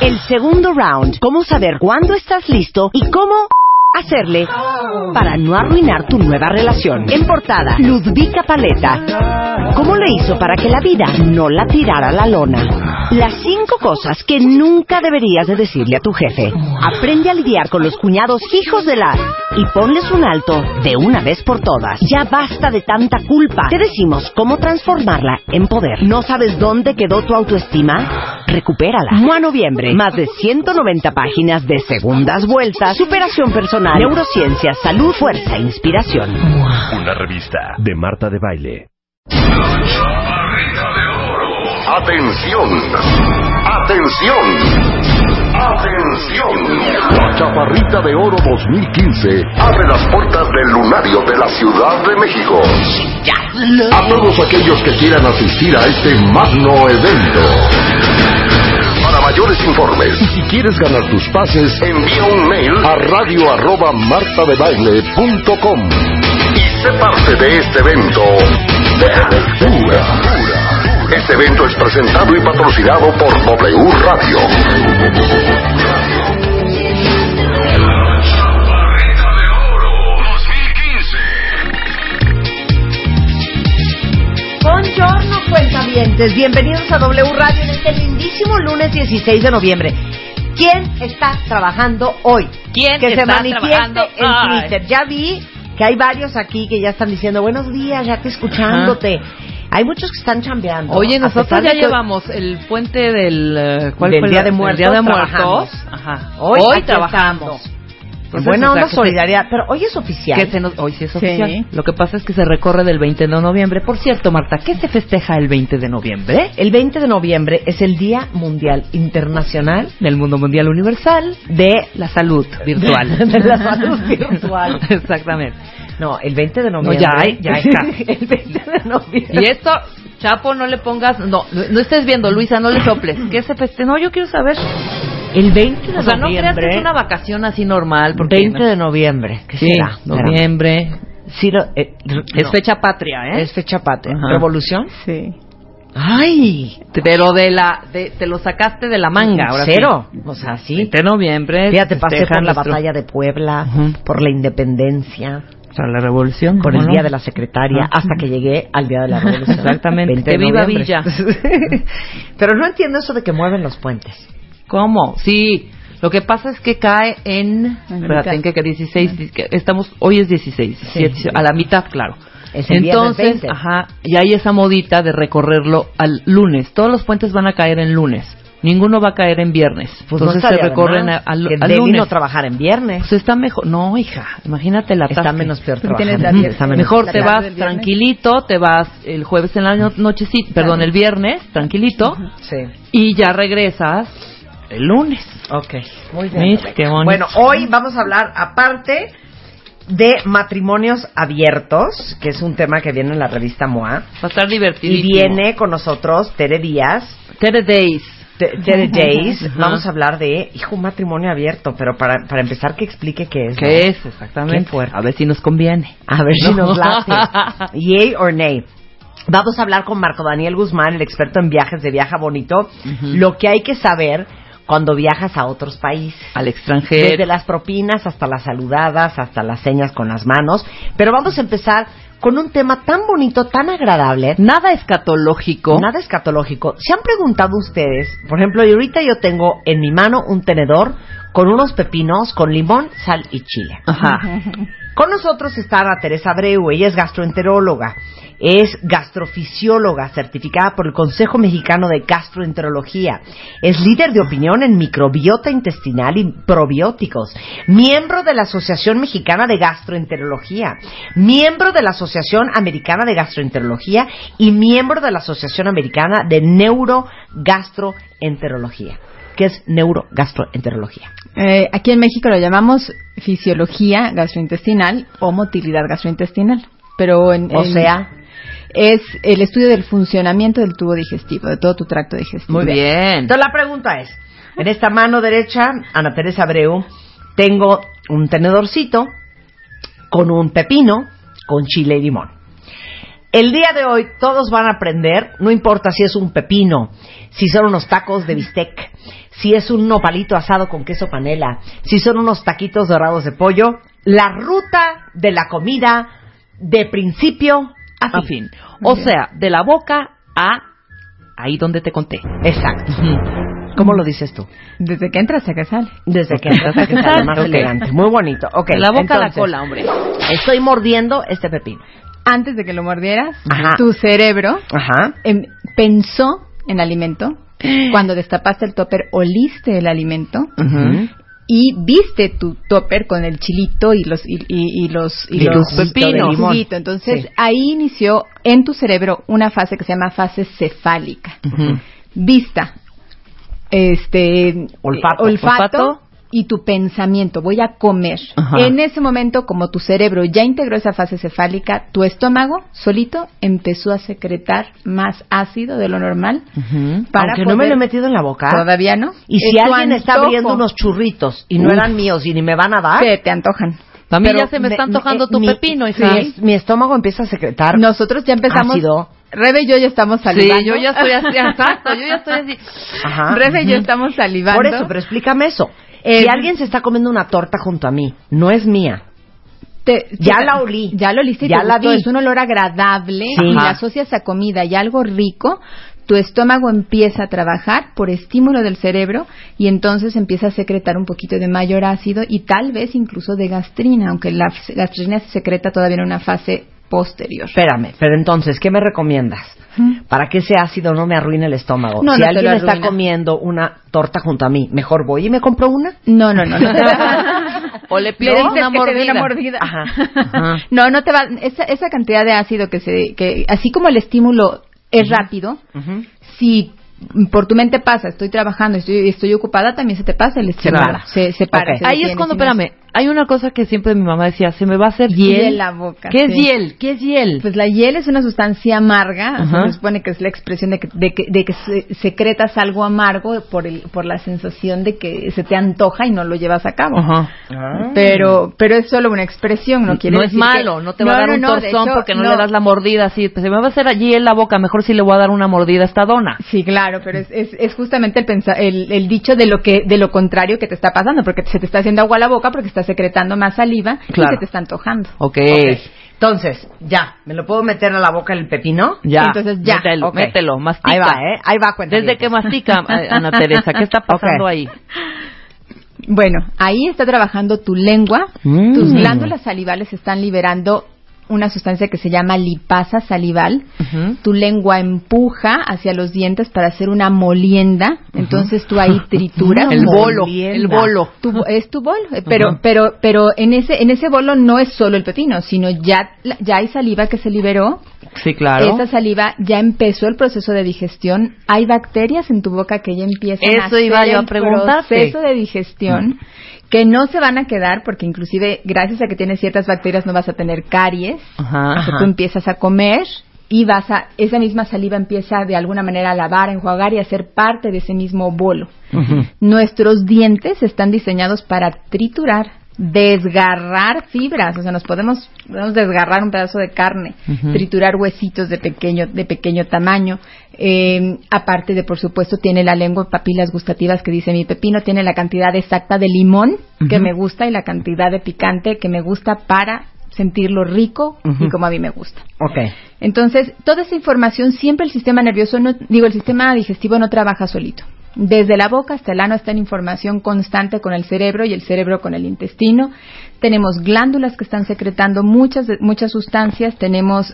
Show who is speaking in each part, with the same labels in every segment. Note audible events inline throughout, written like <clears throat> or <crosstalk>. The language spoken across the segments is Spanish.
Speaker 1: El segundo round. ¿Cómo saber cuándo estás listo y cómo hacerle para no arruinar tu nueva relación? En portada, Ludvika Paleta. ¿Cómo le hizo para que la vida no la tirara a la lona? Las cinco cosas que nunca deberías de decirle a tu jefe. Aprende a lidiar con los cuñados hijos de la y ponles un alto de una vez por todas. Ya basta de tanta culpa. Te decimos cómo transformarla en poder. ¿No sabes dónde quedó tu autoestima? Recupérala. Mua Noviembre. Más de 190 páginas de segundas vueltas, superación personal, neurociencia, salud, fuerza e inspiración.
Speaker 2: Una revista de Marta de Baile.
Speaker 3: Atención, atención, atención. La Chaparrita de Oro 2015 abre las puertas del lunario de la Ciudad de México. A todos aquellos que quieran asistir a este magno evento. Para mayores informes y si quieres ganar tus pases, envía un mail a radio arroba martadebaile.com y sé parte de este evento de. Este evento es presentado y patrocinado por W Radio.
Speaker 1: Buongiorno, cuentavientes. Bienvenidos a W Radio en este lindísimo lunes 16 de noviembre. ¿Quién está trabajando hoy?
Speaker 4: ¿Quién
Speaker 1: que se
Speaker 4: está
Speaker 1: manifieste
Speaker 4: trabajando?
Speaker 1: en
Speaker 4: Ay.
Speaker 1: Twitter. Ya vi que hay varios aquí que ya están diciendo buenos días, ya que escuchándote. Hay muchos que están chambeando.
Speaker 4: Oye, nosotros ya llevamos el puente del... eh, ¿cuál
Speaker 1: Del
Speaker 4: fue
Speaker 1: Día de Muertos,
Speaker 4: Día de Muertos. Ajá.
Speaker 1: Hoy,
Speaker 4: trabajamos. Entonces,
Speaker 1: Buena
Speaker 4: o sea,
Speaker 1: onda,
Speaker 4: se-
Speaker 1: solidaridad. Pero hoy es oficial.
Speaker 4: Que se nos, hoy sí es
Speaker 5: Sí.
Speaker 4: oficial. Lo que pasa es que se recorre del 20 de noviembre. Por cierto, Marta, ¿qué se festeja el 20 de noviembre?
Speaker 1: El 20 de noviembre es el Día Mundial Internacional
Speaker 4: Del Mundo Mundial Universal
Speaker 1: de
Speaker 4: la salud virtual. <laughs>
Speaker 1: de la salud virtual. <laughs>
Speaker 4: Exactamente.
Speaker 1: No, el 20 de
Speaker 4: No,
Speaker 1: noviembre.
Speaker 4: ya hay, ya hay casi. <laughs>
Speaker 1: el 20 de noviembre.
Speaker 4: Y esto, Chapo, no le pongas... No, no estés viendo, Luisa, no le soples. ¿Qué se festeja? No, yo quiero saber.
Speaker 1: El 20 de
Speaker 4: O sea, no creas que
Speaker 1: noviembre.
Speaker 4: es una vacación así normal. Porque
Speaker 1: 20 de noviembre. ¿Qué
Speaker 4: Sí,
Speaker 1: será?
Speaker 4: noviembre.
Speaker 1: Sí, lo- eh,
Speaker 4: Es
Speaker 1: no,
Speaker 4: fecha patria, ¿eh?
Speaker 1: Es fecha patria.
Speaker 4: Ajá.
Speaker 1: ¿Revolución?
Speaker 5: Sí.
Speaker 1: ¡Ay!
Speaker 4: Pero de la, de, te lo sacaste de la manga, ahora
Speaker 1: Cero. O sea, sí.
Speaker 4: 20 de noviembre.
Speaker 1: Fíjate, pasé
Speaker 4: festejan
Speaker 1: por la batalla de Puebla,
Speaker 4: Ujú.
Speaker 1: por la independencia,
Speaker 4: Sea, la revolución.
Speaker 1: por
Speaker 4: ¿cómo
Speaker 1: el
Speaker 4: no?
Speaker 1: Día de la Secretaria,
Speaker 4: Ajá.
Speaker 1: hasta que llegué al Día de la Revolución.
Speaker 4: Exactamente.
Speaker 1: 20
Speaker 4: Que
Speaker 1: de
Speaker 4: viva
Speaker 1: noviembre.
Speaker 4: Villa. <laughs>
Speaker 1: Pero no entiendo eso de que mueven los puentes.
Speaker 4: ¿Cómo? Sí. Lo que pasa es que cae en... Espérate. ¿en? Que 16. dice que Estamos, hoy es 16. 17, a la mitad, claro.
Speaker 1: Es el viernes
Speaker 4: Entonces,
Speaker 1: 20.
Speaker 4: ajá, y hay esa modita de recorrerlo al lunes. Todos los puentes van a caer en lunes. Ninguno va a caer en viernes.
Speaker 1: Pues no
Speaker 4: Entonces se
Speaker 1: estaría de
Speaker 4: recorren
Speaker 1: más,
Speaker 4: a- al,
Speaker 1: que
Speaker 4: al
Speaker 1: Debbie
Speaker 4: lunes.
Speaker 1: no trabajar en viernes.
Speaker 4: Pues está mejor. No, hija, imagínate la
Speaker 1: Está menos peor Está menos
Speaker 4: Mejor
Speaker 5: la
Speaker 4: te vas tranquilito, te vas el jueves en la no- nochecita, perdón, el viernes, tranquilito,
Speaker 1: Sí.
Speaker 4: y ya regresas el lunes.
Speaker 1: Ok. Muy bien.
Speaker 4: Mira, qué bonito.
Speaker 1: Bueno, hoy vamos a hablar aparte de matrimonios abiertos, que es un tema que viene en la revista MOA.
Speaker 4: Va a estar
Speaker 1: Y
Speaker 4: divertidísimo.
Speaker 1: viene con nosotros Tere Díaz,
Speaker 4: Tere Days.
Speaker 1: Days.
Speaker 4: Ajá.
Speaker 1: Vamos a hablar de, hijo, un matrimonio abierto, pero para, para empezar que explique qué es.
Speaker 4: ¿Qué
Speaker 1: ¿no?
Speaker 4: es exactamente?
Speaker 1: Qué.
Speaker 4: A ver si nos conviene.
Speaker 1: A ver si
Speaker 4: No.
Speaker 1: nos late. <laughs> Yay or nay. Vamos a hablar con Marco Daniel Guzmán, el experto en viajes de Viaja Bonito, lo que hay que saber cuando viajas a otros países.
Speaker 4: Al extranjero.
Speaker 1: Desde las propinas hasta las saludadas, hasta las señas con las manos. Pero vamos a empezar con un tema tan bonito, tan agradable,
Speaker 4: Nada escatológico.
Speaker 1: nada escatológico. ¿Se han preguntado ustedes? Por ejemplo, y ahorita yo tengo en mi mano un tenedor con unos pepinos con limón, sal y chile.
Speaker 4: Ajá.
Speaker 1: Con nosotros está Ana Teresa Abreu, ella es gastroenteróloga. Es gastrofisióloga certificada por el Consejo Mexicano de Gastroenterología. Es líder de opinión en microbiota intestinal y probióticos. Miembro de la Asociación Mexicana de Gastroenterología. Miembro de la Asociación Americana de Gastroenterología y miembro de la Asociación Americana de Neurogastroenterología. ¿Qué es neurogastroenterología?
Speaker 5: Eh, aquí en México lo llamamos fisiología gastrointestinal o motilidad gastrointestinal. Pero en,
Speaker 1: O
Speaker 5: en-
Speaker 1: sea,
Speaker 5: es el estudio del funcionamiento del tubo digestivo, de todo tu tracto digestivo.
Speaker 4: Muy bien.
Speaker 1: Entonces la pregunta es, en esta mano derecha, Ana Teresa Abreu, tengo un tenedorcito con un pepino, con chile y limón. El día de hoy todos van a aprender, no importa si es un pepino, si son unos tacos de bistec, si es un nopalito asado con queso panela, si son unos taquitos dorados de pollo, la ruta de la comida de principio a fin.
Speaker 4: A fin. O sea, de la boca a ahí donde te conté.
Speaker 1: Exacto. ¿Cómo lo dices tú?
Speaker 5: Desde que entras hasta que sale.
Speaker 1: Desde que entras a que sale más
Speaker 4: Ok.
Speaker 1: elegante. Muy bonito. Ok.
Speaker 4: de la boca a la cola, hombre.
Speaker 1: Estoy mordiendo este pepino.
Speaker 5: Antes de que lo mordieras,
Speaker 1: Ajá.
Speaker 5: tu cerebro
Speaker 1: Ajá.
Speaker 5: em, pensó en alimento. Cuando destapaste el topper, oliste el alimento
Speaker 1: Ujú.
Speaker 5: Y viste tu topper con el chilito y los y, y- y los y
Speaker 1: Y
Speaker 5: los juguito. Entonces
Speaker 1: Sí.
Speaker 5: ahí inició en tu cerebro una fase que se llama fase cefálica. Vista, este
Speaker 1: Olfato.
Speaker 5: olfato,
Speaker 4: Olfato.
Speaker 5: Y tu pensamiento. Voy a comer.
Speaker 4: Ajá.
Speaker 5: En ese momento, como tu cerebro ya integró esa fase cefálica, tu estómago solito empezó a secretar más ácido de lo normal.
Speaker 4: Ujú.
Speaker 5: Para
Speaker 1: Aunque no me
Speaker 5: poder-
Speaker 1: lo he metido en la boca.
Speaker 5: Todavía no.
Speaker 1: Y si
Speaker 5: Es
Speaker 1: alguien está abriendo unos churritos y no
Speaker 4: Uf.
Speaker 1: eran míos y ni me van a dar,
Speaker 5: Se te antojan.
Speaker 4: A mí
Speaker 1: pero
Speaker 4: ya se me, está antojando
Speaker 1: eh,
Speaker 4: tu
Speaker 1: mi-
Speaker 4: pepino,
Speaker 1: sí,
Speaker 4: hija.
Speaker 1: mi estómago empieza a secretar.
Speaker 5: Nosotros ya empezamos.
Speaker 1: Ácido.
Speaker 5: Rebe y yo ya estamos
Speaker 4: Sí,
Speaker 5: salivando.
Speaker 4: yo ya estoy así, <laughs> exacto, yo ya estoy así.
Speaker 1: Ajá.
Speaker 5: Rebe y yo estamos salivando.
Speaker 1: Por eso, pero explícame eso.
Speaker 5: Eh,
Speaker 1: si alguien se está comiendo una torta junto a mí, no es mía.
Speaker 5: Te-
Speaker 1: Ya
Speaker 5: te-
Speaker 1: la olí.
Speaker 5: Ya lo oliste y
Speaker 1: Ya
Speaker 5: te
Speaker 1: la
Speaker 5: gustó.
Speaker 1: vi.
Speaker 5: Es un olor agradable
Speaker 1: Sí.
Speaker 5: y la asocias a comida y algo rico. Tu estómago empieza a trabajar por estímulo del cerebro y entonces empieza a secretar un poquito de mayor ácido y tal vez incluso de gastrina, aunque la gastrina se secreta todavía en una fase posterior.
Speaker 1: Espérame, pero entonces, ¿qué me recomiendas? Para que ese ácido no me arruine el estómago.
Speaker 5: No,
Speaker 1: si
Speaker 5: no
Speaker 1: alguien está comiendo una torta junto a mí, mejor voy y me compro una.
Speaker 5: No, no, no. no <laughs>
Speaker 4: O le pides
Speaker 5: dices
Speaker 4: una
Speaker 5: una mordida.
Speaker 1: Ajá. <laughs>
Speaker 4: Ajá.
Speaker 5: No, no te va. Esa, esa cantidad de ácido que se, que así como el estímulo es rápido, si por tu mente pasa, estoy trabajando, estoy, estoy ocupada, también se te pasa el
Speaker 1: para.
Speaker 5: Se, se para. Se
Speaker 4: Ahí
Speaker 5: detiene,
Speaker 4: es cuando,
Speaker 5: no
Speaker 4: espérame, hay una cosa que siempre mi mamá decía, se me va a hacer
Speaker 5: Hiel
Speaker 4: hiel.
Speaker 5: la boca,
Speaker 4: ¿Qué es hiel? ¿Qué es hiel?
Speaker 5: Pues la hiel es una sustancia amarga, se supone que es la expresión de que, de que, de que se- secretas algo amargo por, el, por la sensación de que se te antoja y no lo llevas a cabo.
Speaker 4: Ajá.
Speaker 5: Pero, pero es solo una expresión, no quiere
Speaker 4: no es
Speaker 5: decir que-
Speaker 4: malo, no te va a dar un
Speaker 5: no,
Speaker 4: torzón
Speaker 5: hecho,
Speaker 4: porque no, le das la mordida así. Pues se me va a hacer allí en la boca, mejor si le voy a dar una mordida a esta dona.
Speaker 5: Sí, claro, pero es, es, es justamente el, pensa- el, el dicho de lo que de lo contrario que te está pasando, porque se te está haciendo agua a la boca, porque estás secretando más saliva
Speaker 1: Claro.
Speaker 5: y se te está antojando.
Speaker 4: Ok.
Speaker 1: Ok. Entonces, ya, ¿me lo puedo meter a la boca el pepino?
Speaker 4: Ya.
Speaker 5: Entonces, ya.
Speaker 4: Mételo,
Speaker 1: Ok.
Speaker 4: mételo, mastica.
Speaker 1: Ahí va, ¿eh? Ahí va, cuenta.
Speaker 4: Desde que mastica, <laughs> eh, Ana Teresa, ¿qué está pasando ahí?
Speaker 5: Bueno, ahí está trabajando tu lengua,
Speaker 1: Mm.
Speaker 5: tus glándulas salivales están liberando una sustancia que se llama lipasa salival. Tu lengua empuja hacia los dientes para hacer una molienda, entonces tú ahí <laughs> trituras.
Speaker 4: El bolo, el bolo.
Speaker 5: Tu es tu bolo, eh, pero pero pero en ese en ese bolo no es solo el pepino, sino ya ya hay saliva que se liberó.
Speaker 4: Sí, claro.
Speaker 5: Esa saliva ya empezó el proceso de digestión. Hay bacterias en tu boca que ya empiezan a hacer
Speaker 4: iba yo a
Speaker 5: el proceso de digestión que no se van a quedar porque inclusive gracias a que tienes ciertas bacterias no vas a tener caries.
Speaker 4: Ajá.
Speaker 5: Sea, tú empiezas a comer y vas a esa misma saliva empieza de alguna manera a lavar, a enjuagar y a ser parte de ese mismo bolo. Nuestros dientes están diseñados para triturar, desgarrar fibras, o sea, nos podemos, podemos desgarrar un pedazo de carne, triturar huesitos de pequeño, de pequeño tamaño. Eh, aparte de, por supuesto, tiene la lengua papilas gustativas que dice mi pepino, tiene la cantidad exacta de limón que me gusta y la cantidad de picante que me gusta para sentirlo rico y como a mí me gusta.
Speaker 1: Ok.
Speaker 5: Entonces, toda esa información, siempre el sistema nervioso, no, digo, el sistema digestivo no trabaja solito. Desde la boca hasta el ano está en información constante con el cerebro y el cerebro con el intestino. Tenemos glándulas que están secretando muchas, de- muchas sustancias, tenemos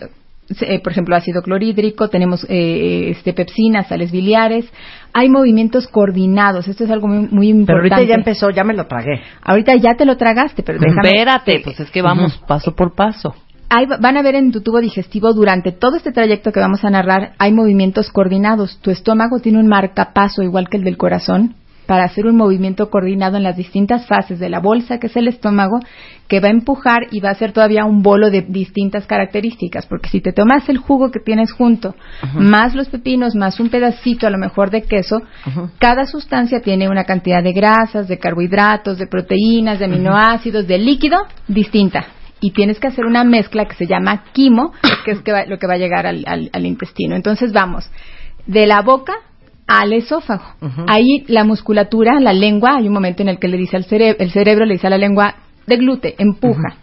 Speaker 5: eh, por ejemplo, ácido clorhídrico, tenemos eh, este, pepsinas, sales biliares. Hay movimientos coordinados. Esto es algo muy, muy importante.
Speaker 1: Pero ahorita ya empezó, ya me lo tragué.
Speaker 5: Ahorita ya te lo tragaste, pero déjame.
Speaker 4: Espérate, pues es que vamos paso por paso.
Speaker 5: Hay- van a ver en tu tubo digestivo durante todo este trayecto que vamos a narrar, hay movimientos coordinados. Tu estómago tiene un marcapaso igual que el del corazón para hacer un movimiento coordinado en las distintas fases de la bolsa, que es el estómago, que va a empujar y va a ser todavía un bolo de distintas características, porque si te tomas el jugo que tienes junto, más los pepinos, más un pedacito a lo mejor de queso, cada sustancia tiene una cantidad de grasas, de carbohidratos, de proteínas, de aminoácidos, de líquido distinta y tienes que hacer una mezcla que se llama quimo, que es que va- lo que va a llegar al, al- al intestino. Entonces vamos, de la boca al esófago. Ahí la musculatura, la lengua, hay un momento en el que le dice al cerebro, el cerebro le dice a la lengua, deglute, empuja.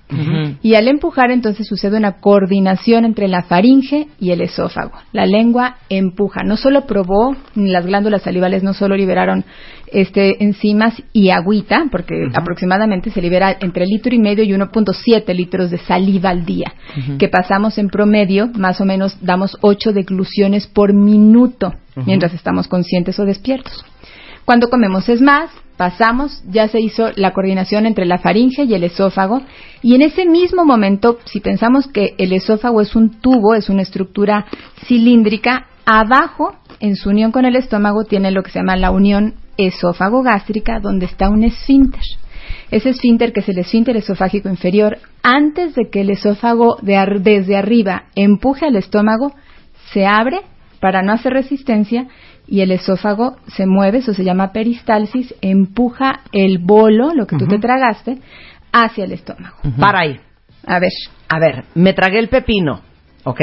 Speaker 5: Y al empujar entonces sucede una coordinación entre la faringe y el esófago. La lengua empuja. No solo probó, las glándulas salivales no solo liberaron este enzimas y agüita, porque aproximadamente se libera entre litro y medio y 1.7 litros de saliva al día, que pasamos en promedio, más o menos damos 8 degluciones por minuto mientras estamos conscientes o despiertos. Cuando comemos es más, pasamos, ya se hizo la coordinación entre la faringe y el esófago, y en ese mismo momento, si pensamos que el esófago es un tubo, es una estructura cilíndrica, abajo, en su unión con el estómago, tiene lo que se llama la unión esófago-gástrica, donde está un esfínter. Ese esfínter, que es el esfínter esofágico inferior, antes de que el esófago de ar- desde arriba empuje al estómago, se abre para no hacer resistencia y el esófago se mueve, eso se llama peristalsis, empuja el bolo, lo que tú te tragaste, hacia el estómago.
Speaker 1: Para ahí.
Speaker 5: A ver,
Speaker 1: A ver, me tragué el pepino, ¿ok?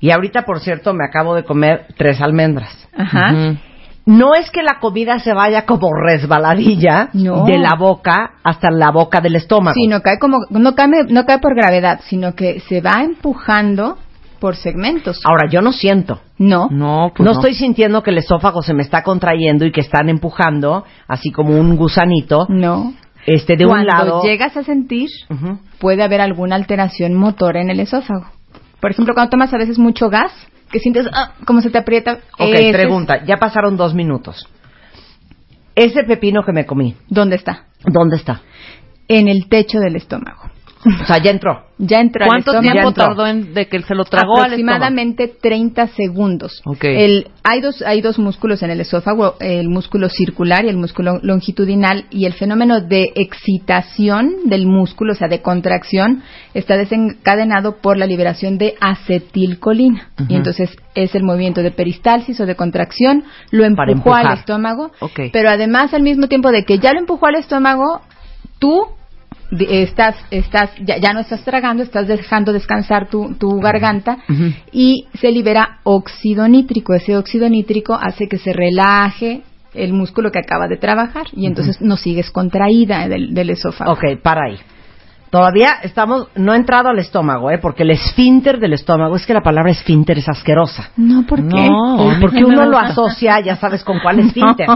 Speaker 1: Y ahorita, por cierto, me acabo de comer tres almendras.
Speaker 5: ajá.
Speaker 1: No es que la comida se vaya como resbaladilla
Speaker 5: No.
Speaker 1: de la boca hasta la boca del estómago.
Speaker 5: Sí, no cae como, no cae, no cae por gravedad, sino que se va empujando por segmentos.
Speaker 1: Ahora, yo no siento.
Speaker 5: No.
Speaker 4: No, pues
Speaker 1: no, estoy sintiendo que el esófago se me está contrayendo y que están empujando, así como un gusanito,
Speaker 5: No.
Speaker 1: este, de un
Speaker 5: Cuando
Speaker 1: lado.
Speaker 5: llegas a sentir, puede haber alguna alteración motora en el esófago. Por ejemplo, cuando tomas a veces mucho gas, que sientes ah, como se te aprieta.
Speaker 1: Ok,
Speaker 5: ese es-
Speaker 1: pregunta. Ya pasaron dos minutos. Ese pepino que me comí,
Speaker 5: ¿Dónde está?
Speaker 1: ¿dónde está?
Speaker 5: En el techo del estómago.
Speaker 1: O sea, ya entró.
Speaker 5: Ya entró al
Speaker 4: ¿Cuánto tiempo
Speaker 1: entró.
Speaker 4: tardó en de que se lo tragó al
Speaker 5: aproximadamente 30 segundos.
Speaker 4: Ok.
Speaker 5: El, hay, dos, hay dos músculos en el esófago, el músculo circular y el músculo longitudinal, y el fenómeno de excitación del músculo, o sea, de contracción, está desencadenado por la liberación de acetilcolina. Y entonces es el movimiento de peristalsis o de contracción, lo empujó al estómago,
Speaker 4: Ok.
Speaker 5: pero además al mismo tiempo de que ya lo empujó al estómago, tú estás, estás, ya, ya no estás tragando, estás dejando descansar tu, tu garganta y se libera óxido nítrico. Ese óxido nítrico hace que se relaje el músculo que acaba de trabajar y entonces no sigues contraída del, del esófago.
Speaker 1: Ok, para ahí. Todavía estamos, no he entrado al estómago, ¿eh? Porque el esfínter del estómago, es que la palabra esfínter es asquerosa.
Speaker 5: No, ¿por qué?
Speaker 4: No.
Speaker 1: Porque uno lo asocia, ya sabes con cuál <laughs> esfínter.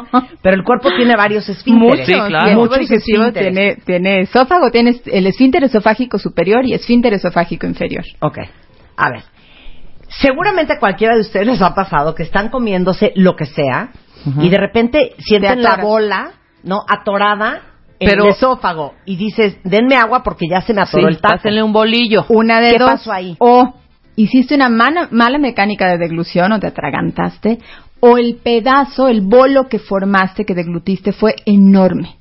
Speaker 1: Pero el cuerpo tiene varios esfínteres.
Speaker 4: Sí, claro.
Speaker 1: Muchos esfínteres.
Speaker 5: tiene, tiene esófago, tiene el esfínter esofágico superior y esfínter esofágico inferior.
Speaker 1: Ok. A ver. Seguramente a cualquiera de ustedes les ha pasado que están comiéndose lo que sea y de repente sienten la bola, ¿no? Atorada en
Speaker 4: Pero-
Speaker 1: el esófago y dices, denme agua porque ya se me atoró
Speaker 4: Sí,
Speaker 1: el taco.
Speaker 4: pásenle un bolillo.
Speaker 5: Una de
Speaker 1: ¿Qué
Speaker 5: dos.
Speaker 1: pasó ahí?
Speaker 5: O hiciste una mala, mala mecánica de deglución o te atragantaste, o el pedazo, el bolo que formaste, que deglutiste, fue enorme.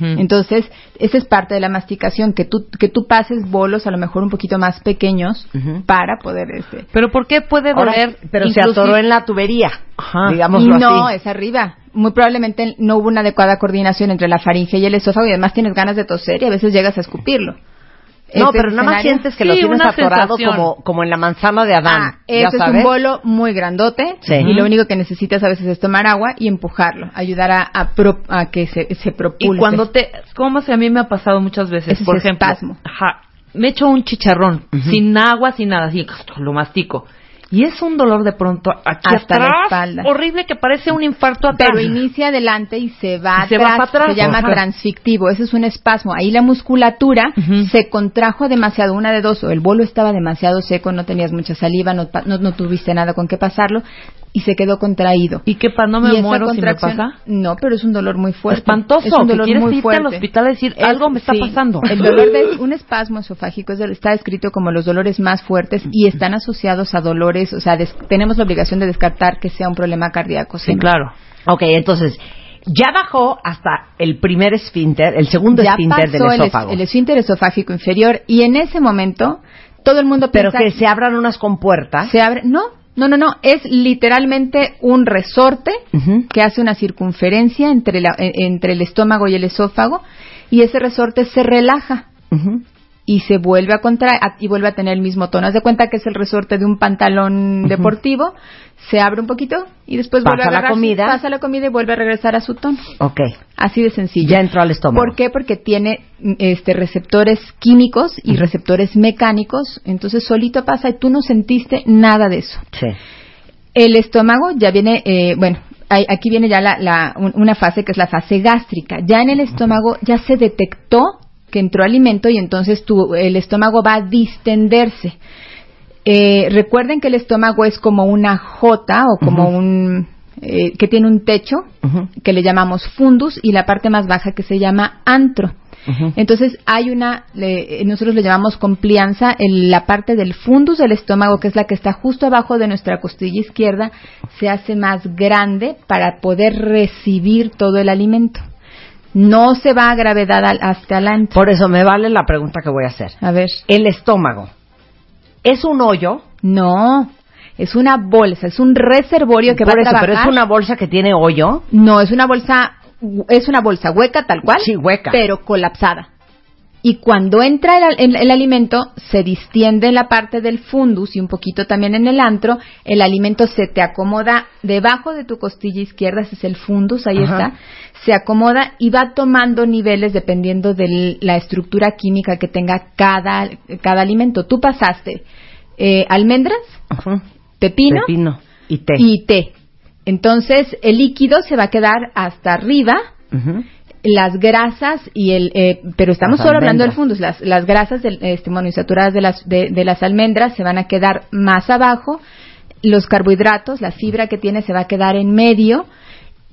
Speaker 5: Entonces, esa es parte de la masticación, que tú, que tú pases bolos a lo mejor un poquito más pequeños para poder... Este,
Speaker 4: Pero ¿por qué puede
Speaker 1: Ahora,
Speaker 4: doler?
Speaker 1: pero se atoró en la tubería,
Speaker 4: Ajá.
Speaker 1: digámoslo
Speaker 5: no,
Speaker 1: así.
Speaker 5: es arriba. Muy probablemente no hubo una adecuada coordinación entre la faringe y el esófago y además tienes ganas de toser y a veces llegas a escupirlo.
Speaker 1: No,
Speaker 5: Ese
Speaker 1: pero nada más sientes que lo tienes atorado
Speaker 4: sensación.
Speaker 1: como, como en la manzana de Adán.
Speaker 5: Ah,
Speaker 1: ya
Speaker 5: es un bolo muy grandote
Speaker 1: Sí.
Speaker 5: y lo único que necesitas a veces es tomar agua y empujarlo, ayudar a, a pro- a que se, se propulse.
Speaker 4: Y cuando te, como si a mí me ha pasado muchas veces,
Speaker 5: Ese es
Speaker 4: por ejemplo,
Speaker 5: espasmo.
Speaker 4: ajá, me echo un chicharrón sin agua, sin nada, así lo mastico
Speaker 1: Y es un dolor de pronto aquí
Speaker 5: Hasta la
Speaker 1: atrás,
Speaker 5: espalda.
Speaker 1: horrible que parece un infarto atrás.
Speaker 5: Pero inicia adelante y se va
Speaker 1: Y se va
Speaker 5: atrás.
Speaker 1: para atrás.
Speaker 5: Se llama
Speaker 1: Ajá.
Speaker 5: transfictivo. Ese es un espasmo. Ahí la musculatura se contrajo demasiado. Una de dos. O el bolo estaba demasiado seco, no tenías mucha saliva, no, pa- no, no tuviste nada con qué pasarlo y se quedó contraído.
Speaker 4: ¿Y qué pasa? ¿No me muero si me pasa?
Speaker 5: No, pero es un dolor muy fuerte.
Speaker 4: Espantoso,
Speaker 5: Es un
Speaker 4: que
Speaker 5: dolor
Speaker 4: quieres
Speaker 5: muy
Speaker 4: irte al hospital a decir,
Speaker 5: Es-
Speaker 4: algo me está
Speaker 5: sí,
Speaker 4: pasando.
Speaker 5: El dolor de un espasmo esofágico está descrito como los dolores más fuertes y están asociados a dolores, o sea, des- tenemos la obligación de descartar que sea un problema cardíaco.
Speaker 4: Sí,
Speaker 5: ¿no?
Speaker 4: claro.
Speaker 1: Ok, entonces, ya bajó hasta el primer esfínter, el segundo
Speaker 5: ya
Speaker 1: esfínter del
Speaker 5: pasó el es-
Speaker 1: esófago.
Speaker 5: El, esfínter esofágico inferior y en ese momento todo el mundo
Speaker 1: pero
Speaker 5: piensa
Speaker 1: que se abran unas compuertas.
Speaker 5: se abre. No, no, no, no. Es literalmente un resorte que hace una circunferencia entre, la- eh, entre el estómago y el esófago y ese resorte se relaja
Speaker 1: Ujú.
Speaker 5: Y se vuelve a contraer y vuelve a tener el mismo tono. Haz de cuenta que es el resorte de un pantalón deportivo, se abre un poquito y después
Speaker 1: Pasa
Speaker 5: vuelve a
Speaker 1: la comida.
Speaker 5: pasa la comida y vuelve a regresar a su tono.
Speaker 1: Ok,
Speaker 5: Así de sencillo.
Speaker 1: ya entró al estómago.
Speaker 5: ¿Por qué? Porque tiene mm, este receptores químicos y receptores mecánicos, entonces solito pasa y tú no sentiste nada de eso.
Speaker 1: Sí.
Speaker 5: El estómago ya viene, eh, bueno, hay- aquí viene ya la, la- un- una fase que es la fase gástrica. Ya en el estómago ya se detectó que entró alimento y entonces tu, el estómago va a distenderse. Eh, recuerden que el estómago es como una J o como un eh, que tiene un techo que le llamamos fundus y la parte más baja que se llama antro. Entonces hay una, le- nosotros le llamamos complianza, en la parte del fundus del estómago, que es la que está justo abajo de nuestra costilla izquierda, se hace más grande para poder recibir todo el alimento. No se va a gravedad al- hasta el antro.
Speaker 1: Por eso me vale la pregunta que voy a hacer.
Speaker 5: A ver,
Speaker 1: El estómago, ¿es un hoyo?
Speaker 5: no, es una bolsa, es un reservorio que
Speaker 1: Por
Speaker 5: va
Speaker 1: eso,
Speaker 5: a trabajar.
Speaker 1: pero es una bolsa que tiene hoyo.
Speaker 5: No, es una bolsa, es una bolsa hueca tal cual.
Speaker 1: Sí, hueca.
Speaker 5: Pero colapsada. Y cuando entra el, el- el alimento, se distiende en la parte del fundus y un poquito también en el antro. El alimento se te acomoda debajo de tu costilla izquierda, ese es el fundus, ahí
Speaker 1: Ajá.
Speaker 5: está. Se acomoda y va tomando niveles dependiendo de la estructura química que tenga cada, cada alimento. Tú pasaste eh, almendras,
Speaker 1: Ujú.
Speaker 5: pepino,
Speaker 1: Pepino y té.
Speaker 5: y té. Entonces, el líquido se va a quedar hasta arriba. Las grasas y el... eh, pero estamos
Speaker 1: Las
Speaker 5: solo hablando del fundus. Las, las grasas del, este, monoinsaturadas de las, de, de las almendras se van a quedar más abajo. Los carbohidratos, la fibra que tiene se va a quedar en medio.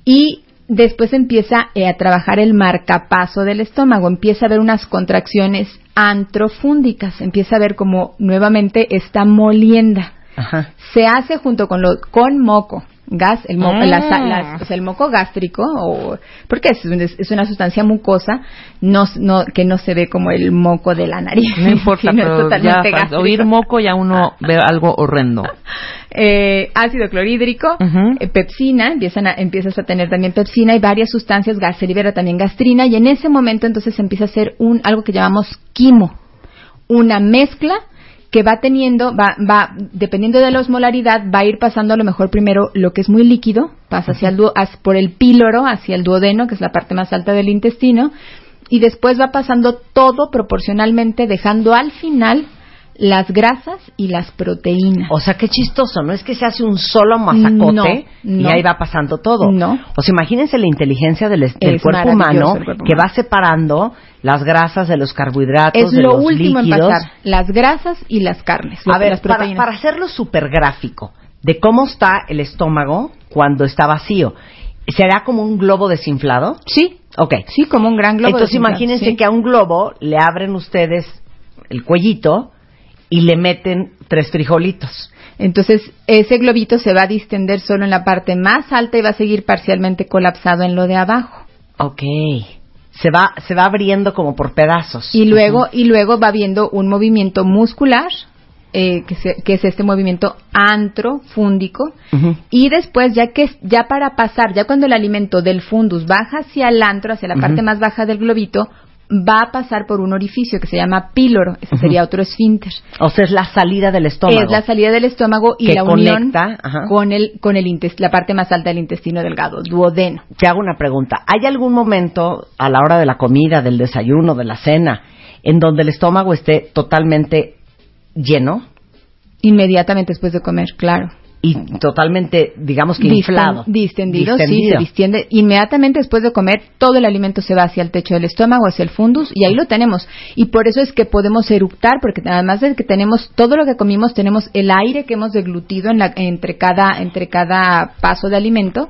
Speaker 5: Y después empieza eh, a trabajar el marcapaso del estómago. Empieza a haber unas contracciones antrofúndicas. Empieza a ver como nuevamente está molienda
Speaker 1: Ajá.
Speaker 5: se hace junto con lo con moco gas el moco
Speaker 1: Ah.
Speaker 5: las- las- o sea, el moco gástrico o porque es, es una sustancia mucosa no, no que no se ve como el moco de la nariz
Speaker 4: No importa, <laughs> pero ya oír moco ya uno ve algo horrendo. <laughs>
Speaker 5: Eh, ácido clorhídrico, eh, pepsina, empiezan a- empiezas a tener también pepsina y varias sustancias, gas, se libera también gastrina y en ese momento entonces empieza a hacer un algo que llamamos quimo, una mezcla que va teniendo, va, va, dependiendo de la osmolaridad, va a ir pasando a lo mejor primero lo que es muy líquido, pasa hacia el por el píloro, hacia el duodeno, que es la parte más alta del intestino, y después va pasando todo proporcionalmente, dejando al final las grasas y las proteínas.
Speaker 1: O sea, qué chistoso, ¿no? Es que se hace un solo masacote
Speaker 5: No,
Speaker 1: y ahí va pasando todo.
Speaker 5: No.
Speaker 1: O sea, imagínense la inteligencia del, cuerpo humano
Speaker 5: cuerpo
Speaker 1: que
Speaker 5: humano.
Speaker 1: va separando las grasas de los carbohidratos,
Speaker 5: es
Speaker 1: de
Speaker 5: lo
Speaker 1: los
Speaker 5: último
Speaker 1: líquidos.
Speaker 5: en pasar, las grasas y las carnes.
Speaker 1: A ver,
Speaker 5: las
Speaker 1: para, para hacerlo súper gráfico, de cómo está el estómago cuando está vacío, ¿será como un globo desinflado?
Speaker 5: Sí,
Speaker 1: Ok.
Speaker 5: sí, como un gran globo.
Speaker 1: Entonces
Speaker 5: desinflado,
Speaker 1: imagínense
Speaker 5: sí.
Speaker 1: que a un globo le abren ustedes el cuellito y le meten tres frijolitos.
Speaker 5: Entonces, ese globito se va a distender solo en la parte más alta y va a seguir parcialmente colapsado en lo de abajo.
Speaker 1: Ok. Se va, se va abriendo como por pedazos.
Speaker 5: Y luego, y luego va viendo un movimiento muscular, eh, que, se- que es este movimiento antrofúndico. Y después, ya que ya para pasar, ya cuando el alimento del fundus baja hacia el antro, hacia la parte más baja del globito, va a pasar por un orificio que se llama píloro. Ese sería otro esfínter.
Speaker 1: O sea, es la salida del estómago.
Speaker 5: Es la salida del estómago y
Speaker 1: Que
Speaker 5: la unión
Speaker 1: conecta,
Speaker 5: con el con el la parte más alta del intestino delgado, duodeno.
Speaker 1: Te hago una pregunta. ¿Hay algún momento a la hora de la comida, del desayuno, de la cena, en donde el estómago esté totalmente lleno?
Speaker 5: Inmediatamente después de comer, claro.
Speaker 1: Y totalmente, digamos que inflado.
Speaker 5: Distendido, sí, se distiende. Inmediatamente después de comer, todo el alimento se va hacia el techo del estómago, hacia el fundus, y ahí lo tenemos. Y por eso es que podemos eructar, porque además de que tenemos todo lo que comimos, tenemos el aire que hemos deglutido en la- entre, cada, entre cada paso de alimento,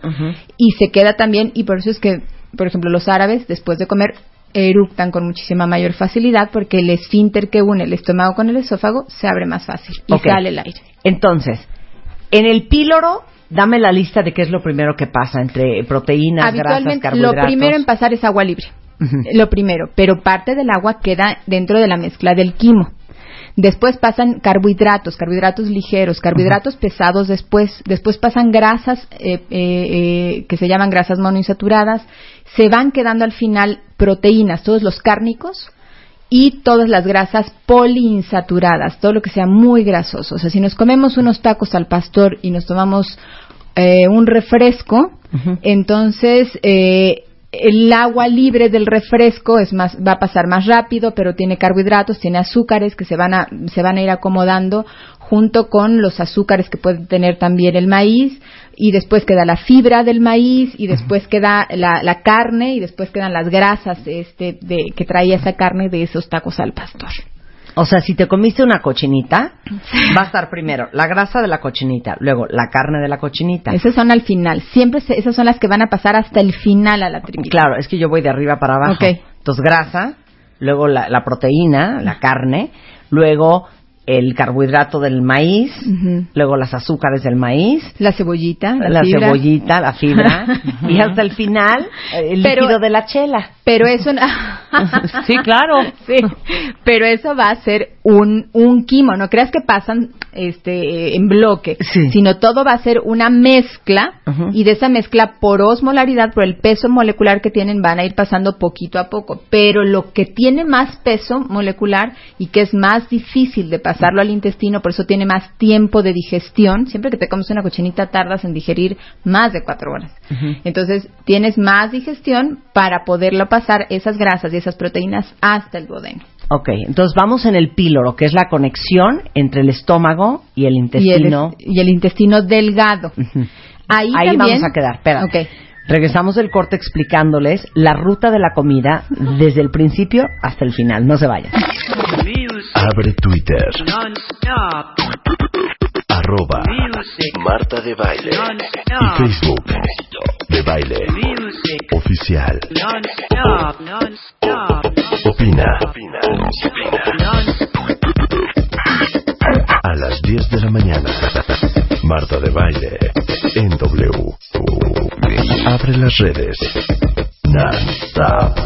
Speaker 5: y se queda también, y por eso es que, por ejemplo, los árabes, después de comer, eructan con muchísima mayor facilidad, porque el esfínter que une el estómago con el esófago se abre más fácil, y sale el aire.
Speaker 1: Entonces, en el píloro, dame la lista de qué es lo primero que pasa entre proteínas, grasas,
Speaker 5: Habitualmente, lo
Speaker 1: carbohidratos.
Speaker 5: primero en pasar es agua libre. Lo primero, pero parte del agua queda dentro de la mezcla del quimo. Después pasan carbohidratos, carbohidratos ligeros, carbohidratos pesados después. Después pasan grasas eh, eh, eh, que se llaman grasas monoinsaturadas. Se van quedando al final proteínas, todos los cárnicos y todas las grasas poliinsaturadas, todo lo que sea muy grasoso. O sea, si nos comemos unos tacos al pastor y nos tomamos eh, un refresco, entonces eh, el agua libre del refresco es más va a pasar más rápido, pero tiene carbohidratos, tiene azúcares que se van a se van a ir acomodando junto con los azúcares que puede tener también el maíz y después queda la fibra del maíz y después queda la, la carne y después quedan las grasas este de que traía esa carne de esos tacos al pastor.
Speaker 1: O sea, si te comiste una cochinita, va a estar primero la grasa de la cochinita, luego la carne de la cochinita.
Speaker 5: Esas son al final, siempre se- esas son las que van a pasar hasta el final a la tripita.
Speaker 1: Claro, es que yo voy de arriba para abajo. Entonces, grasa, luego la, la proteína, la carne, luego el carbohidrato del maíz, luego las azúcares del maíz,
Speaker 5: La cebollita, la,
Speaker 1: la
Speaker 5: fibra.
Speaker 1: cebollita, la fibra, <laughs> y hasta el final el
Speaker 5: Pero-
Speaker 1: líquido de la chela.
Speaker 5: Pero eso no- <laughs>
Speaker 4: Sí, claro.
Speaker 5: Sí, pero eso va a ser un, un quimo, no creas que pasan este en bloque,
Speaker 1: Sí.
Speaker 5: sino todo va a ser una mezcla y de esa mezcla por osmolaridad, por el peso molecular que tienen, van a ir pasando poquito a poco, pero lo que tiene más peso molecular y que es más difícil de pasarlo al intestino, por eso tiene más tiempo de digestión, siempre que te comes una cochinita tardas en digerir más de cuatro horas. Entonces tienes más digestión para poderlo pasar esas grasas y esas proteínas hasta el duodeno.
Speaker 1: Ok, entonces vamos en el píloro, que es la conexión entre el estómago y el
Speaker 5: Y el,
Speaker 1: intestino.
Speaker 5: y el intestino delgado. Ahí,
Speaker 1: Ahí
Speaker 5: también-
Speaker 1: vamos a quedar, espera.
Speaker 5: Ok.
Speaker 1: Regresamos del corte explicándoles la ruta de la comida desde el principio hasta el final. No se vayan.
Speaker 3: Abre Twitter.
Speaker 6: Non-stop
Speaker 3: Arroba
Speaker 6: music.
Speaker 3: Marta de Baile. Y
Speaker 6: Non-stop
Speaker 3: Facebook. De Baile.
Speaker 6: music.
Speaker 3: Oficial.
Speaker 6: Non-stop. Non-stop.
Speaker 3: Opina.
Speaker 6: Non-stop.
Speaker 3: A las 10 de la mañana. Marta de Baile. En W. Abre las redes. Non-stop. Escribe.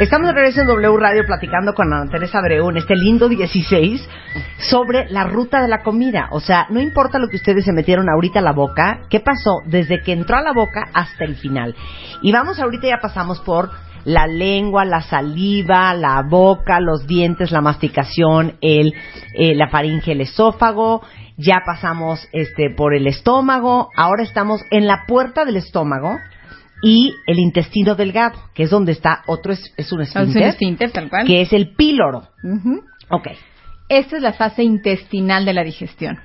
Speaker 1: Estamos de regreso en W Radio platicando con Ana Teresa Abreu en este lindo 16 sobre la ruta de la comida. O sea, no importa lo que ustedes se metieron ahorita a la boca, ¿qué pasó desde que entró a la boca hasta el final? Y vamos, ahorita ya pasamos por la lengua, la saliva, la boca, los dientes, la masticación, el, eh, la faringe, el esófago, ya pasamos este por el estómago, ahora estamos en la puerta del estómago y el intestino delgado, que es donde está otro, es, es un
Speaker 5: Es un
Speaker 1: esfínter,
Speaker 5: esfínter, tal cual.
Speaker 1: que es el píloro.
Speaker 5: Ujú.
Speaker 1: Ok.
Speaker 5: Esta es la fase intestinal de la digestión.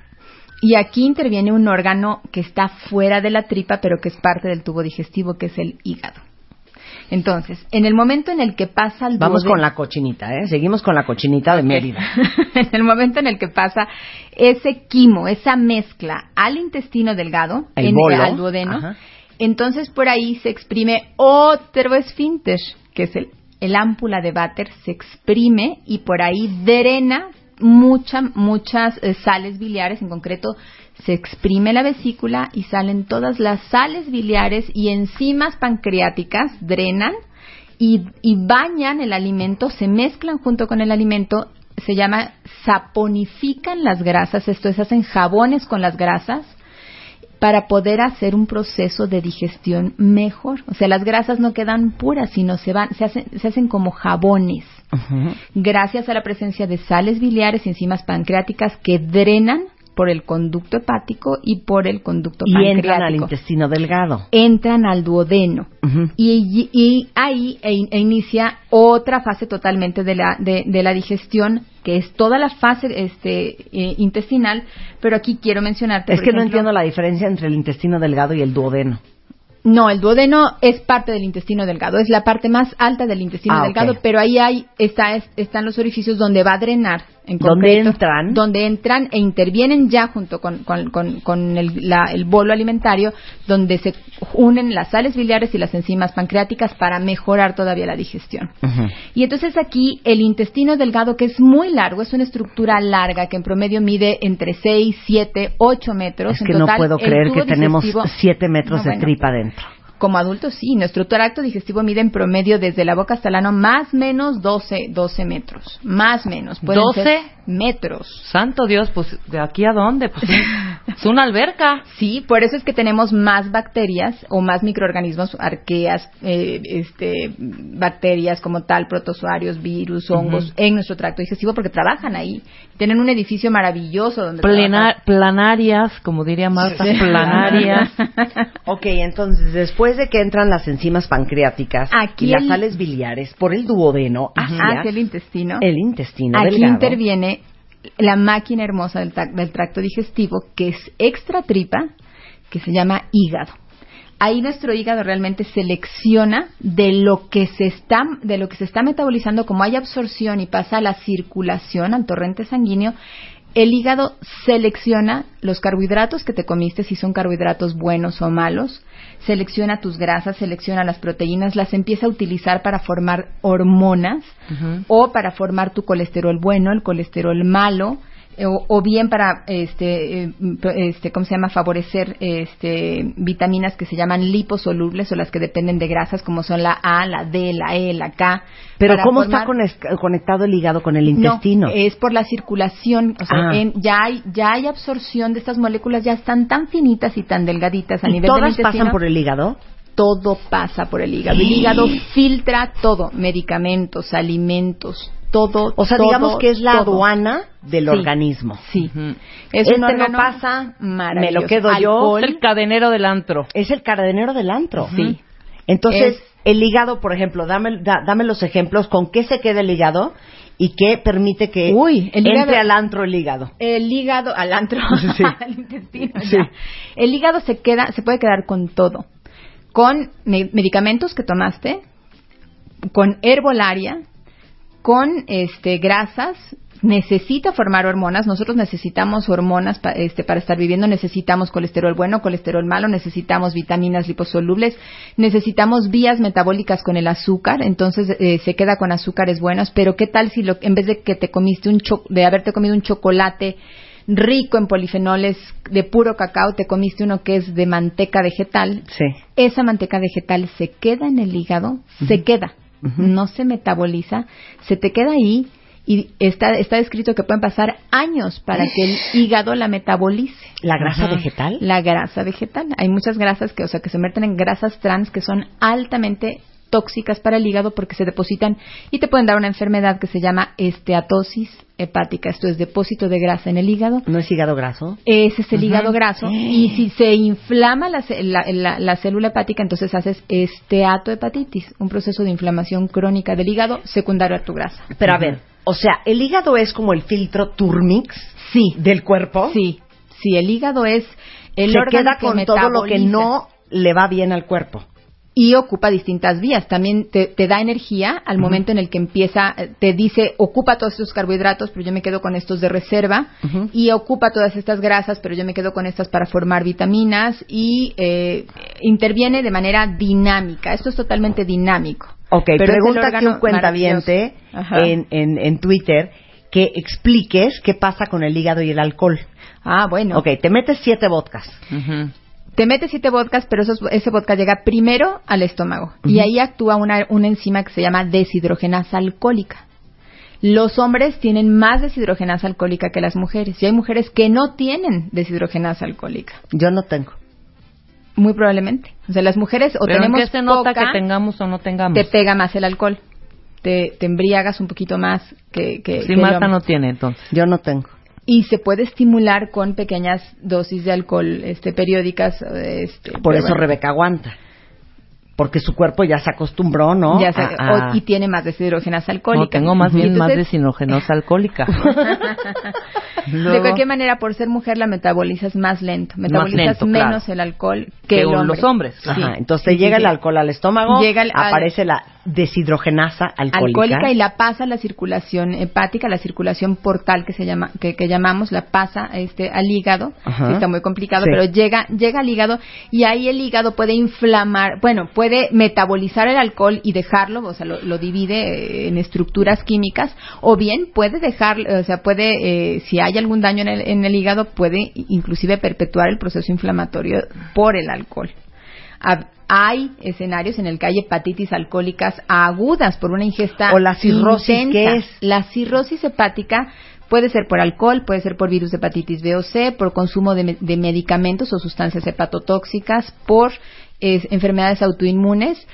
Speaker 5: Y aquí interviene un órgano que está fuera de la tripa, pero que es parte del tubo digestivo, que es el hígado. Entonces, en el momento en el que pasa el
Speaker 1: Vamos
Speaker 5: duodeno-
Speaker 1: con la cochinita, ¿eh? Seguimos con la cochinita de Mérida. <laughs>
Speaker 5: en el momento en el que pasa ese quimo, esa mezcla al intestino delgado,
Speaker 1: El
Speaker 5: en-
Speaker 1: bolo.
Speaker 5: al duodeno,
Speaker 1: Ajá.
Speaker 5: Entonces por ahí se exprime otro esfínter, que es el, el ámpula de váter, se exprime y por ahí drena mucha, muchas eh, sales biliares, en concreto se exprime la vesícula y salen todas las sales biliares y enzimas pancreáticas, drenan y, y bañan el alimento, se mezclan junto con el alimento, se llama saponifican las grasas, esto es, hacen jabones con las grasas para poder hacer un proceso de digestión mejor. O sea, las grasas no quedan puras, sino se van, se hacen, se hacen como jabones. Gracias a la presencia de sales biliares y enzimas pancreáticas que drenan por el conducto hepático y por el conducto
Speaker 1: Y
Speaker 5: pancreático.
Speaker 1: entran al intestino delgado.
Speaker 5: Entran al duodeno. Y, y- y ahí e, e inicia otra fase totalmente de la, de, de la digestión, que es toda la fase este, eh, intestinal, pero aquí quiero mencionarte.
Speaker 1: Es que no entiendo la diferencia entre el intestino delgado y el duodeno.
Speaker 5: No, el duodeno es parte del intestino delgado, es la parte más alta del intestino
Speaker 1: Ah,
Speaker 5: delgado, pero ahí hay, está, es- están los orificios donde va a drenar. En
Speaker 1: ¿Dónde
Speaker 5: concreto,
Speaker 1: entran?
Speaker 5: Donde entran e intervienen ya junto con, con- con- con el, la- el bolo alimentario, donde se unen las sales biliares y las enzimas pancreáticas para mejorar todavía la digestión. Y entonces aquí el intestino delgado, que es muy largo, es una estructura larga que en promedio mide entre 6, 7, 8 metros.
Speaker 1: Es
Speaker 5: En
Speaker 1: que no
Speaker 5: total,
Speaker 1: puedo
Speaker 5: el
Speaker 1: creer que tenemos
Speaker 5: digestivo-
Speaker 1: 7 metros
Speaker 5: No,
Speaker 1: de
Speaker 5: bueno.
Speaker 1: tripa adentro.
Speaker 5: Como adultos, sí. Nuestro tracto digestivo mide en promedio desde la boca hasta el ano más menos 12, 12 metros. Más menos. Pueden
Speaker 4: ¿12?
Speaker 5: ser metros.
Speaker 4: Santo Dios, pues ¿de aquí a dónde? Pues un- es una alberca. <laughs>
Speaker 5: Sí, por eso es que tenemos más bacterias o más microorganismos, arqueas, eh, este, bacterias como tal, protozoarios, virus, hongos, en nuestro tracto digestivo porque trabajan ahí. Tienen un edificio maravilloso donde
Speaker 4: Plena- planarias, como diría Marta, planarias. <laughs>
Speaker 1: Ok, entonces después de que entran las enzimas pancreáticas
Speaker 5: Aquí
Speaker 1: y las
Speaker 5: el-
Speaker 1: sales biliares por el duodeno hacia
Speaker 5: hacia el intestino.
Speaker 1: el intestino
Speaker 5: Aquí
Speaker 1: delgado.
Speaker 5: interviene la máquina hermosa del, del tracto digestivo, que es extra tripa, que se llama hígado. Ahí nuestro hígado realmente selecciona de lo que se está de lo que se está metabolizando, como hay absorción y pasa a la circulación al torrente sanguíneo, el hígado selecciona los carbohidratos que te comiste, si son carbohidratos buenos o malos, selecciona tus grasas, selecciona las proteínas, las empieza a utilizar para formar hormonas o para formar tu colesterol bueno, el colesterol malo, o, o bien para este, eh, este cómo se llama favorecer este vitaminas que se llaman liposolubles o las que dependen de grasas como son la A, la D, la E, la K.
Speaker 1: Pero ¿cómo
Speaker 5: formar-
Speaker 1: está conectado el hígado con el intestino?
Speaker 5: no, es por la circulación, o sea,
Speaker 1: Ah.
Speaker 5: en- ya hay ya hay absorción de estas moléculas, ya están tan finitas y tan delgaditas a
Speaker 1: ¿Y
Speaker 5: nivel
Speaker 1: todas
Speaker 5: del intestino.
Speaker 1: pasan por el hígado?
Speaker 5: Todo pasa por el hígado. El hígado filtra todo, medicamentos, alimentos, todo.
Speaker 1: O sea,
Speaker 5: todo,
Speaker 1: digamos que es la
Speaker 5: todo.
Speaker 1: aduana del
Speaker 5: Sí.
Speaker 1: organismo.
Speaker 5: Sí. Es
Speaker 1: Este
Speaker 5: un
Speaker 1: no pasa, me lo quedo yo.
Speaker 4: Es el cadenero del antro.
Speaker 1: Es el cadenero del antro.
Speaker 5: Sí.
Speaker 1: Entonces,
Speaker 5: Es-
Speaker 1: el hígado, por ejemplo, dame, da- dame los ejemplos con qué se queda el hígado y qué permite que
Speaker 5: Uy, el
Speaker 1: entre al antro el hígado.
Speaker 5: El hígado al antro,
Speaker 1: Sí. <laughs>
Speaker 5: al intestino.
Speaker 1: Sí.
Speaker 5: ya. El hígado se queda, se puede quedar con todo, con me- medicamentos que tomaste, con herbolaria, con este grasas. Necesita formar hormonas. Nosotros necesitamos hormonas pa- este, para estar viviendo. Necesitamos colesterol bueno, colesterol malo. Necesitamos vitaminas liposolubles. Necesitamos vías metabólicas con el azúcar. Entonces eh, se queda con azúcares buenos. Pero qué tal si lo, en vez de que te comiste un cho- de haberte comido un chocolate rico en polifenoles de puro cacao, te comiste uno que es de manteca vegetal.
Speaker 1: Sí.
Speaker 5: Esa manteca vegetal se queda en el hígado, se queda, no se metaboliza, se te queda ahí y está, está descrito que pueden pasar años para que el <gasps> hígado la metabolice.
Speaker 1: ¿La grasa vegetal?
Speaker 5: La grasa vegetal. Hay muchas grasas que, o sea, que se meten en grasas trans que son altamente tóxicas para el hígado porque se depositan y te pueden dar una enfermedad que se llama esteatosis hepática. Esto es depósito de grasa en el hígado.
Speaker 1: ¿No es hígado graso?
Speaker 5: Ese es el hígado graso. Y si se inflama la, la- la- la célula hepática, entonces haces esteatohepatitis, un proceso de inflamación crónica del hígado secundario a tu grasa.
Speaker 1: Pero a ver, o sea, el hígado es como el filtro Turmix
Speaker 5: Sí,
Speaker 1: del cuerpo.
Speaker 5: sí, sí, el hígado es el
Speaker 1: se
Speaker 5: órgano
Speaker 1: queda
Speaker 5: que
Speaker 1: con todo lo que no le va bien al cuerpo.
Speaker 5: Y ocupa distintas vías. También te, te da energía al momento en el que empieza, eh, te dice, ocupa todos estos carbohidratos, pero yo me quedo con estos de reserva, y ocupa todas estas grasas, pero yo me quedo con estas para formar vitaminas, y eh, interviene de manera dinámica. Esto es totalmente dinámico.
Speaker 1: Ok,
Speaker 5: Pero
Speaker 1: pregunta
Speaker 5: órgano
Speaker 1: un cuentaviente en, en, en Twitter que expliques qué pasa con el hígado y el alcohol.
Speaker 5: Ah, bueno.
Speaker 1: Ok, te metes siete vodkas.
Speaker 5: Te metes siete vodkas, pero esos- ese vodka llega primero al estómago. Y ahí actúa una, una enzima que se llama deshidrogenasa alcohólica. Los hombres tienen más deshidrogenasa alcohólica que las mujeres. Y hay mujeres que no tienen deshidrogenasa alcohólica.
Speaker 1: Yo no tengo.
Speaker 5: Muy probablemente. O sea, las mujeres o
Speaker 4: Pero ¿en
Speaker 5: tenemos
Speaker 4: qué se nota
Speaker 5: poca,
Speaker 4: que tengamos o no tengamos?
Speaker 5: te pega más el alcohol. Te, te embriagas un poquito más que, que,
Speaker 4: si
Speaker 5: que
Speaker 4: Marta no tiene, entonces.
Speaker 1: Yo no tengo.
Speaker 5: Y se puede estimular con pequeñas dosis de alcohol este periódicas este,
Speaker 1: Por eso
Speaker 5: bueno,
Speaker 1: Rebeca aguanta. Porque su cuerpo ya se acostumbró, ¿no?
Speaker 5: ya se-
Speaker 1: A- a-
Speaker 5: o- y tiene más deshidrogenas alcohólicas
Speaker 4: No, tengo más bien más
Speaker 5: entonces,
Speaker 4: desinogenosa <laughs> alcohólica.
Speaker 5: de cualquier manera por ser mujer la metabolizas más lento metabolizas
Speaker 4: lento,
Speaker 5: menos
Speaker 4: claro.
Speaker 5: el alcohol que,
Speaker 4: Que
Speaker 5: el hombre.
Speaker 4: los hombres,
Speaker 5: Sí.
Speaker 1: Ajá, entonces
Speaker 5: Sí,
Speaker 1: llega
Speaker 5: sí.
Speaker 1: el alcohol al estómago,
Speaker 5: Llega el- al-
Speaker 1: aparece la deshidrogenasa alcohólica.
Speaker 5: alcohólica y la pasa a la circulación hepática, la circulación portal que se llama, que, que llamamos, la pasa este al hígado. Sí, está muy complicado,
Speaker 1: Sí.
Speaker 5: pero llega, llega al hígado y ahí el hígado puede inflamar, bueno, puede metabolizar el alcohol y dejarlo, o sea, lo, lo divide eh, en estructuras químicas, o bien puede dejar, o sea, puede, eh, si hay algún daño en el, en el hígado, puede inclusive perpetuar el proceso inflamatorio por el alcohol. Hay escenarios en el que hay hepatitis alcohólicas agudas por una ingesta
Speaker 1: O la cirrosis,
Speaker 5: intensa.
Speaker 1: ¿qué es?
Speaker 5: La cirrosis hepática puede ser por alcohol, puede ser por virus de hepatitis B o C, por consumo de, de medicamentos o sustancias hepatotóxicas, por eh, enfermedades autoinmunes,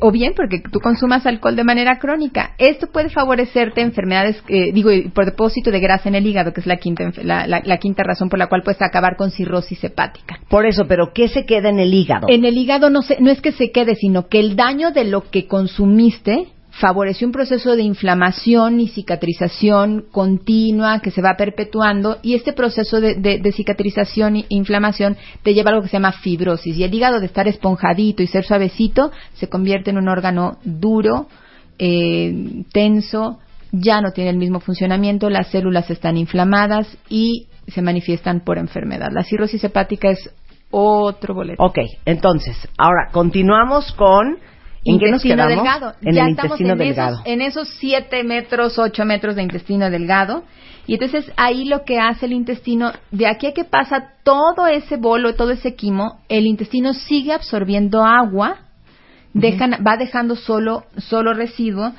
Speaker 5: o bien porque tú consumas alcohol de manera crónica. Esto puede favorecerte enfermedades, eh, digo, por depósito de grasa en el hígado, que es la quinta, la- la quinta razón por la cual puedes acabar con cirrosis hepática.
Speaker 1: Por eso, pero ¿qué se queda en el hígado?
Speaker 5: En el hígado no, se- no es que se quede, sino que el daño de lo que consumiste favoreció un proceso de inflamación y cicatrización continua que se va perpetuando y este proceso de, de- cicatrización e inflamación te lleva a algo que se llama fibrosis y el hígado de estar esponjadito y ser suavecito se convierte en un órgano duro, eh, tenso, ya no tiene el mismo funcionamiento, las células están inflamadas y se manifiestan por enfermedad. La cirrosis hepática es otro boleto.
Speaker 1: Ok, entonces, ahora continuamos con... ¿En qué nos quedamos?
Speaker 5: delgado.
Speaker 1: En
Speaker 5: ya
Speaker 1: el
Speaker 5: estamos
Speaker 1: intestino
Speaker 5: en
Speaker 1: delgado.
Speaker 5: Esos, en esos 7 metros, 8 metros de intestino delgado. Y entonces ahí lo que hace el intestino, de aquí a que pasa todo ese bolo, todo ese quimo, el intestino sigue absorbiendo agua, dejan, va dejando solo, solo residuo,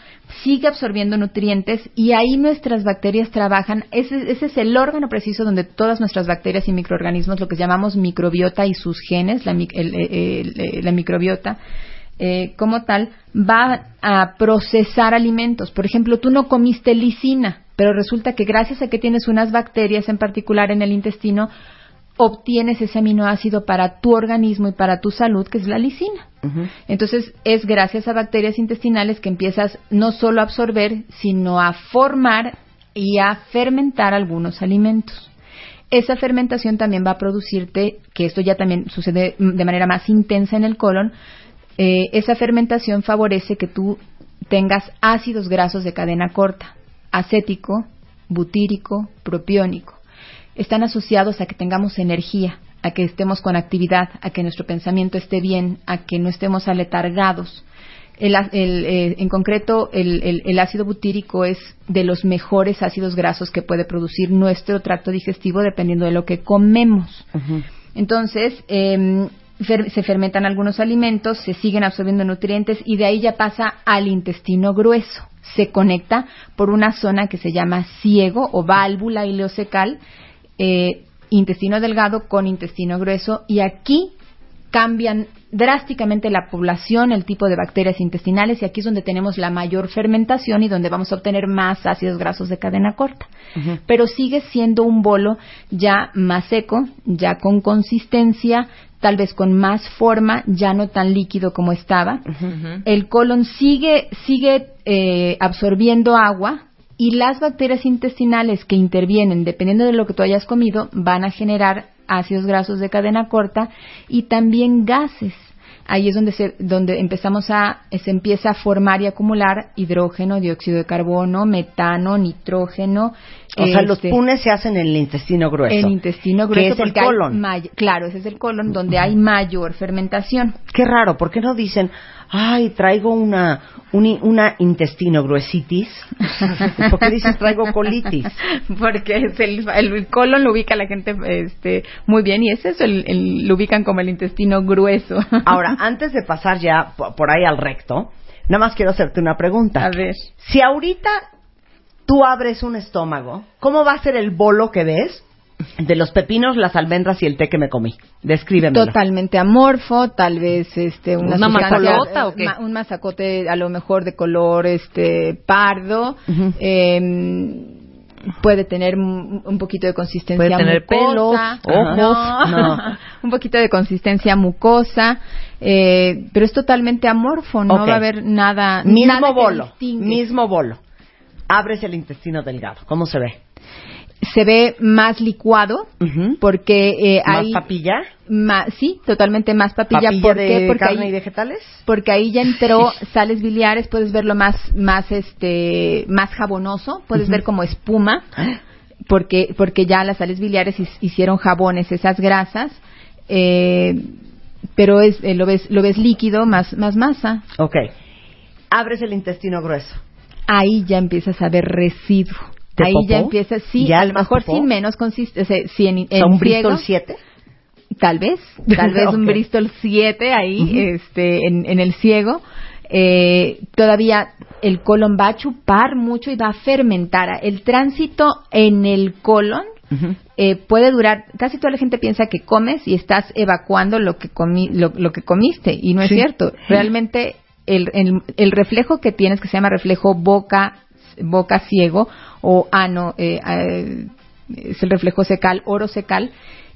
Speaker 5: sigue absorbiendo nutrientes y ahí nuestras bacterias trabajan. Ese, ese es el órgano preciso donde todas nuestras bacterias y microorganismos, lo que llamamos microbiota y sus genes, la, el- el- la microbiota, eh, como tal, va a procesar alimentos. Por ejemplo, tú no comiste lisina, pero resulta que gracias a que tienes unas bacterias en particular en el intestino, obtienes ese aminoácido para tu organismo y para tu salud, que es la lisina. Entonces, es gracias a bacterias intestinales que empiezas no solo a absorber, sino a formar y a fermentar algunos alimentos. Esa fermentación también va a producirte, que esto ya también sucede de manera más intensa en el colon, eh, esa fermentación favorece que tú tengas ácidos grasos de cadena corta, acético, butírico, propiónico. Están asociados a que tengamos energía, a que estemos con actividad, a que nuestro pensamiento esté bien, a que no estemos aletargados. El el, eh, en concreto, el, el- el ácido butírico es de los mejores ácidos grasos que puede producir nuestro tracto digestivo dependiendo de lo que comemos. Entonces, em, fer- se fermentan algunos alimentos, se siguen absorbiendo nutrientes y de ahí ya pasa al intestino grueso. Se conecta por una zona que se llama ciego o válvula ileocecal, eh, intestino delgado con intestino grueso y aquí cambian drásticamente la población, el tipo de bacterias intestinales y aquí es donde tenemos la mayor fermentación y donde vamos a obtener más ácidos grasos de cadena corta. Pero sigue siendo un bolo ya más seco, ya con consistencia, tal vez con más forma, ya no tan líquido como estaba. El colon sigue, sigue eh, absorbiendo agua y las bacterias intestinales que intervienen, dependiendo de lo que tú hayas comido, van a generar ácidos grasos de cadena corta y también gases. Ahí es donde, se, donde empezamos a, se empieza a formar y acumular hidrógeno, dióxido de carbono, metano, nitrógeno.
Speaker 1: O sea, los
Speaker 5: este,
Speaker 1: punes se hacen en el intestino grueso.
Speaker 5: El intestino
Speaker 1: que
Speaker 5: grueso
Speaker 1: es el
Speaker 5: hay
Speaker 1: colon.
Speaker 5: may- claro, ese es el colon donde hay mayor fermentación.
Speaker 1: Qué raro, ¿por qué no dicen, ay, traigo una, una intestino gruesitis? ¿Por qué dices traigo colitis? <laughs>
Speaker 5: Porque es el, el colon lo ubica la gente este, muy bien y es eso, el, el- lo ubican como el intestino grueso. <laughs>
Speaker 1: Ahora, antes de pasar ya po- por ahí al recto, nada más quiero hacerte una pregunta.
Speaker 5: A ver.
Speaker 1: Si ahorita tú abres un estómago, ¿cómo va a ser el bolo que ves De los pepinos, las almendras y el té que me comí. Descríbemelo.
Speaker 5: Totalmente amorfo, tal vez este una,
Speaker 4: ¿Una
Speaker 5: sustancia-
Speaker 4: mazacolota o qué?
Speaker 5: ma- un mazacote a lo mejor de color este pardo. Eh, puede tener un poquito de consistencia
Speaker 4: Puede tener
Speaker 5: mucosa.
Speaker 4: pelos, ojos.
Speaker 5: No,
Speaker 1: No. <laughs>
Speaker 5: un poquito de consistencia mucosa, eh, pero es totalmente amorfo, no va a haber nada
Speaker 1: Mismo
Speaker 5: nada
Speaker 1: bolo. Mismo bolo. Abres el intestino delgado. ¿Cómo se ve?
Speaker 5: Se ve más licuado porque eh,
Speaker 1: ¿Más
Speaker 5: hay
Speaker 1: papilla?
Speaker 5: sí, totalmente más papilla.
Speaker 1: ¿Papilla
Speaker 5: ¿Por
Speaker 1: de
Speaker 5: qué? Porque
Speaker 1: carne
Speaker 5: ahí-
Speaker 1: y vegetales?
Speaker 5: porque ahí ya entró <laughs> sales biliares, puedes verlo más, más, este, más jabonoso, puedes ver como espuma, porque, porque ya las sales biliares hicieron jabones, esas grasas, eh, pero es, eh, lo ves, lo ves líquido, más, más masa.
Speaker 1: Ok. Abres el intestino grueso.
Speaker 5: Ahí ya empiezas a ver residuo.
Speaker 1: ¿De
Speaker 5: Ahí
Speaker 1: popó?
Speaker 5: ya empiezas, sí,
Speaker 1: ¿Ya
Speaker 5: a lo mejor
Speaker 1: popó?
Speaker 5: sin menos consistencia, si en, en
Speaker 1: un
Speaker 5: ciego-
Speaker 1: Bristol 7.
Speaker 5: Tal vez, <laughs> tal vez un. Bristol 7 ahí, este, en, en el ciego. Eh, todavía el colon va a chupar mucho y va a fermentar. El tránsito en el colon eh, puede durar. Casi toda la gente piensa que comes y estás evacuando lo que comi, lo, lo que comiste y no es
Speaker 1: Sí.
Speaker 5: cierto. Realmente el, el, el reflejo que tienes que se llama reflejo boca boca ciego o ano eh, eh, es el reflejo secal, oro secal.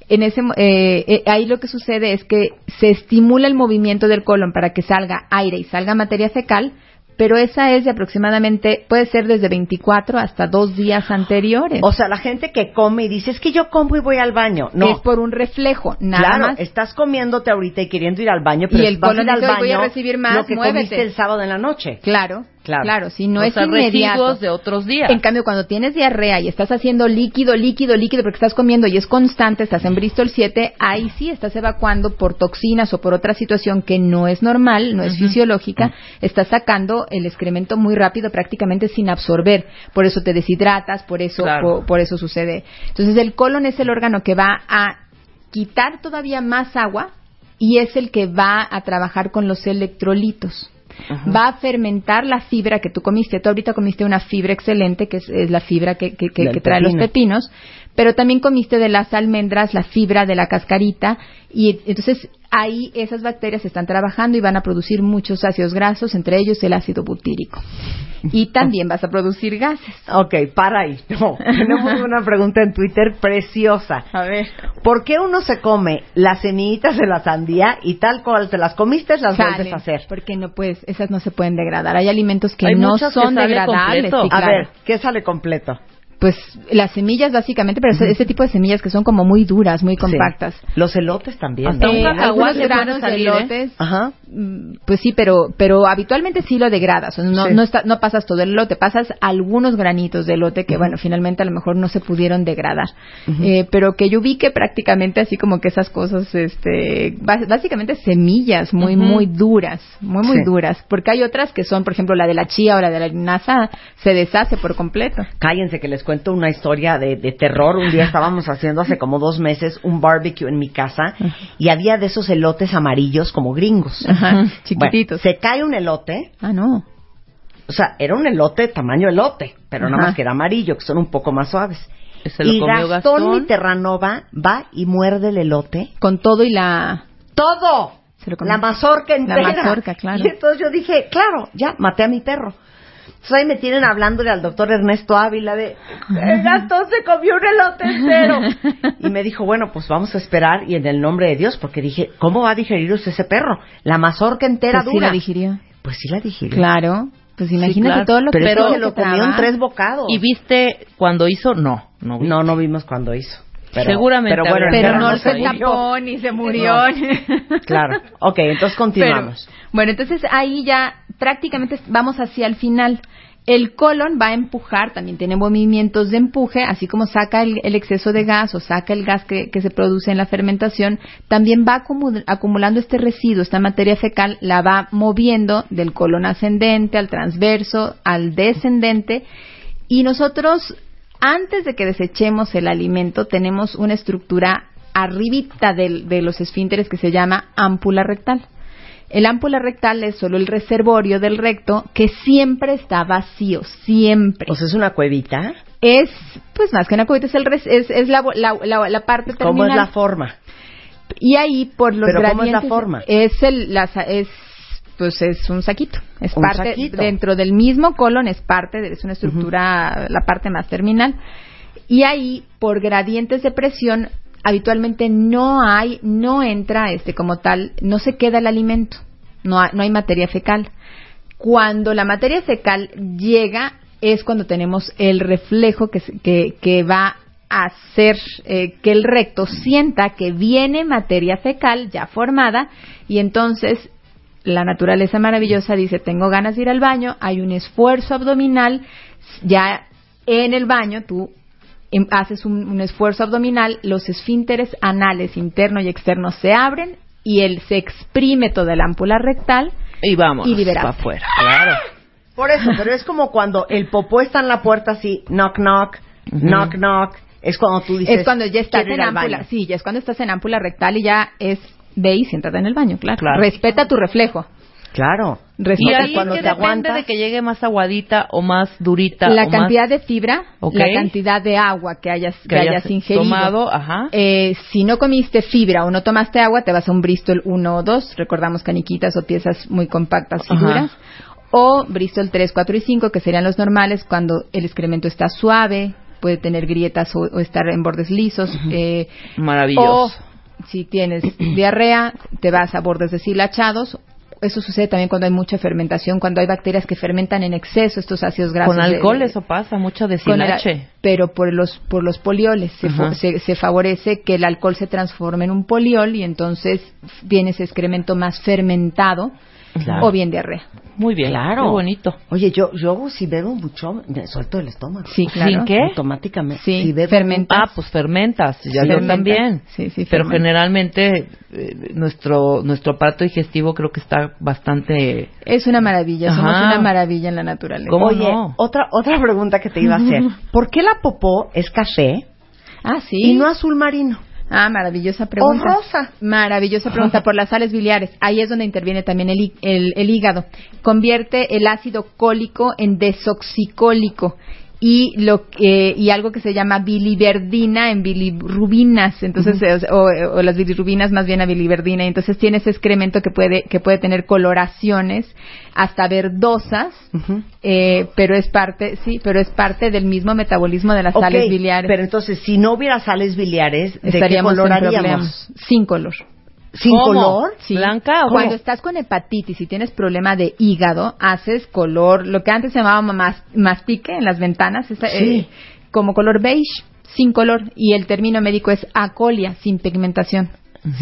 Speaker 5: En ese, eh, eh, ahí lo que sucede es que se estimula el movimiento del colon para que salga aire y salga materia fecal, pero esa es de aproximadamente, puede ser desde 24 hasta dos días anteriores.
Speaker 1: O sea, la gente que come y dice, es que yo como y voy al baño. No.
Speaker 5: Es por un reflejo, nada
Speaker 1: claro,
Speaker 5: más.
Speaker 1: estás comiéndote ahorita y queriendo ir al baño, pero
Speaker 5: Y el
Speaker 1: vas
Speaker 5: colon
Speaker 1: ir al
Speaker 5: dice, "Hoy
Speaker 1: baño
Speaker 5: voy a recibir más,
Speaker 1: lo que
Speaker 5: muévete".
Speaker 1: comiste el sábado en la noche.
Speaker 5: Claro,
Speaker 1: Claro.
Speaker 5: claro, si no
Speaker 4: o
Speaker 5: es
Speaker 4: sea,
Speaker 5: inmediato.
Speaker 4: residuos de otros días.
Speaker 5: En cambio, cuando tienes diarrea y estás haciendo líquido, líquido, líquido, porque estás comiendo y es constante, estás en Bristol 7, ahí sí estás evacuando por toxinas o por otra situación que no es normal, no es fisiológica, estás sacando el excremento muy rápido, prácticamente sin absorber. Por eso te deshidratas, por eso,
Speaker 4: Claro.
Speaker 5: por, por eso sucede. Entonces, el colon es el órgano que va a quitar todavía más agua y es el que va a trabajar con los electrolitos. Va a fermentar la fibra que tú comiste. Tú ahorita comiste una fibra excelente, que es, es la fibra que, que- que- que trae los
Speaker 1: pepino.
Speaker 5: pepinos, pero también comiste de las almendras la fibra de la cascarita y entonces ahí esas bacterias están trabajando y van a producir muchos ácidos grasos, entre ellos el ácido butírico. Y también vas a producir gases.
Speaker 1: Ok, para ahí. <laughs> No, tenemos <laughs> una pregunta en Twitter preciosa.
Speaker 5: A ver.
Speaker 1: ¿Por qué uno se come las semillitas de la sandía y tal cual te las comiste las vuelves a hacer?
Speaker 5: Porque no puedes, esas no se pueden degradar. Hay alimentos que
Speaker 4: Hay
Speaker 5: no
Speaker 4: que
Speaker 5: son
Speaker 4: sale
Speaker 5: degradables.
Speaker 1: A ver, ¿qué sale completo?
Speaker 5: Pues las semillas básicamente, pero ese- ese tipo de semillas que son como muy duras, muy compactas.
Speaker 1: Sí. Los elotes también.
Speaker 4: Hasta
Speaker 1: ¿no?
Speaker 4: un
Speaker 5: Eh, granos de
Speaker 4: ¿eh?
Speaker 5: elotes,
Speaker 1: Ajá.
Speaker 5: mm, pues sí, pero pero habitualmente sí lo degradas. No,
Speaker 1: Sí.
Speaker 5: no, está- no pasas todo el elote, pasas algunos granitos de elote que, bueno, finalmente a lo mejor no se pudieron degradar. Eh, pero que yo vi que prácticamente así como que esas cosas, este, básicamente semillas muy, muy duras, muy, muy
Speaker 1: Sí.
Speaker 5: duras. Porque hay otras que son, por ejemplo, la de la chía o la de la linaza, se deshace por completo.
Speaker 1: Cállense que les cuento una historia de, de terror. Un día <laughs> estábamos haciendo hace como dos meses un barbecue en mi casa y había de esos elotes amarillos como gringos.
Speaker 5: Ajá,
Speaker 1: Bueno,
Speaker 5: chiquititos.
Speaker 1: se cae un elote,
Speaker 5: Ah, no.
Speaker 1: o sea, era un elote tamaño elote, pero nada más que era amarillo, que son un poco más suaves.
Speaker 4: Se lo
Speaker 1: y
Speaker 4: comió
Speaker 1: Gastón,
Speaker 4: Gastón.
Speaker 1: mi Terranova va y muerde el elote.
Speaker 5: Con todo y la...
Speaker 1: ¡Todo!
Speaker 5: Se lo comió.
Speaker 1: La mazorca
Speaker 5: La
Speaker 1: entera.
Speaker 5: mazorca, claro.
Speaker 1: Y entonces yo dije, claro, ya, maté a mi perro. Entonces ahí me tienen hablándole al doctor Ernesto Ávila de, el Gastón se comió un elote entero. <laughs> Y me dijo, bueno, pues vamos a esperar y en el nombre de Dios, porque dije, ¿cómo va a digerir usted ese perro? La mazorca entera
Speaker 5: Pues sí
Speaker 1: dura.
Speaker 5: la digirió.
Speaker 1: Pues sí la digirió.
Speaker 5: Claro. Pues imagínate
Speaker 4: claro.
Speaker 5: todo lo
Speaker 1: Pero,
Speaker 5: que todo
Speaker 1: se lo
Speaker 5: que
Speaker 1: comió en tres bocados.
Speaker 4: ¿Y viste cuando hizo? No, no.
Speaker 1: No, no vimos cuando hizo. Pero,
Speaker 4: Seguramente
Speaker 1: Pero bueno,
Speaker 5: Pero
Speaker 1: perro
Speaker 5: no
Speaker 1: se
Speaker 5: tapó ni se murió. <laughs>
Speaker 1: Claro. Ok, entonces continuamos.
Speaker 5: Pero, bueno, entonces ahí ya prácticamente vamos hacia el final. El colon va a empujar, también tiene movimientos de empuje, así como saca el, exceso de gas o saca el gas que, se produce en la fermentación, también va acumu- acumulando este residuo, esta materia fecal, la va moviendo del colon ascendente al transverso, al descendente, y nosotros, antes de que desechemos el alimento, tenemos una estructura arribita del- de los esfínteres que se llama ámpula rectal. El ámpula rectal es solo el reservorio del recto que siempre está vacío, siempre.
Speaker 1: O sea, es una cuevita.
Speaker 5: es, Pues más que una cubeta es, el res- es, es la, la, la, la parte terminal.
Speaker 1: ¿Cómo es la forma?
Speaker 5: Y ahí por los
Speaker 1: ¿Pero cómo es la
Speaker 5: gradientes
Speaker 1: forma?
Speaker 5: es el es pues es un saquito, es
Speaker 1: Un
Speaker 5: parte
Speaker 1: saquito.
Speaker 5: dentro del mismo colon es parte de es una estructura la parte más terminal. Y ahí por gradientes de presión habitualmente no hay no entra este como tal, no se queda el alimento. No hay, no hay materia fecal. Cuando la materia fecal llega es cuando tenemos el reflejo que, que, que va a hacer eh, que el recto sienta que viene materia fecal ya formada y entonces la naturaleza maravillosa dice tengo ganas de ir al baño, hay un esfuerzo abdominal, ya en el baño tú haces un, un esfuerzo abdominal, los esfínteres anales interno y externo se abren y él se exprime toda la ámpula rectal
Speaker 4: Y vamos.
Speaker 5: Y.
Speaker 4: Para afuera. Claro.
Speaker 1: Por eso, pero es como cuando el popó está en la puerta así, knock, knock, knock, knock. Es cuando tú dices.
Speaker 5: es cuando ya estás
Speaker 1: "Quiero ir
Speaker 5: en ámpula,
Speaker 1: baño".
Speaker 5: sí, ya es cuando estás en ámpula rectal y ya es ve y siéntate en el baño, claro.
Speaker 4: Claro.
Speaker 5: Respeta tu reflejo.
Speaker 1: Claro.
Speaker 4: Y
Speaker 5: Respeta
Speaker 4: ahí
Speaker 1: cuando
Speaker 4: que
Speaker 1: te
Speaker 4: depende
Speaker 1: aguantas.
Speaker 4: de que llegue más aguadita o más durita.
Speaker 5: la
Speaker 4: o
Speaker 5: cantidad
Speaker 4: más
Speaker 5: de fibra, la cantidad de agua que hayas, que
Speaker 4: que
Speaker 5: hayas ingerido.
Speaker 4: tomado, ajá.
Speaker 5: Eh, si no comiste fibra o no tomaste agua, te vas a un Bristol 1 o 2, recordamos caniquitas o piezas muy compactas y duras. O Bristol 3, 4 y 5, que serían los normales cuando el excremento está suave, puede tener grietas o, o estar en bordes lisos. eh,
Speaker 4: Maravilloso.
Speaker 5: o si tienes diarrea, te vas a bordes deshilachados. Eso sucede también cuando hay mucha fermentación, cuando hay bacterias que fermentan en exceso estos ácidos grasos.
Speaker 4: Con alcohol
Speaker 5: de-
Speaker 4: eso pasa, mucho
Speaker 5: con el-
Speaker 4: deshilache.
Speaker 5: pero por los por los polioles se, se, se favorece que el alcohol se transforme en un poliol y entonces viene ese excremento más fermentado
Speaker 4: Claro.
Speaker 5: o bien diarrea.
Speaker 4: Muy bien.
Speaker 1: Claro.
Speaker 4: Qué bonito.
Speaker 1: Oye, yo, yo si bebo mucho, me suelto el estómago.
Speaker 5: Sí, claro.
Speaker 4: ¿Sin qué?
Speaker 1: Automáticamente.
Speaker 5: Sí,
Speaker 1: si bebo.
Speaker 4: Ah, pues fermentas, ya
Speaker 5: Sí,
Speaker 4: yo
Speaker 5: fermentas.
Speaker 4: también.
Speaker 5: Sí, sí,
Speaker 4: Pero
Speaker 5: fermenta.
Speaker 4: generalmente eh, nuestro nuestro aparato digestivo creo que está bastante
Speaker 5: Es una maravilla, somos
Speaker 4: Ajá.
Speaker 5: una maravilla en la naturaleza.
Speaker 4: ¿Cómo
Speaker 1: Oye,
Speaker 4: no?
Speaker 1: otra, otra pregunta que te iba a hacer. <laughs> ¿Por qué la popó es café
Speaker 5: Ah, sí.
Speaker 1: y no azul marino?
Speaker 5: Ah, maravillosa pregunta.
Speaker 1: O rosa.
Speaker 5: Maravillosa pregunta por las sales biliares. Ahí es donde interviene también el, el- el hígado. Convierte el ácido cólico en desoxicólico y lo que- y algo que se llama biliverdina en bilirrubinas. Entonces eh, o, o las bilirrubinas más bien a biliverdina. Y entonces tiene ese excremento que puede que puede tener coloraciones hasta verdosas, eh, pero es parte sí, pero es parte del mismo metabolismo de las sales biliares.
Speaker 1: Pero entonces, si no hubiera sales biliares, ¿de qué
Speaker 5: Estaríamos. Sin color.
Speaker 1: ¿Sin
Speaker 4: ¿Cómo?
Speaker 1: color?
Speaker 5: Sí.
Speaker 4: ¿Blanca o
Speaker 5: Cuando
Speaker 4: cómo?
Speaker 5: estás con hepatitis y tienes problema de hígado, haces color, lo que antes se llamaba mas- mastique en las ventanas, esa-
Speaker 1: Sí.
Speaker 5: eh, como color beige, sin color. Y el término médico es acolia, sin pigmentación,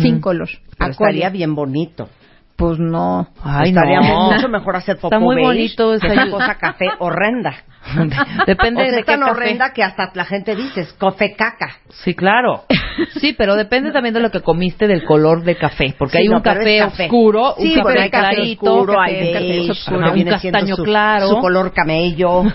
Speaker 5: sin color.
Speaker 1: Pero
Speaker 5: Acolia.
Speaker 1: estaría bien bonito.
Speaker 5: Pues no.
Speaker 4: Ay,
Speaker 1: estaría
Speaker 4: no.
Speaker 1: mucho mejor hacer popó
Speaker 4: Está muy
Speaker 1: beige
Speaker 4: bonito
Speaker 1: que
Speaker 4: esa-
Speaker 1: cosa café horrenda. <laughs>
Speaker 4: Depende
Speaker 1: o sea,
Speaker 4: de
Speaker 1: es
Speaker 4: qué
Speaker 1: tan
Speaker 4: café.
Speaker 1: horrenda que hasta la gente dice, es café caca.
Speaker 4: Sí, claro. <laughs> Sí, pero depende también de lo que comiste del color de café, porque
Speaker 1: Sí,
Speaker 4: hay
Speaker 1: no,
Speaker 4: un café,
Speaker 1: café.
Speaker 4: oscuro,
Speaker 1: Sí,
Speaker 4: un café
Speaker 1: hay café
Speaker 4: clarito,
Speaker 1: oscuro, hay
Speaker 5: café- café
Speaker 1: beige,
Speaker 5: oscuro.
Speaker 1: ajá,
Speaker 4: un castaño
Speaker 1: su-
Speaker 4: claro.
Speaker 1: Su color camello. <laughs>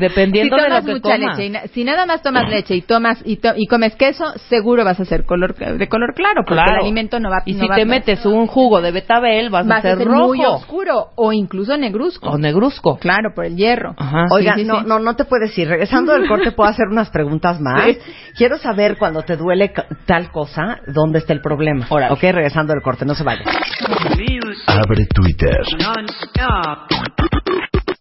Speaker 4: dependiendo
Speaker 5: si
Speaker 4: de lo que
Speaker 5: mucha
Speaker 4: comas.
Speaker 5: leche y na- si nada más tomas leche y tomas y, to- y comes queso, seguro vas a ser color de color claro, porque
Speaker 4: Claro.
Speaker 5: el alimento no va
Speaker 4: Y
Speaker 5: no
Speaker 4: si
Speaker 5: va
Speaker 4: te
Speaker 5: a-
Speaker 4: metes un jugo de betabel, vas,
Speaker 5: vas
Speaker 4: a ser, rojo
Speaker 5: muy oscuro o incluso negruzco.
Speaker 4: o negruzco.
Speaker 5: Claro, por el hierro.
Speaker 4: Ajá.
Speaker 1: Oiga,
Speaker 5: sí, sí,
Speaker 1: no,
Speaker 5: sí.
Speaker 1: no, no te puedes ir. Regresando del corte, puedo hacer unas preguntas <laughs> más.
Speaker 5: Sí.
Speaker 1: Quiero saber cuando te duele tal cosa, dónde está el problema.
Speaker 4: Órale.
Speaker 1: Ok, regresando del corte, no se vayan.
Speaker 6: Music
Speaker 3: Abre Twitter.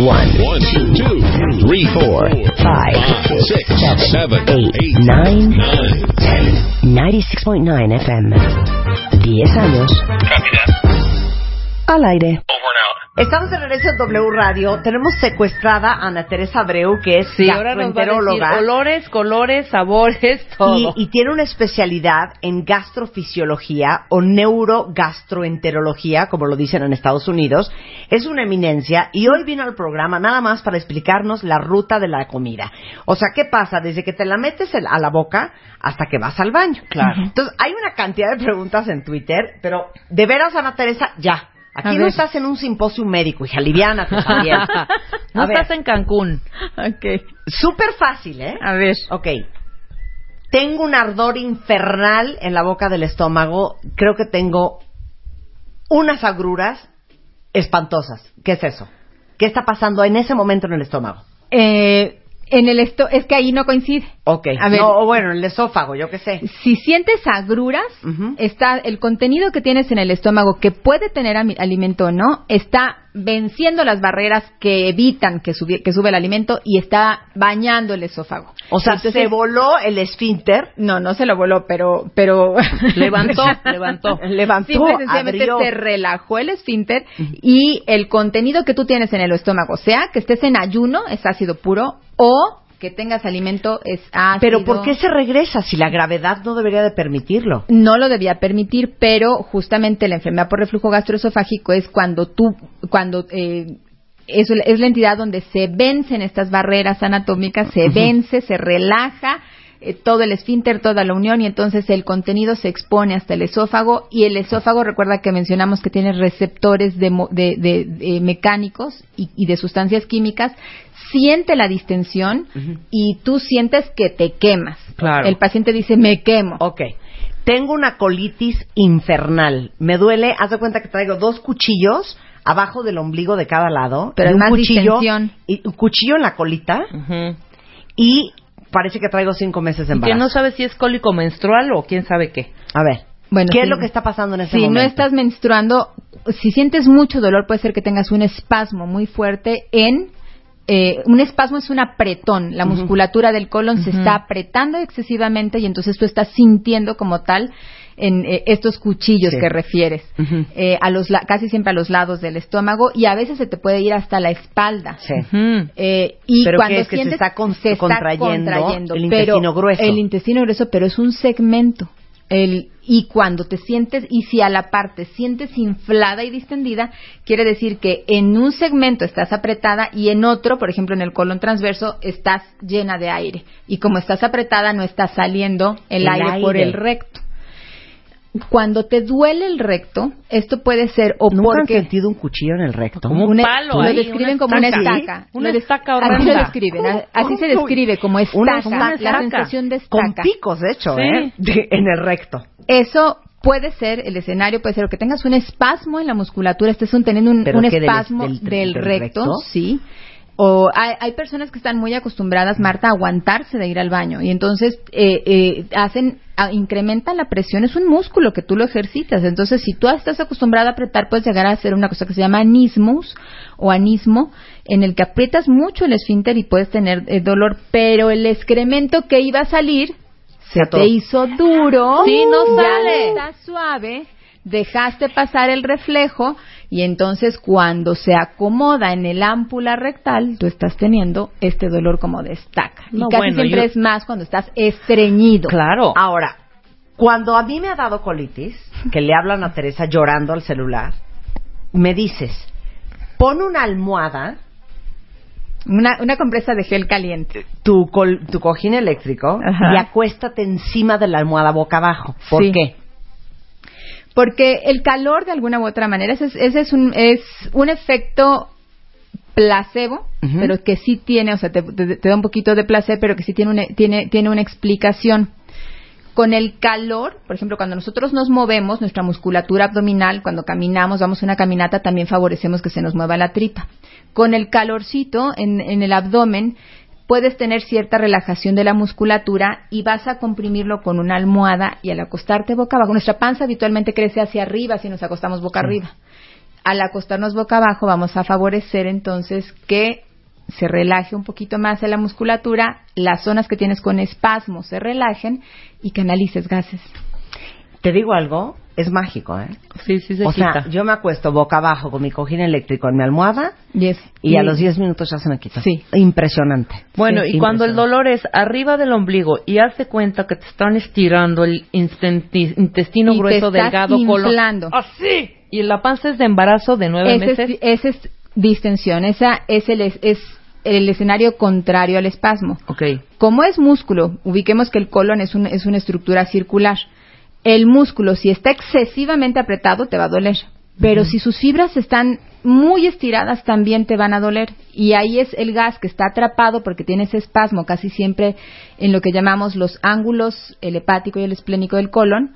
Speaker 7: One, two, three, four, five, six, seven, eight, nine, ten. 96.9 FM. 10 años. Al aire.
Speaker 1: Estamos de regreso en W Radio. Tenemos secuestrada a Ana Teresa Abreu, que es
Speaker 4: Sí,
Speaker 1: gastroenteróloga.
Speaker 4: olores, colores, sabores, todo.
Speaker 1: Y, y tiene una especialidad en gastrofisiología o neurogastroenterología, como lo dicen en Estados Unidos. Es una eminencia y hoy vino al programa nada más para explicarnos la ruta de la comida. O sea, ¿qué pasa? Desde que te la metes a la boca hasta que vas al baño.
Speaker 4: Claro.
Speaker 1: Entonces, hay una cantidad de preguntas en Twitter, pero de veras, Ana Teresa, ya.
Speaker 5: A
Speaker 1: Aquí no
Speaker 5: ver.
Speaker 1: estás en un simposio médico, hija, liviánate también. <laughs>
Speaker 4: no
Speaker 1: ver.
Speaker 4: estás en Cancún.
Speaker 5: Ok.
Speaker 1: Súper fácil, ¿eh?
Speaker 5: A ver.
Speaker 1: Ok. Tengo un ardor infernal en la boca del estómago. Creo que tengo unas agruras espantosas. ¿Qué es eso? ¿Qué está pasando en ese momento en el estómago?
Speaker 5: Eh, en el esto es que ahí no coincide.
Speaker 1: Ok.
Speaker 5: A ver.
Speaker 1: No, o bueno, en el esófago, yo qué sé.
Speaker 5: Si sientes agruras, está el contenido que tienes en el estómago que puede tener alimento o no, está venciendo las barreras que evitan que, subi- que sube el alimento y está bañando el esófago.
Speaker 1: O sea,
Speaker 5: Entonces-
Speaker 1: se voló el esfínter.
Speaker 5: No, no se lo voló, pero pero <laughs>
Speaker 4: Levantó, levantó.
Speaker 1: Levantó,
Speaker 5: Simple y sencillamente
Speaker 1: abrió.
Speaker 5: se relajó el esfínter y el contenido que tú tienes en el estómago, sea que estés en ayuno, es ácido puro, o que tengas alimento, es ácido.
Speaker 1: Pero ¿por qué se regresa si la gravedad no debería de permitirlo?
Speaker 5: no lo debía permitir, pero justamente la enfermedad por reflujo gastroesofágico es cuando tú, cuando eh, es, es la entidad donde se vencen estas barreras anatómicas, se vence, se relaja eh, todo el esfínter, toda la unión y entonces el contenido se expone hasta el esófago y el esófago recuerda que mencionamos que tiene receptores de, de- de- de mecánicos y, y de sustancias químicas, siente la distensión y tú sientes que te quemas.
Speaker 4: Claro.
Speaker 5: El paciente dice me quemo.
Speaker 1: Ok. Tengo una colitis infernal. Me duele, haz de cuenta que traigo dos cuchillos abajo del ombligo de cada lado.
Speaker 5: Pero
Speaker 1: y un
Speaker 5: más
Speaker 1: cuchillo,
Speaker 5: distensión.
Speaker 1: y un cuchillo en la colita
Speaker 4: Ujú.
Speaker 1: y parece que traigo cinco meses de
Speaker 4: Y que
Speaker 1: embarazo.
Speaker 4: no sabe si es cólico menstrual o quién sabe qué.
Speaker 1: A ver,
Speaker 5: Bueno,
Speaker 1: ¿qué es lo que está pasando en ese
Speaker 5: si
Speaker 1: momento?
Speaker 5: no estás menstruando, si sientes mucho dolor, puede ser que tengas un espasmo muy fuerte en. Eh, un espasmo es un apretón. La musculatura del colon se está apretando excesivamente y entonces tú estás sintiendo como tal en eh, estos cuchillos
Speaker 1: Sí.
Speaker 5: que refieres, eh, a los la- casi siempre a los lados del estómago y a veces se te puede ir hasta la espalda.
Speaker 1: Sí.
Speaker 5: Eh, y
Speaker 1: ¿Pero
Speaker 5: cuando
Speaker 1: es? ¿Que se está con-
Speaker 5: se está
Speaker 1: contrayendo el intestino grueso?
Speaker 5: El intestino grueso, pero es un segmento. El, y cuando te sientes, y si a la parte sientes inflada y distendida, quiere decir que en un segmento estás apretada y en otro, por ejemplo en el colon transverso, estás llena de aire. Y como estás apretada, no está saliendo el,
Speaker 1: El
Speaker 5: aire, por el recto. Cuando te duele el recto, esto puede ser o
Speaker 1: ¿Nunca han
Speaker 5: porque
Speaker 1: sentido un cuchillo en el recto?
Speaker 4: Como un palo
Speaker 5: lo
Speaker 4: ahí,
Speaker 5: describen
Speaker 4: una
Speaker 5: como una
Speaker 4: estaca. Una
Speaker 5: Lo
Speaker 4: estaca
Speaker 5: Así se
Speaker 4: horrenda.
Speaker 5: describen,
Speaker 1: ¿Cómo?
Speaker 5: así se describe como
Speaker 1: Una
Speaker 5: estaca,
Speaker 1: estaca.
Speaker 5: la sensación de
Speaker 1: Con
Speaker 5: estaca.
Speaker 1: picos, de hecho,
Speaker 4: Sí.
Speaker 1: ¿eh? De- en el recto.
Speaker 5: Eso puede ser, el escenario puede ser o que tengas un espasmo en la musculatura, estés un- teniendo un,
Speaker 1: ¿Pero
Speaker 5: un
Speaker 1: qué, del-
Speaker 5: espasmo
Speaker 1: del-
Speaker 5: del,
Speaker 1: del
Speaker 5: recto,
Speaker 1: recto?
Speaker 5: sí. O hay, hay personas que están muy acostumbradas, Marta, a aguantarse de ir al baño. Y entonces eh, eh, hacen, a- incrementan la presión, es un músculo que tú lo ejercitas. Entonces, si tú estás acostumbrada a apretar, puedes llegar a hacer una cosa que se llama anismus o anismo, en el que aprietas mucho el esfínter y puedes tener eh, dolor, pero el excremento que iba a salir se te hizo duro,
Speaker 4: Sí, no
Speaker 5: ya
Speaker 4: sale.
Speaker 5: está suave, dejaste pasar el reflejo y entonces cuando se acomoda en el ámpula rectal, tú estás teniendo este dolor como de estaca.
Speaker 4: No,
Speaker 5: y casi
Speaker 4: bueno,
Speaker 5: siempre
Speaker 4: yo-
Speaker 5: es más cuando estás estreñido.
Speaker 4: Claro.
Speaker 1: Ahora, cuando a mí me ha dado colitis, que le hablan a Teresa llorando al celular, me dices, pon una almohada,
Speaker 5: Una, una compresa de gel caliente.
Speaker 1: tu, col- tu cojín eléctrico,
Speaker 5: Ajá.
Speaker 1: y acuéstate encima de la almohada boca abajo. ¿Por
Speaker 5: Sí.
Speaker 1: qué?
Speaker 5: Porque el calor, de alguna u otra manera, ese es, ese es, un, es un efecto placebo, pero que sí tiene, o sea, te, te- te da un poquito de placer, pero que sí tiene una, tiene, tiene una explicación. Con el calor, por ejemplo, cuando nosotros nos movemos, nuestra musculatura abdominal, cuando caminamos, vamos a una caminata, también favorecemos que se nos mueva la tripa. Con el calorcito en, en el abdomen, puedes tener cierta relajación de la musculatura y vas a comprimirlo con una almohada y al acostarte boca abajo, nuestra panza habitualmente crece hacia arriba si nos acostamos boca arriba. Al acostarnos boca abajo vamos a favorecer entonces que se relaje un poquito más la musculatura, las zonas que tienes con espasmo se relajen y canalices gases.
Speaker 1: Te digo algo, es mágico, ¿eh?
Speaker 4: Sí, sí se
Speaker 1: o
Speaker 4: quita.
Speaker 1: sea, yo me acuesto boca abajo con mi cojín eléctrico en mi almohada
Speaker 5: Yes.
Speaker 1: y a los 10 minutos ya se me quita.
Speaker 5: Sí.
Speaker 1: Impresionante.
Speaker 4: Bueno,
Speaker 1: Sí,
Speaker 4: y cuando el
Speaker 1: impresionante.
Speaker 4: dolor es arriba del ombligo y hace cuenta que te están estirando el instenti- intestino
Speaker 5: Y te
Speaker 4: grueso,
Speaker 5: estás
Speaker 4: delgado, colon.
Speaker 5: inflando.
Speaker 4: Así. Y la panza es de embarazo de nueve
Speaker 5: Ese
Speaker 4: meses.
Speaker 5: es, ese es distensión. Esa es el, es, es el escenario contrario al espasmo.
Speaker 4: Ok.
Speaker 5: Como es músculo, ubiquemos que el colon es, un- es una estructura circular. El músculo, si está excesivamente apretado, te va a doler. Pero si sus fibras están muy estiradas, también te van a doler. Y ahí es el gas que está atrapado porque tiene ese espasmo casi siempre en lo que llamamos los ángulos, el hepático y el esplénico del colon.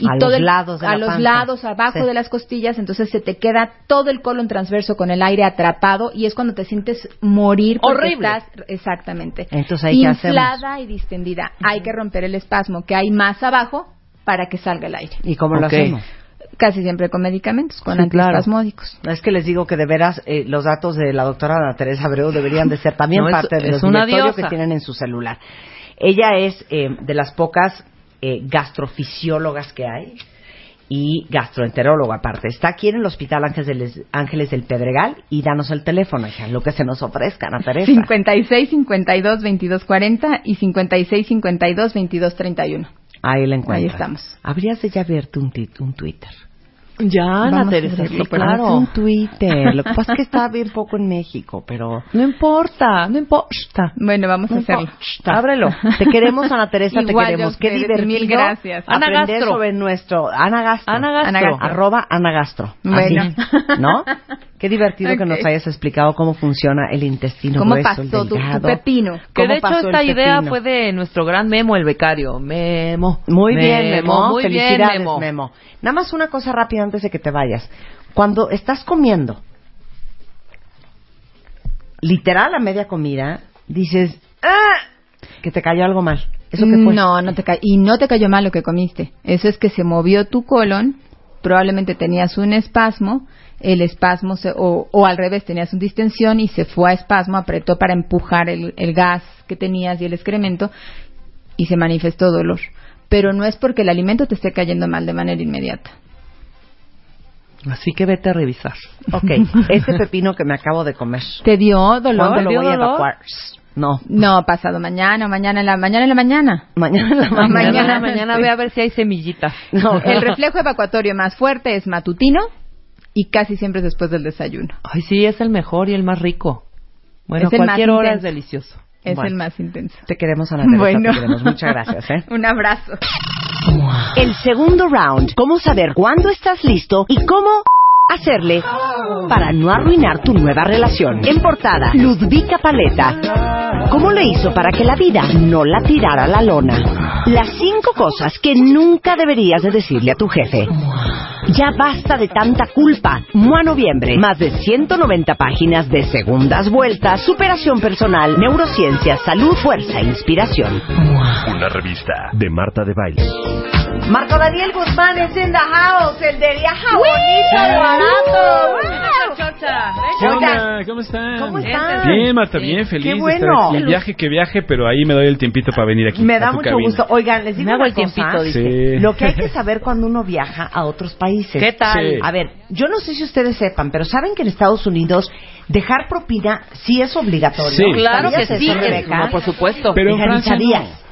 Speaker 5: Y
Speaker 1: A
Speaker 5: todo
Speaker 1: los
Speaker 5: el-
Speaker 1: lados de
Speaker 5: a
Speaker 1: la
Speaker 5: los
Speaker 1: panza.
Speaker 5: lados, abajo
Speaker 1: Sí.
Speaker 5: de las costillas, entonces se te queda todo el colon transverso con el aire atrapado y es cuando te sientes morir
Speaker 4: Horrible.
Speaker 5: estás exactamente
Speaker 1: Entonces, ¿ahí qué hacemos?
Speaker 5: inflada y distendida. Hay que romper el espasmo que hay más abajo para que salga el aire.
Speaker 1: ¿Y cómo lo hacemos?
Speaker 5: Casi siempre con medicamentos, con
Speaker 4: Sí, claro.
Speaker 1: Es que les digo que de veras eh, los datos de la doctora Ana Teresa Abreu deberían de ser también
Speaker 4: No,
Speaker 1: parte de directorios
Speaker 4: diosa.
Speaker 1: que tienen en su celular. Ella es eh, de las pocas eh, gastrofisiólogas que hay y gastroenteróloga aparte. Está aquí en el Hospital Ángeles del, Ángeles del Pedregal y danos el teléfono, hija, lo que se nos ofrezca, Ana Teresa.
Speaker 5: 56 52 22 40 y 56 52 22 31.
Speaker 1: Ahí la encuentran.
Speaker 5: Ahí estamos.
Speaker 1: Habrías de ya abierto un, un Twitter.
Speaker 4: Ya, Ana
Speaker 5: a
Speaker 4: Teresa, claro.
Speaker 1: un Twitter. Lo que pasa es que está bien poco en México, pero...
Speaker 4: No importa, no importa.
Speaker 5: Bueno, vamos a
Speaker 4: No
Speaker 5: hacerlo.
Speaker 4: importa. Ábrelo.
Speaker 1: Te queremos, Ana Teresa, te <laughs>
Speaker 5: Igual,
Speaker 1: queremos.
Speaker 5: yo
Speaker 1: Qué divertido.
Speaker 5: mil gracias.
Speaker 4: Ana
Speaker 1: aprender
Speaker 4: Gastro.
Speaker 1: sobre nuestro... Ana Gastro.
Speaker 4: Ana Gastro.
Speaker 5: Ana Gastro.
Speaker 1: Arroba Ana Gastro.
Speaker 5: Bueno.
Speaker 1: Así, ¿No? <laughs> Qué divertido que nos hayas explicado cómo funciona el intestino
Speaker 5: ¿Cómo
Speaker 1: grueso, el
Speaker 5: pasó tu, tu
Speaker 1: delgado.
Speaker 5: pepino?
Speaker 4: Que
Speaker 1: ¿Cómo
Speaker 4: de hecho
Speaker 1: el
Speaker 4: esta idea fue de nuestro gran Memo, el becario. Memo.
Speaker 1: Muy bien, Memo.
Speaker 4: Muy bien,
Speaker 1: Felicidades,
Speaker 4: Memo.
Speaker 1: Memo. Nada más una cosa rápida antes de que te vayas. Cuando estás comiendo, literal a media comida, dices, ¡ah! Que te cayó algo mal. ¿Eso qué fue?
Speaker 5: No, no te ca- y no te cayó mal lo que comiste. Eso es que se movió tu colon, probablemente tenías un espasmo, el espasmo se- o, o al revés tenías una distensión y se fue a espasmo, apretó para empujar el, el gas que tenías y el excremento y se manifestó dolor. Pero no es porque el alimento te esté cayendo mal de manera inmediata.
Speaker 4: Así que vete a revisar.
Speaker 1: Ok, <laughs> este pepino que me acabo de comer.
Speaker 5: ¿Te dio dolor?
Speaker 1: ¿Cuándo lo
Speaker 4: dio
Speaker 1: voy a evacuar? No.
Speaker 5: No, pasado mañana, mañana en la mañana en la mañana.
Speaker 1: Mañana en la <laughs>
Speaker 5: No,
Speaker 1: mañana.
Speaker 4: Mañana,
Speaker 5: mañana.
Speaker 4: mañana ve a ver si hay semillitas.
Speaker 1: No.
Speaker 5: El <laughs> reflejo evacuatorio más fuerte es matutino y casi siempre es después del desayuno.
Speaker 4: Ay, sí, es el mejor y el más rico. Bueno,
Speaker 5: Es el más
Speaker 4: cualquier hora es delicioso.
Speaker 5: Es
Speaker 1: Bueno.
Speaker 5: el más intenso.
Speaker 1: Te queremos, Ana Teresa,
Speaker 5: Bueno.
Speaker 1: te queremos. Muchas gracias, ¿eh? <laughs>
Speaker 5: Un abrazo.
Speaker 8: El segundo round. ¿Cómo saber cuándo estás listo y cómo hacerle para no arruinar tu nueva relación? En portada, Ludvika Paleta. ¿Cómo le hizo para que la vida no la tirara a la lona? Las cinco cosas que nunca deberías de decirle a tu jefe. Ya basta de tanta culpa. Mua Noviembre. Más de 190 páginas de segundas vueltas, superación personal, neurociencia, salud, fuerza e inspiración.
Speaker 3: Una revista de Marta de Baile.
Speaker 1: Marco Daniel Guzmán es in the house, el de viaja bonito, barato.
Speaker 9: ¿Qué
Speaker 1: Oigan,
Speaker 9: onda? ¿Cómo están?
Speaker 1: ¿Cómo están?
Speaker 9: Bien, Marta, bien, feliz
Speaker 1: Qué
Speaker 9: de
Speaker 1: bueno.
Speaker 9: estar aquí. Viaje que viaje, pero ahí me doy el tiempito para venir aquí.
Speaker 1: Me da mucho
Speaker 9: cabina.
Speaker 1: gusto. Oigan, les digo
Speaker 4: Me hago
Speaker 1: una
Speaker 4: el
Speaker 1: cosa.
Speaker 4: tiempito, dice.
Speaker 9: Sí.
Speaker 1: Lo que hay que <laughs> saber cuando uno viaja a otros países.
Speaker 4: ¿Qué tal?
Speaker 9: Sí.
Speaker 1: A ver, yo no sé si ustedes sepan, pero saben que en Estados Unidos dejar propina sí es obligatorio.
Speaker 9: Sí.
Speaker 4: Claro que
Speaker 1: ¿Sabías
Speaker 4: sí, no, por supuesto.
Speaker 9: Pero no.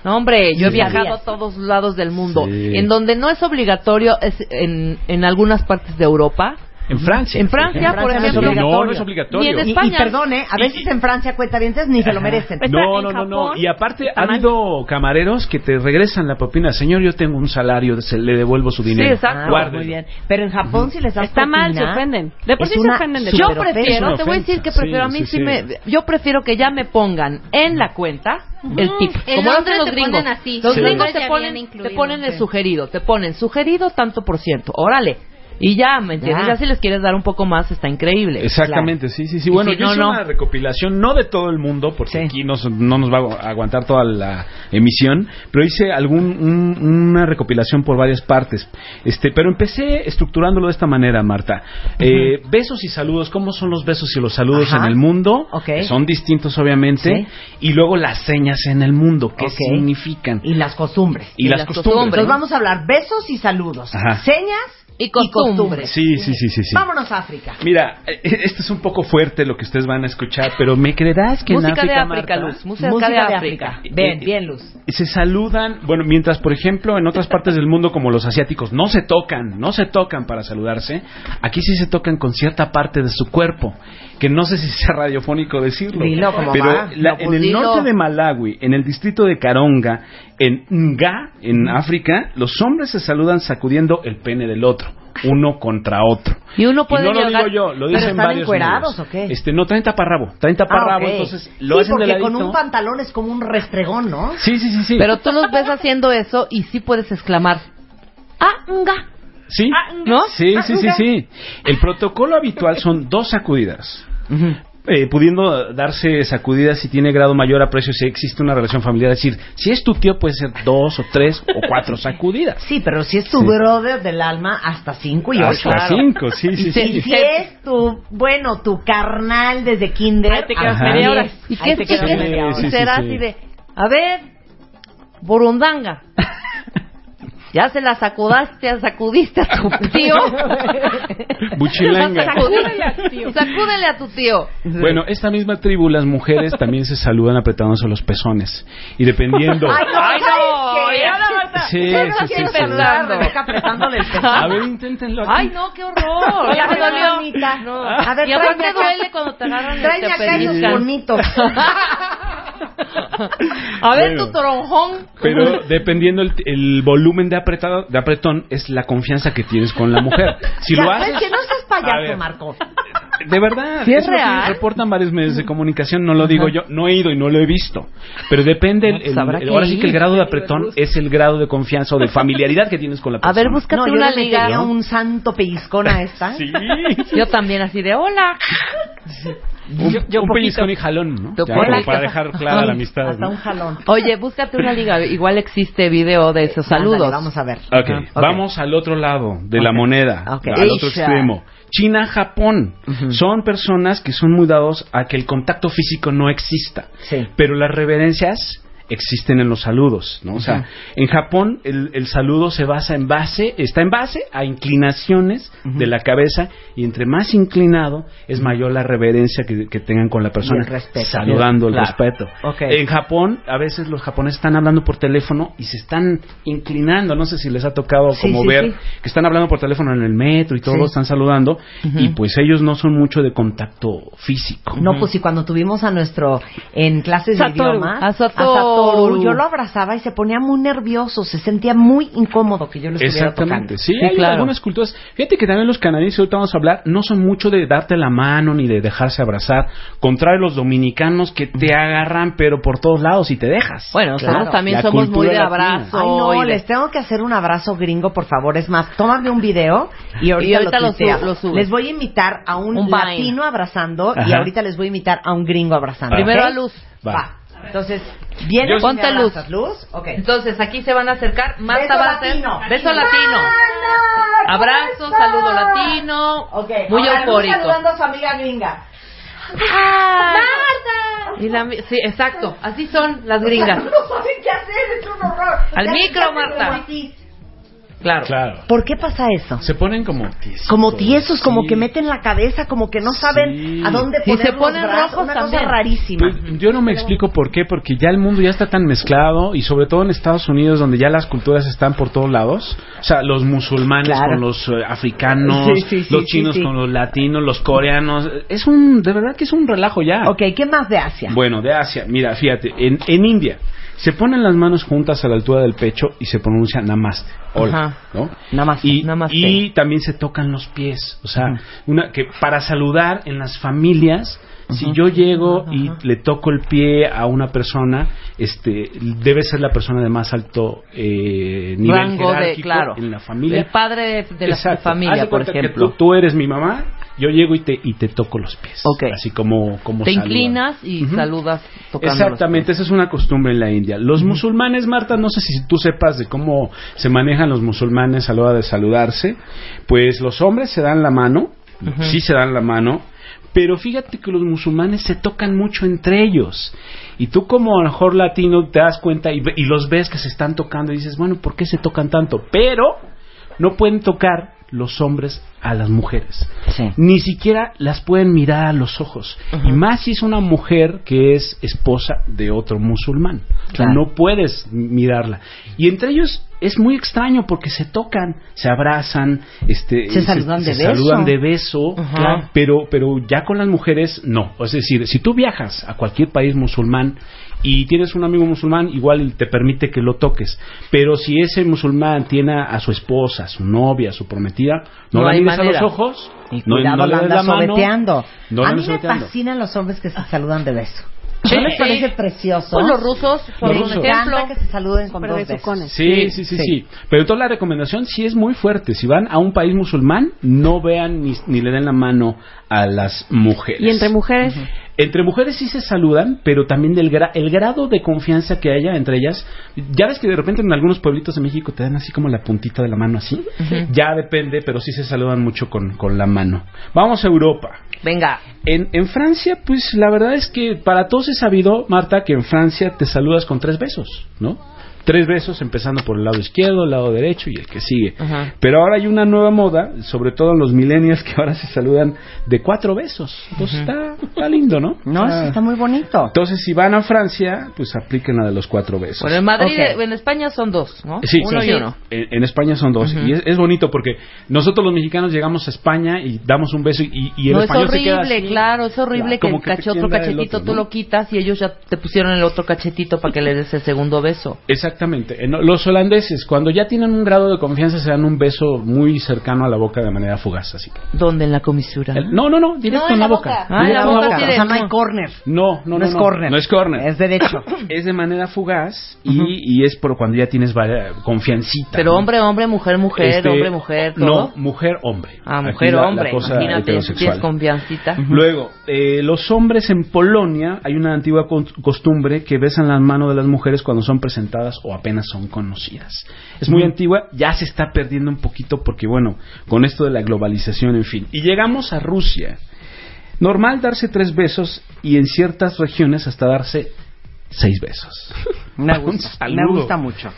Speaker 4: No, hombre, yo he viajado a todos lados del mundo.
Speaker 9: Sí.
Speaker 4: En donde no es obligatorio es en, en algunas partes de Europa.
Speaker 9: En Francia.
Speaker 4: En Francia,
Speaker 1: En
Speaker 4: por
Speaker 1: Francia no es
Speaker 4: ejemplo.
Speaker 1: obligatorio.
Speaker 9: No, no es obligatorio.
Speaker 4: Ni en
Speaker 1: Y, y
Speaker 4: España.
Speaker 1: perdone, a veces en Francia cuentavientes ni se lo merecen.
Speaker 9: No, no, no, no. Y aparte, ha habido camareros que te regresan la propina. Señor, yo tengo un salario, se- le devuelvo su dinero.
Speaker 4: Sí, exacto.
Speaker 1: Ah, muy bien. Pero en Japón si les das
Speaker 10: Está mal,
Speaker 1: propina,
Speaker 10: se ofenden. De por sí se ofenden de
Speaker 4: Yo prefiero, te voy a decir que prefiero, a
Speaker 9: Sí,
Speaker 4: mí
Speaker 9: sí,
Speaker 4: sí,
Speaker 9: sí.
Speaker 4: me, yo prefiero que ya me pongan en la cuenta el tip,
Speaker 10: En
Speaker 4: como lo
Speaker 10: Londres
Speaker 4: hacen los
Speaker 10: te
Speaker 4: gringos.
Speaker 10: ponen así.
Speaker 4: Los
Speaker 9: Sí.
Speaker 4: gringos te ponen, te ponen el sugerido, te ponen sugerido tanto por ciento, órale. Y ya, ¿me entiendes?
Speaker 1: Ya.
Speaker 4: Ya si les quieres dar un poco más, está increíble.
Speaker 9: Exactamente, sí, sí, sí.
Speaker 4: Y
Speaker 9: Bueno,
Speaker 4: si
Speaker 9: yo
Speaker 4: no,
Speaker 9: hice
Speaker 4: no.
Speaker 9: una recopilación, no de todo el mundo, porque
Speaker 1: Sí.
Speaker 9: aquí no, no nos va a aguantar toda la emisión, pero hice algún, un- una recopilación por varias partes. Este, pero empecé estructurándolo de esta manera, Marta. Eh, besos y saludos, ¿cómo son los besos y los saludos
Speaker 1: Ajá.
Speaker 9: en el mundo?
Speaker 1: Ok.
Speaker 9: Que Son distintos, obviamente.
Speaker 1: Sí.
Speaker 9: Y luego las señas en el mundo, ¿qué
Speaker 1: Ok.
Speaker 9: significan?
Speaker 1: Y las costumbres.
Speaker 9: Y, las, costumbres.
Speaker 1: Entonces vamos a hablar besos y saludos,
Speaker 9: Ajá.
Speaker 1: señas
Speaker 4: Y costumbres.
Speaker 9: Sí, sí, sí, sí, sí.
Speaker 1: Vámonos a África.
Speaker 9: Mira, eh, esto es un poco fuerte lo que ustedes van a escuchar, pero me creerás que en
Speaker 4: Música de
Speaker 9: África,
Speaker 4: África,
Speaker 9: Marta,
Speaker 4: Luz. Música, de África.
Speaker 1: Bien, bien, Luz.
Speaker 9: se saludan, bueno, mientras por ejemplo en otras partes del mundo como los asiáticos no se tocan, no se tocan para saludarse, aquí sí se tocan con cierta parte de su cuerpo, que no sé si sea radiofónico decirlo,
Speaker 1: Dilo como
Speaker 9: pero
Speaker 1: va.
Speaker 9: la- en el norte de Malawi, en el distrito de Karonga, en Nga, en África, los hombres se saludan sacudiendo el pene del otro, uno contra otro.
Speaker 4: Y uno puede
Speaker 9: y no lo
Speaker 4: llegar-
Speaker 9: digo yo, lo
Speaker 1: ¿Pero
Speaker 9: dicen
Speaker 1: están
Speaker 9: varios
Speaker 1: encuerados o qué?
Speaker 9: Este, no, traen taparrabo, traen taparrabo,
Speaker 1: Ah, ok.
Speaker 9: entonces lo
Speaker 1: sí,
Speaker 9: hacen de
Speaker 1: porque con
Speaker 9: ladito.
Speaker 1: un pantalón es como un restregón, ¿no?
Speaker 9: Sí, sí, sí, sí.
Speaker 4: Pero tú los ves haciendo eso y sí puedes exclamar. ¡Ah, nga!
Speaker 9: Sí,
Speaker 4: ¿No?
Speaker 9: sí, sí, sí, sí. El protocolo habitual son dos sacudidas. Eh, pudiendo darse sacudidas si tiene grado mayor aprecio, si existe una relación familiar. Es decir, si es tu tío, puede ser dos o tres o cuatro <laughs> sacudidas.
Speaker 1: Sí, pero si es tu
Speaker 9: Sí.
Speaker 1: brother del alma, hasta cinco y ocho.
Speaker 9: Hasta cinco, sí, sí,
Speaker 1: Y
Speaker 9: sí.
Speaker 1: si es tu, bueno, tu carnal desde kinder,
Speaker 4: Ahí te quedas
Speaker 9: Ajá.
Speaker 4: media hora. ¿Y qué,
Speaker 1: te quedas media hora.
Speaker 4: Será
Speaker 9: sí.
Speaker 4: así de, a ver, burundanga, <laughs> ya se la sacudaste, sacudiste a tu <laughs> tío.
Speaker 9: Buchilanga.
Speaker 4: Sacúdele a tu tío. Sacúdele a tu tío.
Speaker 9: Bueno, esta misma tribu, las mujeres también se saludan apretándose los pezones. Y dependiendo...
Speaker 1: Ay, no,
Speaker 4: Ay,
Speaker 1: ¿sabes
Speaker 4: no.
Speaker 9: Sí, sí, sí, sí.
Speaker 1: a
Speaker 9: ver, inténtenlo aquí.
Speaker 4: Ay, no, qué horror. Ya me dolió. No.
Speaker 1: A ver,
Speaker 4: y aparte duele cuando te agarran
Speaker 1: Tráeme acá
Speaker 4: pellizcan.
Speaker 1: bonitos. <laughs>
Speaker 4: A ver
Speaker 9: Bueno.
Speaker 4: tu tronjón.
Speaker 9: Pero dependiendo el, el volumen de, apretado, de apretón, es la confianza que tienes con la mujer. Si
Speaker 1: Ya,
Speaker 9: lo
Speaker 1: ¿sabes
Speaker 9: haces...
Speaker 1: que no seas payaso,
Speaker 9: ver.
Speaker 1: Marco.
Speaker 9: De verdad,
Speaker 4: ¿Sí es
Speaker 9: lo que
Speaker 4: real?
Speaker 9: reportan varios medios de comunicación, no lo digo yo, no he ido y no lo he visto. Pero depende, el-
Speaker 4: No, pues
Speaker 9: el- el- ahora sí que el grado de apretón es el grado de confianza o de <laughs> familiaridad que tienes con la
Speaker 4: A
Speaker 9: persona.
Speaker 4: ver, búscate
Speaker 1: No,
Speaker 4: una liga.
Speaker 1: metería un santo pellizcón a esta.
Speaker 9: Sí. <laughs>
Speaker 4: Yo también así de hola.
Speaker 9: Un,
Speaker 4: Yo- yo
Speaker 9: un
Speaker 4: poquito.
Speaker 9: pellizcón y jalón, ¿no? Ya, como para dejar <laughs> clara la amistad.
Speaker 1: Hasta
Speaker 9: ¿no?
Speaker 1: un jalón.
Speaker 4: Oye, búscate una liga. Igual existe video de esos
Speaker 1: Ándale,
Speaker 4: saludos.
Speaker 1: vamos a ver.
Speaker 9: Ok,
Speaker 1: Ajá.
Speaker 9: vamos al otro lado de la moneda, al otro extremo. China, Japón. Son personas que son muy dados a que el contacto físico no exista.
Speaker 1: Sí.
Speaker 9: Pero las reverencias existen en los saludos, ¿no? O sea, en Japón el, el saludo se basa en base, está en base a inclinaciones de la cabeza y entre más inclinado es mayor la reverencia que, que tengan con la persona,
Speaker 1: Y el respeto.
Speaker 9: saludando el
Speaker 1: Claro.
Speaker 9: respeto. En Japón a veces los japoneses están hablando por teléfono y se están inclinando, no sé si les ha tocado
Speaker 1: Sí,
Speaker 9: como
Speaker 1: sí,
Speaker 9: ver
Speaker 1: sí.
Speaker 9: que están hablando por teléfono en el metro y todos
Speaker 1: Sí.
Speaker 9: están saludando y pues ellos no son mucho de contacto físico.
Speaker 1: No, pues y cuando tuvimos a nuestro en clases de
Speaker 4: Satoru.
Speaker 1: idiomas,
Speaker 4: A Satoru.
Speaker 1: Yo lo abrazaba y se ponía muy nervioso, se sentía muy incómodo que yo lo estuviera
Speaker 9: Exactamente,
Speaker 1: tocando.
Speaker 9: sí, hay
Speaker 4: claro.
Speaker 9: algunas culturas. Fíjate que también los canadienses, ahorita vamos a hablar, no son mucho de darte la mano ni de dejarse abrazar. Contrario a los dominicanos que te agarran, pero por todos lados y te dejas.
Speaker 4: Bueno,
Speaker 1: Claro.
Speaker 4: nosotros también
Speaker 9: La
Speaker 4: somos muy de
Speaker 9: latina.
Speaker 4: abrazo.
Speaker 1: Ay, no, les tengo que hacer un abrazo gringo, por favor. Es más, tómame un video y ahorita,
Speaker 4: Y ahorita
Speaker 1: lo,
Speaker 4: lo lo subes.
Speaker 1: Les voy a invitar a un,
Speaker 4: Un Vine.
Speaker 1: latino abrazando y ahorita les voy a invitar a un gringo abrazando.
Speaker 9: Primero
Speaker 1: ¿ok?
Speaker 4: a Luz.
Speaker 9: Va.
Speaker 1: Va. Entonces, ¿vienes
Speaker 9: Yo-
Speaker 1: y me
Speaker 4: Ponte luz.
Speaker 1: luz?
Speaker 4: Entonces aquí se van a acercar. Más
Speaker 1: Beso latino.
Speaker 4: Beso latino. Abrazo, saludo latino.
Speaker 1: Ok.
Speaker 4: Muy
Speaker 1: ahora
Speaker 4: eufórico.
Speaker 1: saludando a su amiga gringa.
Speaker 4: Y la mi- sí, exacto. Así son las gringas.
Speaker 1: No saben qué hacer, es un horror.
Speaker 4: Al micro, Marta. Claro.
Speaker 9: Claro.
Speaker 1: ¿Por qué pasa eso?
Speaker 9: Se ponen como tiesos.
Speaker 1: Como tiesos, como que meten la cabeza, como que no saben
Speaker 9: Sí.
Speaker 1: a dónde
Speaker 4: Y
Speaker 1: poner
Speaker 4: se
Speaker 1: los
Speaker 4: ponen
Speaker 1: brazos, una
Speaker 4: también.
Speaker 1: cosa rarísima.
Speaker 9: Pues, yo no me explico por qué, porque ya el mundo ya está tan mezclado y sobre todo en Estados Unidos donde ya las culturas están por todos lados, o sea, los musulmanes
Speaker 1: Claro.
Speaker 9: con los eh, africanos,
Speaker 1: Sí, sí, sí,
Speaker 9: los
Speaker 1: sí,
Speaker 9: chinos
Speaker 1: sí.
Speaker 9: con los latinos, los coreanos, es un, de verdad que es un relajo ya.
Speaker 1: Ok, ¿qué más de Asia?
Speaker 9: Bueno, de Asia, mira, fíjate, en, en India se ponen las manos juntas a la altura del pecho y se pronuncia namaste, hola,
Speaker 4: Ajá.
Speaker 9: ¿no?
Speaker 1: Namaste.
Speaker 9: Y,
Speaker 4: Namaste.
Speaker 9: y también se tocan los pies, o sea, una que para saludar en las familias Si yo llego y le toco el pie a una persona, este, debe ser la persona de más alto eh, nivel
Speaker 4: Rango de,
Speaker 9: jerárquico
Speaker 4: claro.
Speaker 9: en la familia.
Speaker 4: El padre de, de la
Speaker 9: Exacto.
Speaker 4: Familia, por ejemplo.
Speaker 9: tú, tú eres mi mamá, yo llego y te y te toco los pies. Así como como
Speaker 4: Te
Speaker 9: saludan.
Speaker 4: inclinas y saludas tocando los
Speaker 9: Exactamente, esa es una costumbre en la India. Los musulmanes, Marta, no sé si tú sepas de cómo se manejan los musulmanes a la hora de saludarse. Pues los hombres se dan la mano, sí se dan la mano, pero fíjate que los musulmanes se tocan mucho entre ellos. Y tú como a lo mejor latino te das cuenta y, y los ves que se están tocando y dices, bueno, ¿por qué se tocan tanto? Pero no pueden tocar los hombres a las mujeres.
Speaker 1: Sí.
Speaker 9: Ni siquiera las pueden mirar a los ojos. Y más si es una mujer que es esposa de otro musulmán. O sea,
Speaker 1: Claro.
Speaker 9: no puedes mirarla. Y entre ellos es muy extraño porque se tocan, se abrazan, este,
Speaker 1: Se saludan de
Speaker 9: se
Speaker 1: beso.
Speaker 9: saludan de beso,
Speaker 4: Ajá.
Speaker 9: claro, pero, pero ya con las mujeres no. Es decir, si tú viajas a cualquier país musulmán y tienes un amigo musulmán, igual te permite que lo toques. Pero si ese musulmán tiene a su esposa, a su novia, a su prometida, no,
Speaker 4: No
Speaker 9: la mires a los ojos,
Speaker 1: Y
Speaker 9: no,
Speaker 1: cuidado,
Speaker 9: no le
Speaker 1: la
Speaker 9: des
Speaker 1: andas
Speaker 9: la mano,
Speaker 1: sobeteando.
Speaker 9: no la
Speaker 1: a mí me fascinan los hombres que se saludan de beso. ¿No les parece precioso?
Speaker 4: Pues los rusos, por
Speaker 9: rusos.
Speaker 4: ejemplo.
Speaker 1: que se saluden con dos besos.
Speaker 9: Sí, sí, sí, sí, Pero entonces la recomendación sí es muy fuerte. Si van a un país musulmán, no vean ni, ni le den la mano a las mujeres.
Speaker 10: Y entre mujeres,
Speaker 9: Entre mujeres sí se saludan, pero también del gra- el grado de confianza que haya entre ellas. Ya ves que de repente en algunos pueblitos de México te dan así como la puntita de la mano así. Ya depende, pero sí se saludan mucho con, con la mano. Vamos a Europa.
Speaker 4: Venga,
Speaker 9: En, en Francia, pues la verdad es que para todos es sabido, Marta, que en Francia te saludas con tres besos, ¿no? Tres besos empezando por el lado izquierdo, el lado derecho y el que sigue.
Speaker 4: Ajá.
Speaker 9: Pero ahora hay una nueva moda, sobre todo en los millennials, que ahora se saludan de cuatro besos. Entonces está, está lindo, ¿no?
Speaker 1: No,
Speaker 9: Ah.
Speaker 1: está muy bonito.
Speaker 9: Entonces, si van a Francia, pues apliquen la de los cuatro besos.
Speaker 4: bueno, en Madrid, en España son dos, ¿no?
Speaker 9: Sí,
Speaker 4: uno
Speaker 9: sí,
Speaker 4: y
Speaker 9: sí.
Speaker 4: uno.
Speaker 9: En, en España son dos. Y es, es bonito porque nosotros los mexicanos llegamos a España y damos un beso y, y el
Speaker 4: no, es
Speaker 9: español se queda
Speaker 4: horrible,
Speaker 9: así.
Speaker 4: claro, es horrible
Speaker 9: Claro,
Speaker 4: que
Speaker 9: que
Speaker 4: otro cachetito
Speaker 9: otro,
Speaker 4: tú lo quitas y ellos ya te pusieron el otro cachetito para que le des el segundo beso.
Speaker 9: Exactamente. En- Los holandeses, cuando ya tienen un grado de confianza, se dan un beso muy cercano a la boca de manera fugaz. Así.
Speaker 4: ¿Dónde? En la comisura.
Speaker 9: El- no, no, no, directo
Speaker 4: No,
Speaker 9: en la boca.
Speaker 4: Ah, en la boca, sí,
Speaker 1: o sea, no hay
Speaker 4: no.
Speaker 1: corner.
Speaker 9: No, no, no,
Speaker 1: No es corner.
Speaker 9: No es corner.
Speaker 1: Es derecho. <clears throat>
Speaker 9: Es de manera fugaz y, y es por cuando ya tienes confiancita.
Speaker 4: Pero
Speaker 9: ¿no?
Speaker 4: hombre, hombre, mujer, mujer,
Speaker 9: Este,
Speaker 4: hombre, mujer, todo.
Speaker 9: No, mujer, hombre.
Speaker 4: Ah,
Speaker 9: Aquí
Speaker 4: mujer,
Speaker 9: la- la
Speaker 4: hombre.
Speaker 9: cosa
Speaker 4: Imagínate, tienes confiancita.
Speaker 9: Luego, eh, los hombres en Polonia hay una antigua con- costumbre que besan las manos de las mujeres cuando son presentadas o apenas son conocidas. Es muy antigua, ya se está perdiendo un poquito porque, bueno, con esto de la globalización, en fin. Y llegamos a Rusia. Normal darse tres besos y en ciertas regiones hasta darse seis besos. <laughs>
Speaker 1: Me <laughs> gusta. Me gusta mucho.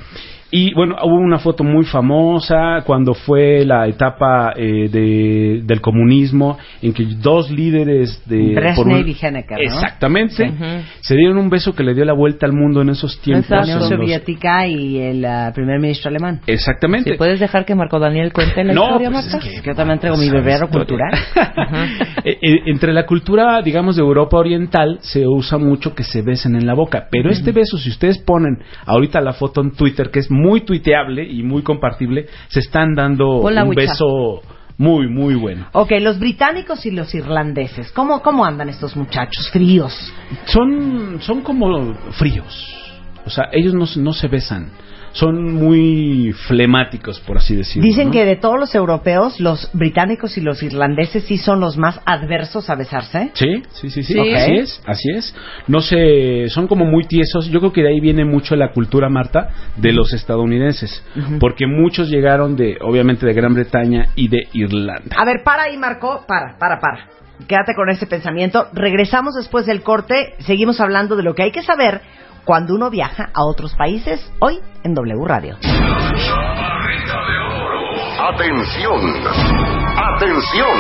Speaker 9: Y bueno, hubo una foto muy famosa cuando fue la etapa eh, de, del comunismo en que dos líderes de...
Speaker 1: Brezhnev y Honecker, ¿no?
Speaker 9: Exactamente.
Speaker 4: Ujú.
Speaker 9: Se dieron un beso que le dio la vuelta al mundo en esos tiempos.
Speaker 1: La. Unión
Speaker 9: en los-
Speaker 1: Soviética y el ah, primer ministro alemán.
Speaker 9: Exactamente.
Speaker 4: Si puedes dejar que Marco Daniel cuente la
Speaker 9: No,
Speaker 4: historia,
Speaker 9: pues es
Speaker 4: Marta.
Speaker 9: que-
Speaker 1: Que yo también traigo mi
Speaker 9: ¿Sabes
Speaker 1: beberro cultural. <laughs>
Speaker 9: Eh, eh, entre la cultura, digamos, de Europa Oriental, se usa mucho que se besen en la boca. Pero este beso, si ustedes ponen ahorita la foto en Twitter, que es muy tuiteable y muy compartible, se están dando un beso muy, muy bueno.
Speaker 1: Ok, los británicos y los irlandeses. ¿Cómo, cómo andan estos muchachos? Fríos.
Speaker 9: Son, son como fríos. O sea, ellos no, no se besan. Son muy flemáticos, por así decirlo.
Speaker 1: Dicen
Speaker 9: ¿no?
Speaker 1: que de todos los europeos, los británicos y los irlandeses sí son los más adversos a besarse.
Speaker 9: Sí, sí, sí, sí,
Speaker 1: Sí.
Speaker 9: así es, así es. No sé, son como muy tiesos. Yo creo que de ahí viene mucho la cultura, Marta, de los estadounidenses, porque muchos llegaron de, obviamente, de Gran Bretaña y de Irlanda.
Speaker 1: A ver, para ahí, Marco. Para, para, para. Quédate con ese pensamiento. Regresamos después del corte. Seguimos hablando de lo que hay que saber cuando uno viaja a otros países. Hoy en W Radio.
Speaker 3: Atención, atención,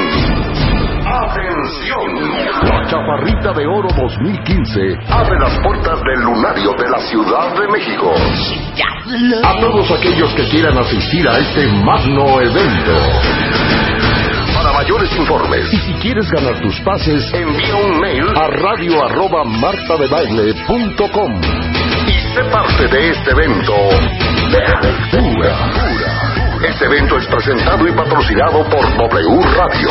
Speaker 3: atención. La Chaparrita de Oro 2015 abre las puertas del lunario de la Ciudad de México. A todos aquellos que quieran asistir a este magno evento mayores informes. Y si quieres ganar tus pases, envía un mail a radio arroba martadebaile.com y sé parte de este evento de aventura. Este evento es presentado y patrocinado por W Radio.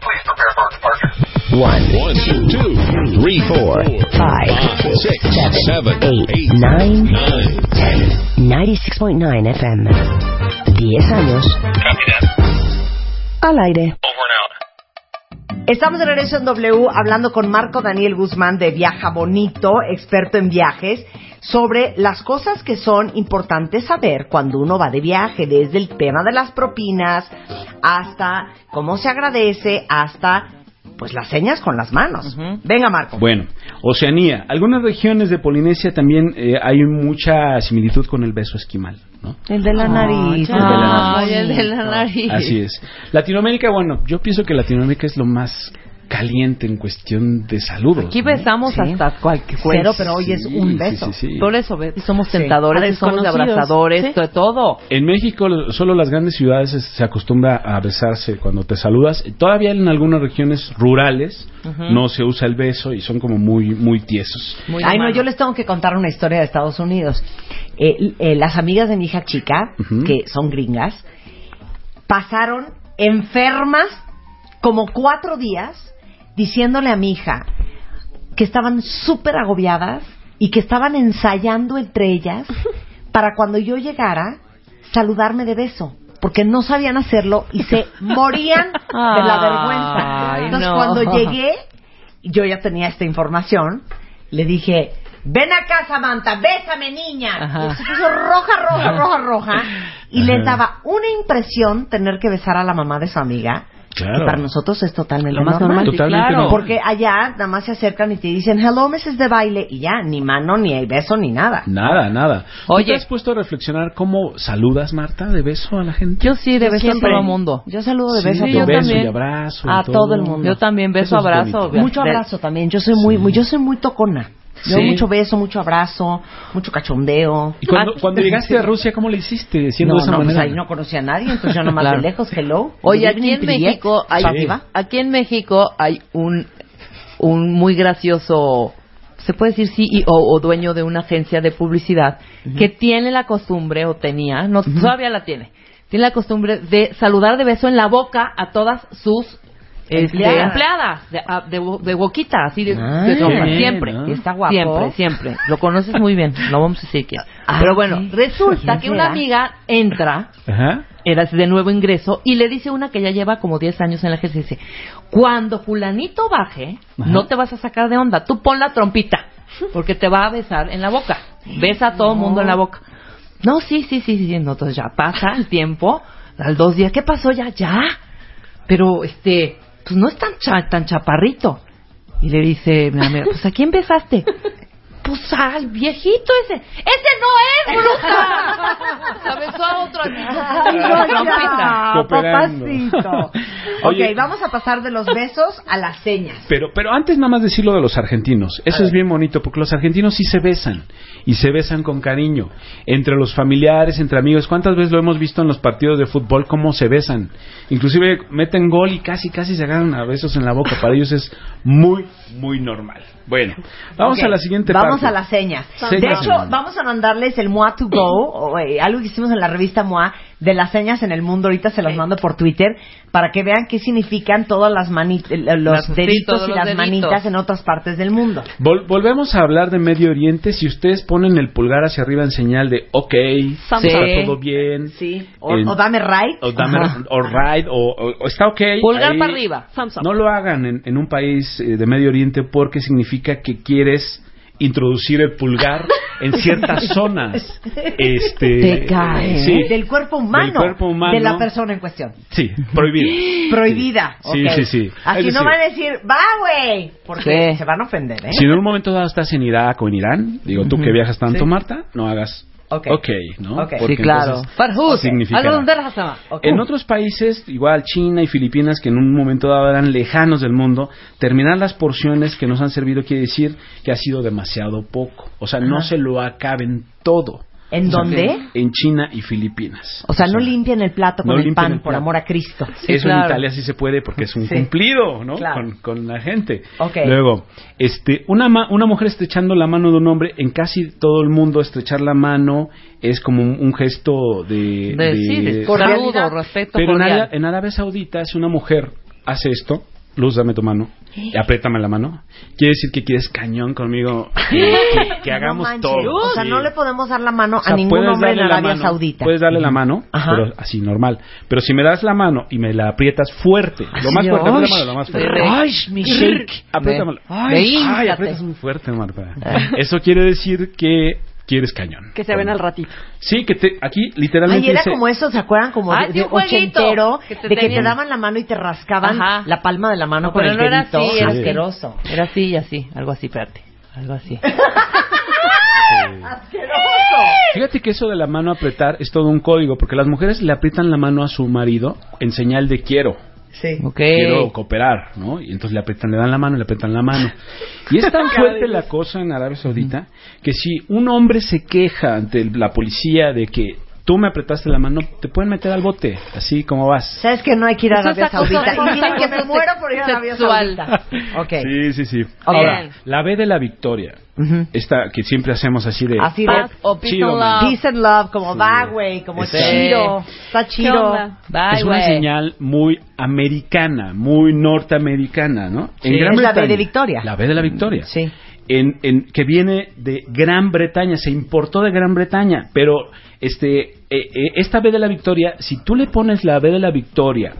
Speaker 3: Please prepare for departure.
Speaker 7: One,
Speaker 2: two, three, four,
Speaker 7: five,
Speaker 2: six,
Speaker 7: seven, eight, nine. ten. 96.9 FM. 10 años. Al aire.
Speaker 1: Estamos de regreso en W hablando con Marco Daniel Guzmán de Viaja Bonito, experto en viajes, sobre las cosas que son importantes saber cuando uno va de viaje, desde el tema de las propinas hasta cómo se agradece, hasta pues las señas con las manos. Venga, Marco.
Speaker 9: Bueno, Oceanía. Algunas regiones de Polinesia también eh, hay mucha similitud con el beso esquimal, ¿no?
Speaker 1: El de la nariz.
Speaker 9: el de la
Speaker 4: Ay, el de la nariz.
Speaker 9: Así es. Latinoamérica, bueno, yo pienso que Latinoamérica es lo más caliente en cuestión de saludos.
Speaker 4: Aquí
Speaker 9: ¿no?
Speaker 4: besamos
Speaker 1: Sí.
Speaker 4: hasta cualquier
Speaker 1: Cero, pero hoy es un beso.
Speaker 9: sí, sí.
Speaker 4: Por eso, ¿ves? somos tentadores, somos abrazadores,
Speaker 1: Sí.
Speaker 4: de todo.
Speaker 9: En México lo- solo las grandes ciudades es- se acostumbra a besarse cuando te saludas. Todavía en algunas regiones rurales no se usa el beso y son como muy muy tiesos.
Speaker 4: Muy
Speaker 1: Ay, no, yo les tengo que contar una historia de Estados Unidos. Eh, eh, las amigas de mi hija chica, que son gringas, pasaron enfermas como cuatro días diciéndole a mi hija que estaban súper agobiadas y que estaban ensayando entre ellas <laughs> para cuando yo llegara saludarme de beso. Porque no sabían hacerlo y se morían de la vergüenza.
Speaker 4: Ay,
Speaker 1: Entonces,
Speaker 4: no.
Speaker 1: cuando llegué, yo ya tenía esta información, le dije, ven acá Samantha, bésame niña. Y se puso roja, roja, roja, roja. <laughs> Y
Speaker 9: Ajá.
Speaker 1: les daba una impresión tener que besar a la mamá de su amiga.
Speaker 9: Claro.
Speaker 1: Y para nosotros es totalmente
Speaker 4: Lo más normal, sí,
Speaker 9: Totalmente
Speaker 4: claro.
Speaker 9: normal.
Speaker 1: Porque allá nada más se acercan y te dicen, hello, Mrs. de baile, y ya, ni mano, ni beso, ni nada.
Speaker 9: Nada, nada. ¿Tú
Speaker 4: Oye.
Speaker 9: te has puesto a reflexionar cómo saludas, Marta, de beso a la gente?
Speaker 4: Yo sí, de
Speaker 1: Yo
Speaker 4: beso a todo el mundo.
Speaker 1: Yo saludo de
Speaker 9: Sí,
Speaker 1: beso a
Speaker 4: Sí,
Speaker 9: de
Speaker 4: yo
Speaker 1: todo.
Speaker 9: beso
Speaker 4: también.
Speaker 9: y abrazo.
Speaker 1: A todo el mundo.
Speaker 4: Yo también beso,
Speaker 9: Eso es
Speaker 4: abrazo.
Speaker 9: bonito.
Speaker 1: Mucho abrazo también. Yo soy muy, muy, yo soy muy tocona. Mucho beso, mucho abrazo, mucho cachondeo.
Speaker 9: ¿Y cuando,
Speaker 4: ah,
Speaker 9: llegaste a Rusia, cómo le hiciste? Siendo
Speaker 1: no,
Speaker 9: de
Speaker 1: no, pues, ahí no a nadie, entonces yo nomás de <laughs> lejos, hello.
Speaker 4: Oye, aquí en, México hay, aquí en México hay un, un muy gracioso, se puede decir CEO o dueño de una agencia de publicidad que tiene la costumbre, o tenía, no, todavía la tiene, tiene la costumbre de saludar de beso en la boca a todas sus este,
Speaker 1: Empleadas.
Speaker 4: empleadas, de, a- de, bo- de boquita, así de,
Speaker 1: Ah,
Speaker 4: de
Speaker 1: qué
Speaker 4: sopa,
Speaker 9: bien,
Speaker 4: siempre,
Speaker 9: ¿no?
Speaker 1: Y está guapo.
Speaker 4: siempre, siempre. Lo conoces muy bien, lo vamos a decir que.
Speaker 1: Ah,
Speaker 4: Pero bueno,
Speaker 1: sí.
Speaker 4: resulta
Speaker 1: ¿Quién
Speaker 4: que una
Speaker 1: será?
Speaker 4: amiga entra
Speaker 9: Ajá.
Speaker 4: era de nuevo ingreso y le dice una que ya lleva como 10 años en la agencia, dice, cuando fulanito baje,
Speaker 9: Ajá.
Speaker 4: no te vas a sacar de onda, tú pon la trompita, porque te va a besar en la boca, besa a todo el mundo en la boca. No, sí, sí, sí, sí, entonces ya pasa el tiempo, al dos días, ¿qué pasó ya? Ya, pero este, pues no es tan, cha- tan chaparrito. Y le dice, mi amiga, pues ¿a quién besaste? Pues al viejito ese. ¡Ese no es, <laughs> bruja! Se besó a otro.
Speaker 1: Ay, no, ya, papacito. <laughs>
Speaker 9: Oye.
Speaker 1: ok, vamos a pasar de los besos a las señas.
Speaker 9: Pero, pero antes nada más decir lo de los argentinos. Eso es bien bonito porque los argentinos sí se besan y se besan con cariño. Entre los familiares, entre amigos. ¿Cuántas veces lo hemos visto en los partidos de fútbol cómo se besan? Inclusive meten gol y casi, casi se agarran a besos en la boca. Para ellos es muy, muy normal. Bueno, vamos a la siguiente
Speaker 1: Vamos
Speaker 9: parte.
Speaker 1: a las señas.
Speaker 9: Señas.
Speaker 1: De hecho, vamos a mandarles el MOA to go, o, eh, algo que hicimos en la revista MOA de las señas en el mundo. Ahorita se los mando por Twitter para que vean qué significan todas las mani- eh, los
Speaker 4: Las- sí,
Speaker 1: deditos
Speaker 4: todos
Speaker 1: y
Speaker 4: los
Speaker 1: las
Speaker 4: deditos.
Speaker 1: manitas en otras partes del mundo.
Speaker 9: Vol- volvemos a hablar de Medio Oriente. Si ustedes ponen el pulgar hacia arriba en señal de OK, está
Speaker 4: Sí.
Speaker 9: todo bien.
Speaker 1: Sí. O,
Speaker 9: En-
Speaker 1: o dame right.
Speaker 9: o dame o right o, o- o está ok
Speaker 4: Pulgar
Speaker 9: ahí.
Speaker 4: para arriba.
Speaker 9: no lo hagan en, en un país eh, de Medio Oriente porque significa que quieres introducir el pulgar en ciertas <laughs> zonas este
Speaker 4: Te cae.
Speaker 9: sí,
Speaker 1: Del cuerpo humano.
Speaker 9: Del cuerpo humano.
Speaker 1: De la persona en cuestión.
Speaker 9: sí prohibido <gasps>
Speaker 1: Prohibida.
Speaker 9: Sí, sí, sí.
Speaker 1: Así
Speaker 9: Es
Speaker 1: no van a decir, va, güey. Porque
Speaker 4: Sí.
Speaker 1: se van a ofender, ¿eh?
Speaker 9: si en un momento dado estás en Irak o en Irán digo tú que viajas tanto
Speaker 1: Sí.
Speaker 9: Marta no hagas
Speaker 1: Ok.
Speaker 9: ok, ¿no?
Speaker 1: Ok.
Speaker 9: Porque
Speaker 4: Sí, claro.
Speaker 9: En otros países, igual China y Filipinas, que en un momento dado eran lejanos del mundo, terminar las porciones que nos han servido quiere decir que ha sido demasiado poco. O sea, no se lo acaben todo.
Speaker 1: ¿En dónde?
Speaker 9: En China y Filipinas.
Speaker 1: O sea, no limpian el plato con
Speaker 9: no
Speaker 1: el pan,
Speaker 9: el
Speaker 1: por amor a Cristo.
Speaker 4: Sí,
Speaker 9: Eso
Speaker 4: claro.
Speaker 9: en Italia sí se puede porque es un
Speaker 1: Sí.
Speaker 9: cumplido, ¿no?
Speaker 1: Claro.
Speaker 9: Con, con la gente. Luego, este, una, ma- una mujer estrechando la mano de un hombre, en casi todo el mundo estrechar la mano es como un, un gesto de...
Speaker 4: De, sí, de saludo, respeto
Speaker 9: Pero
Speaker 4: cordial.
Speaker 9: En Arabia Saudita, si una mujer hace esto, Luz, dame tu mano, y apriétame la mano, quiere decir que quieres cañón conmigo, <laughs> que, hagamos
Speaker 1: no
Speaker 9: todo.
Speaker 1: O sea, no le podemos dar la mano
Speaker 9: O sea,
Speaker 1: a ningún hombre en Arabia
Speaker 9: mano,
Speaker 1: Saudita.
Speaker 9: Puedes darle la mano,
Speaker 1: Ajá.
Speaker 9: pero así normal. Pero si me das la mano y me la aprietas fuerte, lo más fuerte,
Speaker 1: ay,
Speaker 9: apriétamelo lo más fuerte.
Speaker 4: Ay, mi shake.
Speaker 9: Apriétamelo.
Speaker 4: Ve,
Speaker 9: Ay, ay, aprietas muy fuerte, Marta. Eso quiere decir que quieres cañón.
Speaker 10: Que se ven al ratito.
Speaker 9: Sí, que te, aquí literalmente
Speaker 1: Ay, era
Speaker 9: dice-
Speaker 1: como eso, ¿se acuerdan? Como
Speaker 4: Ah,
Speaker 1: de,
Speaker 4: sí,
Speaker 1: de ochentero,
Speaker 4: que te
Speaker 1: de que te
Speaker 4: tenían-
Speaker 1: daban la mano y te rascaban
Speaker 4: Ajá.
Speaker 1: la palma de la mano
Speaker 4: No,
Speaker 1: con
Speaker 4: pero
Speaker 1: el
Speaker 4: no era
Speaker 1: dedito.
Speaker 4: así, era
Speaker 9: Sí.
Speaker 1: asqueroso.
Speaker 4: Era así y así, algo así, espérate. Algo así. <laughs>
Speaker 9: Fíjate que eso de la mano apretar es todo un código, porque las mujeres le aprietan la mano a su marido en señal de quiero.
Speaker 1: Sí.
Speaker 4: Ok.
Speaker 9: Quiero cooperar, ¿no? Y entonces le aprietan, le dan la mano, le aprietan la mano. Y es tan <laughs> fuerte la cosa en Arabia Saudita que si un hombre se queja ante la policía de que tú me apretaste la mano, te pueden meter al bote, así como vas.
Speaker 1: ¿Sabes que no hay que ir a Arabia Saudita? Y miren que me muero por ir a Arabia. Saudita. <laughs> Ok.
Speaker 9: Sí, sí, sí.
Speaker 1: Ok.
Speaker 9: Ahora, la B de la victoria,
Speaker 1: Ujú.
Speaker 9: esta que siempre hacemos así de...
Speaker 1: Así de
Speaker 4: o peace
Speaker 9: Chido,
Speaker 4: and
Speaker 9: man.
Speaker 4: love.
Speaker 1: peace and love, como va, güey, como
Speaker 9: Sí.
Speaker 1: chido. Está
Speaker 10: ¿Qué
Speaker 1: chido.
Speaker 4: Bye,
Speaker 9: es una
Speaker 4: güey.
Speaker 9: señal muy americana, muy norteamericana, ¿no?
Speaker 1: Sí, es la B de Victoria.
Speaker 9: La B de la Victoria.
Speaker 1: Sí.
Speaker 9: En, en- que viene de Gran Bretaña, se importó de Gran Bretaña, pero este eh, eh, esta B de la Victoria, si tú le pones la B de la Victoria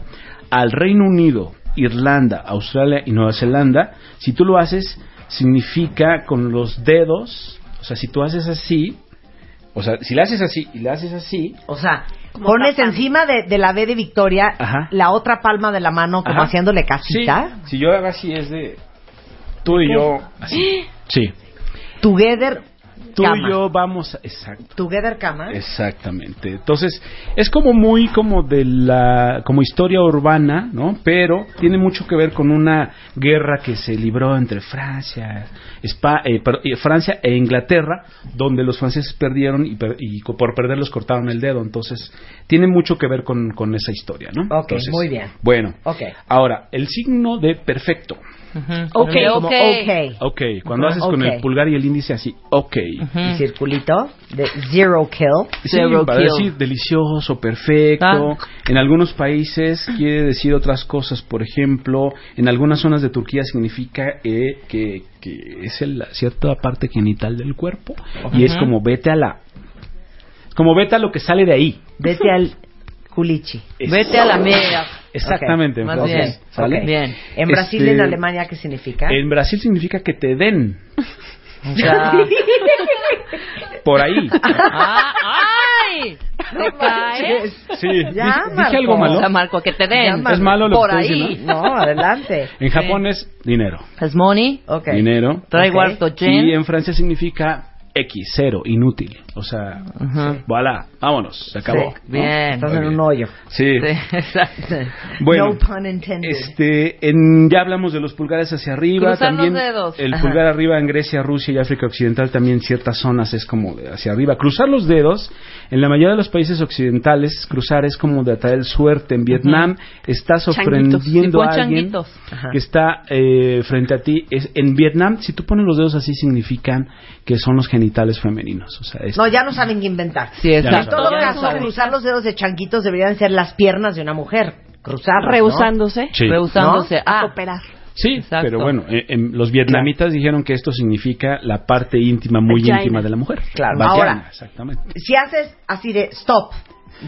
Speaker 9: al Reino Unido, Irlanda, Australia y Nueva Zelanda, si tú lo haces, significa con los dedos, o sea, si tú haces así, o sea, si le haces así y le haces así,
Speaker 1: O sea, pones encima de, de la B de Victoria
Speaker 9: Ajá.
Speaker 1: la otra palma de la mano como
Speaker 9: Ajá.
Speaker 1: haciéndole casita.
Speaker 9: Sí, si yo hago así es de tú y yo así. Sí. <gasps>
Speaker 1: Together
Speaker 9: Tú
Speaker 1: cama.
Speaker 9: y yo vamos, exacto.
Speaker 1: Together cama.
Speaker 9: Exactamente. Entonces, es como muy como de la como historia urbana, ¿no? Pero tiene mucho que ver con una guerra que se libró entre Francia, Espa- eh, eh, Francia e Inglaterra, donde los franceses perdieron y, per- y co- por perderlos cortaron el dedo. Entonces, tiene mucho que ver con, con esa historia, ¿no?
Speaker 1: Ok,
Speaker 9: Entonces,
Speaker 1: muy bien.
Speaker 9: Bueno,
Speaker 1: Ok.
Speaker 9: ahora, el signo de perfecto.
Speaker 4: Ok,
Speaker 1: Como
Speaker 4: ok.
Speaker 1: ok.
Speaker 9: Ok, cuando haces con el pulgar y el índice así, ok.
Speaker 1: Circulito de zero kill.
Speaker 9: Sí,
Speaker 4: Zero
Speaker 9: para
Speaker 4: kill.
Speaker 9: decir delicioso, perfecto.
Speaker 4: Ah.
Speaker 9: En algunos países quiere decir otras cosas. Por ejemplo, en algunas zonas de Turquía significa eh, que, que es el- cierta parte genital del cuerpo. Y es como vete a la... Como vete a lo que sale de ahí.
Speaker 1: Vete al culichi.
Speaker 4: Vete a la mierda.
Speaker 9: Exactamente.
Speaker 1: Ok,
Speaker 4: Más
Speaker 9: entonces,
Speaker 4: bien.
Speaker 9: ¿sale?
Speaker 1: Ok.
Speaker 4: Bien.
Speaker 1: En Brasil y
Speaker 9: Este,
Speaker 1: en Alemania, ¿qué significa?
Speaker 9: En Brasil significa que te den.
Speaker 4: O sea,
Speaker 9: Por ahí.
Speaker 4: ah, ¡Ay! ¿Te caes?
Speaker 9: Sí.
Speaker 1: Ya,
Speaker 9: ¿Dije,
Speaker 1: Marco.
Speaker 9: dije algo
Speaker 4: O
Speaker 9: malo?
Speaker 4: sea, Marco, que te den.
Speaker 9: ¿Es malo lo
Speaker 4: Por
Speaker 9: que
Speaker 4: ahí.
Speaker 1: No, adelante.
Speaker 9: En Japón es dinero.
Speaker 4: Es money.
Speaker 1: Ok.
Speaker 9: Dinero.
Speaker 4: Traigo
Speaker 1: Ok.
Speaker 4: harto
Speaker 9: Y en Francia significa X, cero, inútil. O sea, voilà, vámonos, se acabó.
Speaker 1: Sí.
Speaker 9: ¿no?
Speaker 4: Bien.
Speaker 1: Estás en un hoyo.
Speaker 9: Sí.
Speaker 4: Sí, <laughs> exacto.
Speaker 9: Bueno,
Speaker 1: no pun intended.
Speaker 9: este, en, ya hablamos de los pulgares hacia arriba.
Speaker 4: Cruzar los
Speaker 9: también
Speaker 4: dedos.
Speaker 9: El
Speaker 1: Ajá.
Speaker 9: pulgar arriba en Grecia, Rusia y África Occidental también ciertas zonas es como de hacia arriba. Cruzar los dedos, en la mayoría de los países occidentales, cruzar es como de atraer suerte. En Vietnam estás ofrendiendo a alguien que está eh, frente a ti. Es, en Vietnam, si tú pones los dedos así, significan que son los genitales femeninos. O sea, es-
Speaker 1: No, ya no saben qué inventar.
Speaker 4: Sí, exacto.
Speaker 1: En todo
Speaker 9: Ya
Speaker 1: caso,
Speaker 4: saben.
Speaker 1: cruzar los dedos de chanquitos deberían ser las piernas de una mujer. Cruzarlas, ¿no?
Speaker 10: Rehusándose
Speaker 9: Sí.
Speaker 4: Rehusándose.
Speaker 1: ¿No?
Speaker 4: Ah,
Speaker 10: cooperar.
Speaker 9: Sí,
Speaker 4: Exacto.
Speaker 9: pero bueno, eh, em, los vietnamitas dijeron que esto significa la parte íntima, muy
Speaker 10: Vagina.
Speaker 9: íntima de la mujer.
Speaker 1: Claro.
Speaker 9: Vagina,
Speaker 1: Ahora-
Speaker 9: exactamente.
Speaker 1: Si haces así de stop,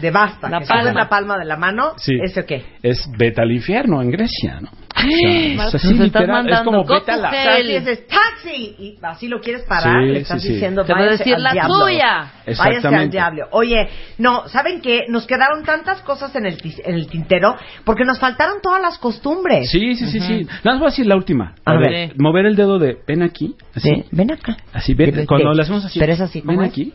Speaker 1: de basta,
Speaker 4: La
Speaker 1: que
Speaker 4: palma.
Speaker 1: la palma de la mano,
Speaker 9: Sí.
Speaker 1: ¿eso qué?
Speaker 9: Es vete al infierno en Grecia, ¿no? O sea, <gasps> es literal, es como vete a la...
Speaker 1: Si dices taxi y así lo quieres parar,
Speaker 9: Sí,
Speaker 1: le estás
Speaker 9: sí, sí.
Speaker 1: diciendo
Speaker 4: Te voy a
Speaker 1: váyase
Speaker 4: decir
Speaker 1: al
Speaker 4: la
Speaker 1: diablo.
Speaker 4: tuya.
Speaker 1: Váyase al
Speaker 9: Exactamente.
Speaker 1: diablo. Oye, no, ¿saben qué? Nos quedaron tantas cosas en el, en el tintero porque nos faltaron todas las costumbres.
Speaker 9: Sí, sí, sí, sí. Nada más voy a decir la última.
Speaker 1: A
Speaker 9: A
Speaker 1: ver.
Speaker 9: ver, mover el dedo de ven aquí, así.
Speaker 1: Sí, ven acá.
Speaker 9: Así, ven,
Speaker 1: Ven-
Speaker 9: cuando
Speaker 1: ven.
Speaker 9: le hacemos así.
Speaker 1: Pero es así, ¿cómo
Speaker 9: Ven
Speaker 1: es?
Speaker 9: aquí.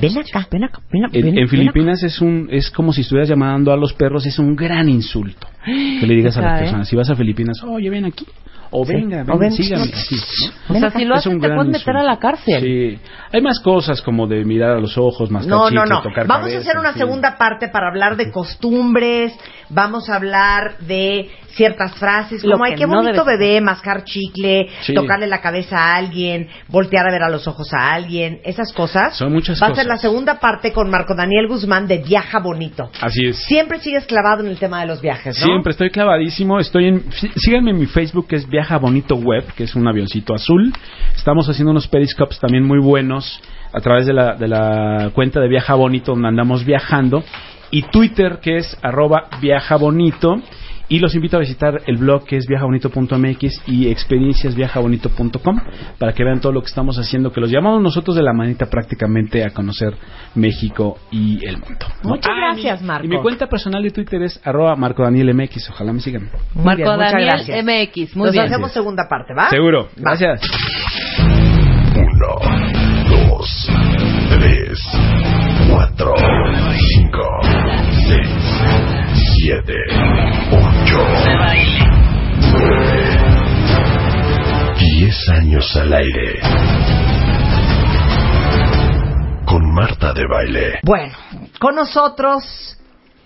Speaker 1: Ven acá, ven acá, ven acá.
Speaker 9: En,
Speaker 1: ven-
Speaker 9: en
Speaker 1: ven
Speaker 9: Filipinas es un es como si estuvieras llamando a los perros, es un gran insulto que le digas a las personas. Si vas a Filipinas, oye, ven aquí. O
Speaker 1: Sí.
Speaker 9: venga,
Speaker 1: O
Speaker 9: venga,
Speaker 1: ven,
Speaker 9: sígame.
Speaker 1: sí.
Speaker 9: así, ¿no?
Speaker 4: O sea, si lo
Speaker 9: Es
Speaker 4: haces te
Speaker 9: gran
Speaker 4: puedes meter a la cárcel.
Speaker 9: Sí. Hay más cosas como de mirar a los ojos, mascar
Speaker 1: No, no, no.
Speaker 9: tocar
Speaker 1: Vamos a
Speaker 9: cabeza,
Speaker 1: hacer una
Speaker 9: sí.
Speaker 1: segunda parte para hablar de costumbres, vamos a hablar de ciertas frases, como ay,
Speaker 4: que no
Speaker 1: bonito
Speaker 4: debe
Speaker 1: bebé, mascar chicle,
Speaker 9: Sí.
Speaker 1: tocarle la cabeza a alguien, voltear a ver a los ojos a alguien, esas cosas.
Speaker 9: Son muchas
Speaker 1: Va a
Speaker 9: cosas.
Speaker 1: ser la segunda parte con Marco Daniel Guzmán de Viaja Bonito.
Speaker 9: Así es.
Speaker 1: Siempre sigues clavado en el tema de los viajes, ¿no?
Speaker 9: Siempre estoy clavadísimo. Estoy en. sí- Síganme en mi Facebook que es Viaja Bonito Web, que es un avioncito azul. Estamos haciendo unos periscopes también muy buenos a través de la, de la cuenta de Viaja Bonito, donde andamos viajando. Y Twitter, que es arroba Viaja Bonito. Y los invito a visitar el blog que es viajabonito.mx y experienciasviajabonito.com para que vean todo lo que estamos haciendo, que los llamamos nosotros de la manita prácticamente a conocer México y el mundo. ¿no?
Speaker 1: Muchas
Speaker 9: Ah,
Speaker 1: gracias, Marco.
Speaker 9: Y mi cuenta personal de Twitter es arroba Marco Daniel MX. Ojalá me sigan.
Speaker 1: Muy
Speaker 4: Marco
Speaker 1: bien, muchas
Speaker 4: Daniel
Speaker 1: gracias.
Speaker 4: MX. Muy
Speaker 1: Nos
Speaker 4: bien.
Speaker 1: hacemos segunda parte, ¿va?
Speaker 9: Seguro.
Speaker 1: Va.
Speaker 9: Gracias.
Speaker 3: Uno, dos, tres, cuatro, cinco, seis, siete, ocho, nueve, diez años al aire. Con Marta de Baile.
Speaker 1: Bueno, con nosotros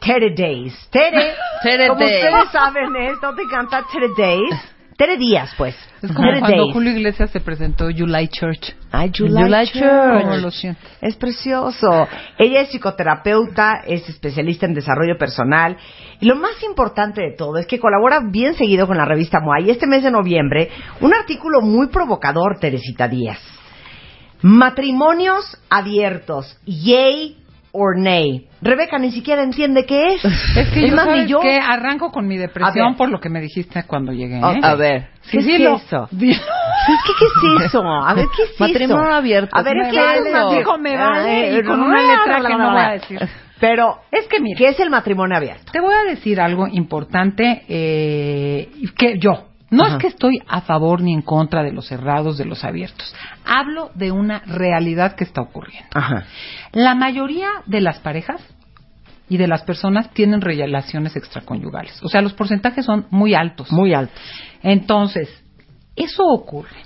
Speaker 1: Tere Days. Tere,
Speaker 4: Tere
Speaker 1: como
Speaker 4: Days.
Speaker 1: ustedes saben, ¿eh? ¿no te encanta Tere Days? Tere Díaz, pues.
Speaker 10: Es como
Speaker 1: Tere
Speaker 10: cuando
Speaker 1: Days.
Speaker 10: Julio Iglesias se presentó July Church.
Speaker 1: Ay, July
Speaker 4: July
Speaker 1: Church. Es precioso. Ella es psicoterapeuta, es especialista en desarrollo personal. Y lo más importante de todo es que colabora bien seguido con la revista MOA. Y este mes de noviembre, un artículo muy provocador, Teresita Díaz. Matrimonios abiertos. Yay or nay. Rebeca ni siquiera entiende qué es. <laughs>
Speaker 10: Es que yo,
Speaker 1: más,
Speaker 10: ¿sabes
Speaker 1: yo.
Speaker 10: qué? arranco con mi depresión por lo que me dijiste cuando llegué. ¿eh?
Speaker 1: A- a ver, ¿qué es eso? <laughs> Que, ¿qué es eso? A ver, ¿qué es
Speaker 4: Matrimonio
Speaker 1: eso?
Speaker 4: abierto.
Speaker 1: A ver, ¿qué
Speaker 10: vale,
Speaker 1: es eso?
Speaker 10: dijo, me vale,
Speaker 1: Ay,
Speaker 10: y con
Speaker 1: no,
Speaker 10: una letra que
Speaker 1: no,
Speaker 10: voy a decir.
Speaker 1: Pero,
Speaker 10: Es que mira.
Speaker 1: ¿qué es el matrimonio abierto?
Speaker 10: Te voy a decir algo importante eh, que yo. No
Speaker 1: Ajá.
Speaker 10: es que estoy a favor ni en contra de los cerrados, de los abiertos. Hablo de una realidad que está ocurriendo.
Speaker 1: Ajá.
Speaker 10: La mayoría de las parejas y de las personas tienen relaciones extraconyugales. O sea, los porcentajes son muy altos.
Speaker 1: Muy alto.
Speaker 10: Entonces, eso ocurre.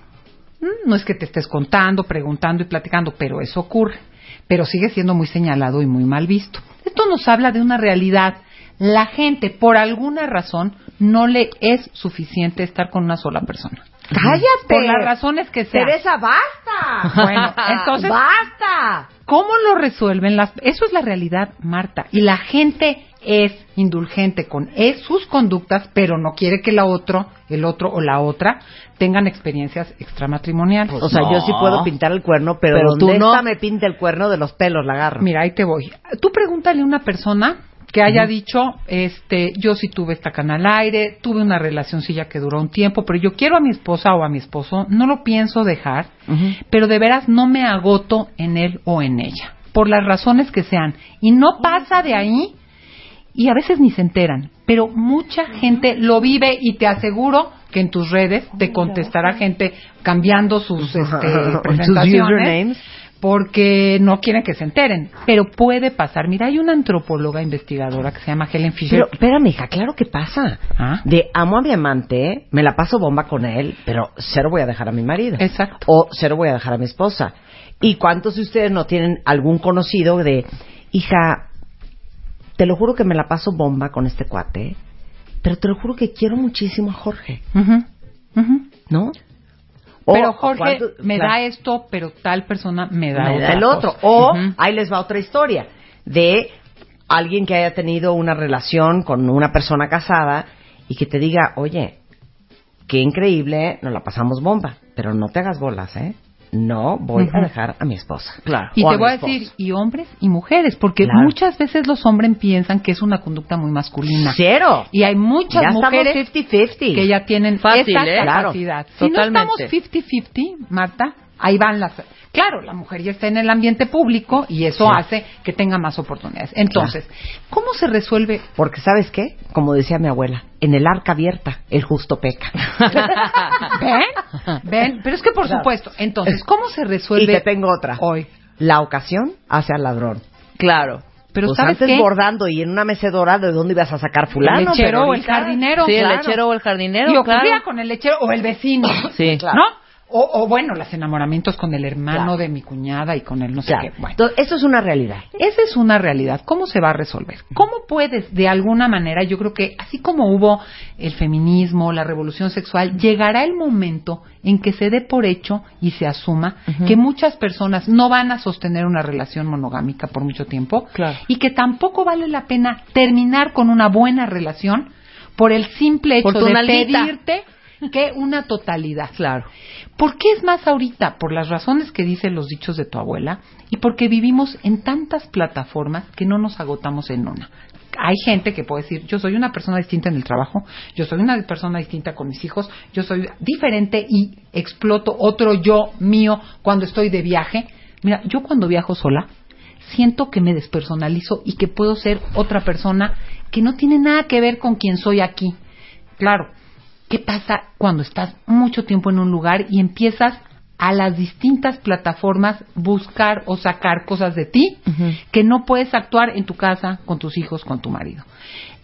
Speaker 10: Mm, No es que te estés contando, preguntando y platicando, pero eso ocurre. Pero sigue siendo muy señalado y muy mal visto. Esto nos habla de una realidad. La gente, por alguna razón, no le es suficiente estar con una sola persona.
Speaker 1: ¡Cállate!
Speaker 10: Por las razones que sean.
Speaker 1: Teresa, basta.
Speaker 10: Bueno, entonces,
Speaker 1: ¡Basta!
Speaker 10: ¿Cómo lo resuelven las? Eso es la realidad, Marta. Y la gente es indulgente con es sus conductas, pero no quiere que la otro, el otro o la otra tengan experiencias extramatrimoniales.
Speaker 1: O sea, yo sí puedo pintar el cuerno, pero,
Speaker 4: Pero
Speaker 1: donde
Speaker 4: tú no.
Speaker 1: esta me pinta el cuerno de los pelos, la agarro.
Speaker 10: Mira, ahí te voy. Tú pregúntale a una persona que haya dicho, este, yo sí tuve esta cana al aire, tuve una relacioncilla que duró un tiempo, pero yo quiero a mi esposa o a mi esposo, no lo pienso dejar, pero de veras no me agoto en él o en ella, por las razones que sean. Y no pasa de ahí y a veces ni se enteran, pero mucha gente lo vive y te aseguro que en tus redes te contestará gente cambiando sus <laughs> este,
Speaker 1: Sus
Speaker 10: presentaciones.
Speaker 1: usernames.
Speaker 10: Porque no quieren que se enteren, pero puede pasar. Mira, hay una antropóloga investigadora que se llama Helen Fisher.
Speaker 1: Pero, espérame, hija, claro que pasa.
Speaker 10: Ah.
Speaker 1: De amo a mi amante, me la paso bomba con él, pero cero voy a dejar a mi marido.
Speaker 10: Exacto.
Speaker 1: O cero voy a dejar a mi esposa. ¿Y cuántos de ustedes no tienen algún conocido de, hija, te lo juro que me la paso bomba con este cuate, pero te lo juro que quiero muchísimo a Jorge,
Speaker 10: Ujú, ujú.
Speaker 1: ¿no? O,
Speaker 10: pero Jorge
Speaker 1: ¿cuánto-
Speaker 10: me
Speaker 1: claro.
Speaker 10: da esto, pero tal persona me da,
Speaker 1: me da el otro.
Speaker 10: cosa.
Speaker 1: O ahí les va otra historia de alguien que haya tenido una relación con una persona casada y que te diga, oye, qué increíble, nos la pasamos bomba, pero no te hagas bolas, ¿eh? No voy a dejar a mi esposa.
Speaker 4: Claro.
Speaker 10: Y
Speaker 1: O
Speaker 10: te voy a decir, y hombres y mujeres, porque
Speaker 1: Claro.
Speaker 10: muchas veces los hombres piensan que es una conducta muy masculina.
Speaker 1: Cero.
Speaker 10: Y hay muchas
Speaker 1: ya
Speaker 10: mujeres
Speaker 1: estamos 50-50.
Speaker 10: que ya tienen
Speaker 4: Fácil,
Speaker 10: esa
Speaker 4: ¿eh?
Speaker 1: Claro.
Speaker 10: capacidad. Si
Speaker 4: Totalmente.
Speaker 10: no estamos 50-50, Marta, ahí van las... Claro, la mujer ya está en el ambiente público y eso
Speaker 1: Sí.
Speaker 10: hace que tenga más oportunidades. Entonces, ¿cómo se resuelve?
Speaker 1: Porque, ¿sabes qué? Como decía mi abuela, en el arca abierta, el justo peca. <laughs>
Speaker 10: ¿Ven? ¿Ven? Pero es que por
Speaker 1: Claro.
Speaker 10: supuesto. Entonces, ¿cómo se
Speaker 1: y
Speaker 10: resuelve
Speaker 1: te tengo otra.
Speaker 10: hoy?
Speaker 1: La ocasión hace al ladrón.
Speaker 4: Claro.
Speaker 10: Pero
Speaker 1: Pues
Speaker 10: ¿sabes
Speaker 1: antes
Speaker 10: qué?
Speaker 1: bordando y en una mecedora, ¿de dónde ibas a sacar fulano?
Speaker 10: el lechero
Speaker 1: Pero
Speaker 10: o el jardinero.
Speaker 4: Sí, el lechero o el jardinero,
Speaker 10: Y ocurría
Speaker 4: claro.
Speaker 10: con el lechero o el vecino.
Speaker 4: Sí.
Speaker 1: Claro.
Speaker 10: ¿No? O, o bueno, los enamoramientos con el hermano
Speaker 1: Claro.
Speaker 10: de mi cuñada y con el no sé
Speaker 1: Claro.
Speaker 10: qué. Bueno.
Speaker 1: Entonces, eso es una realidad.
Speaker 10: Esa es una realidad. ¿Cómo se va a resolver? ¿Cómo puedes, de alguna manera, yo creo que así como hubo el feminismo, la revolución sexual, llegará el momento en que se dé por hecho y se asuma que muchas personas no van a sostener una relación monogámica por mucho tiempo
Speaker 1: Claro.
Speaker 10: y que tampoco vale la pena terminar con una buena relación por el simple hecho de
Speaker 4: nalguita.
Speaker 10: pedirte que una totalidad.
Speaker 4: Claro.
Speaker 10: ¿Por qué es más ahorita? Por las razones que dicen los dichos de tu abuela y porque vivimos en tantas plataformas que no nos agotamos en una. Hay gente que puede decir, yo soy una persona distinta en el trabajo, yo soy una persona distinta con mis hijos, yo soy diferente y exploto otro yo mío cuando estoy de viaje. Mira, yo cuando viajo sola, siento que me despersonalizo y que puedo ser otra persona que no tiene nada que ver con quien soy aquí. Claro, ¿qué pasa cuando estás mucho tiempo en un lugar y empiezas a las distintas plataformas buscar o sacar cosas de ti que no puedes actuar en tu casa, con tus hijos, con tu marido?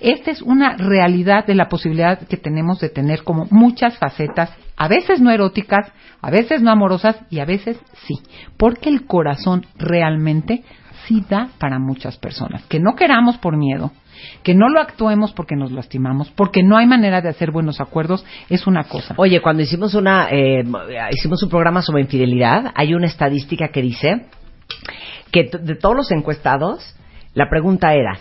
Speaker 10: Esta es una realidad de la posibilidad que tenemos de tener como muchas facetas, a veces no eróticas, a veces no amorosas y a veces sí, porque el corazón realmente sí da para muchas personas, que no queramos por miedo, que no lo actuemos porque nos lastimamos, porque no hay manera de hacer buenos acuerdos, es una cosa.
Speaker 1: Oye, cuando hicimos una eh, hicimos un programa sobre infidelidad, hay una estadística que dice que de todos los encuestados, la pregunta era,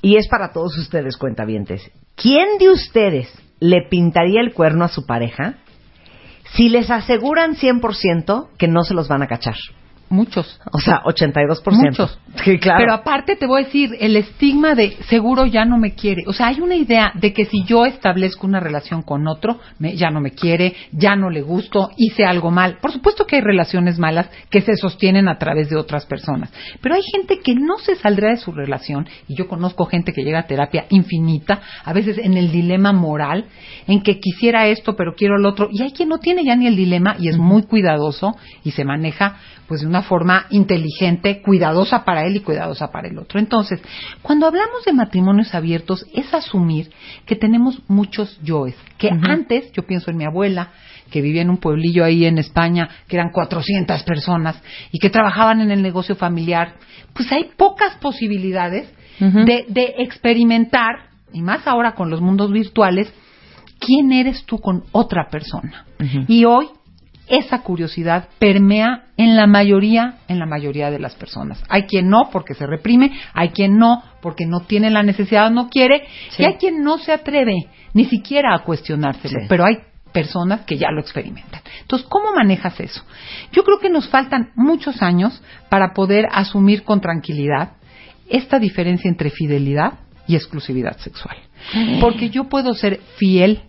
Speaker 1: y es para todos ustedes cuentavientes, ¿quién de ustedes le pintaría el cuerno a su pareja si les aseguran 100% que no se los van a cachar?
Speaker 10: Muchos.
Speaker 1: O sea, 82%.
Speaker 10: Muchos.
Speaker 1: Sí, claro.
Speaker 10: Pero aparte te voy a decir, el estigma de seguro ya no me quiere. O sea, hay una idea de que si yo establezco una relación con otro, me- ya no me quiere, ya no le gusto, hice algo mal. Por supuesto que hay relaciones malas que se sostienen a través de otras personas. Pero hay gente que no se saldrá de su relación, y yo conozco gente que llega a terapia infinita, a veces en el dilema moral, en que quisiera esto, pero quiero el otro. Y hay quien no tiene ya ni el dilema y es muy cuidadoso y se maneja pues de una forma inteligente, cuidadosa para él y cuidadosa para el otro. Entonces, cuando hablamos de matrimonios abiertos, es asumir que tenemos muchos yoes, que antes, yo pienso en mi abuela, que vivía en un pueblillo ahí en España, que eran 400 personas y que trabajaban en el negocio familiar, pues hay pocas posibilidades de, de experimentar, y más ahora con los mundos virtuales, quién eres tú con otra persona. Y hoy esa curiosidad permea en la mayoría, en la mayoría de las personas. Hay quien no porque se reprime, hay quien no porque no tiene la necesidad no quiere,
Speaker 1: Sí.
Speaker 10: y hay quien no se atreve ni siquiera a cuestionárselo,
Speaker 1: Sí.
Speaker 10: pero hay personas que ya lo experimentan. Entonces, ¿cómo manejas eso? Yo creo que nos faltan muchos años para poder asumir con tranquilidad esta diferencia entre fidelidad y exclusividad sexual. Porque yo puedo ser fiel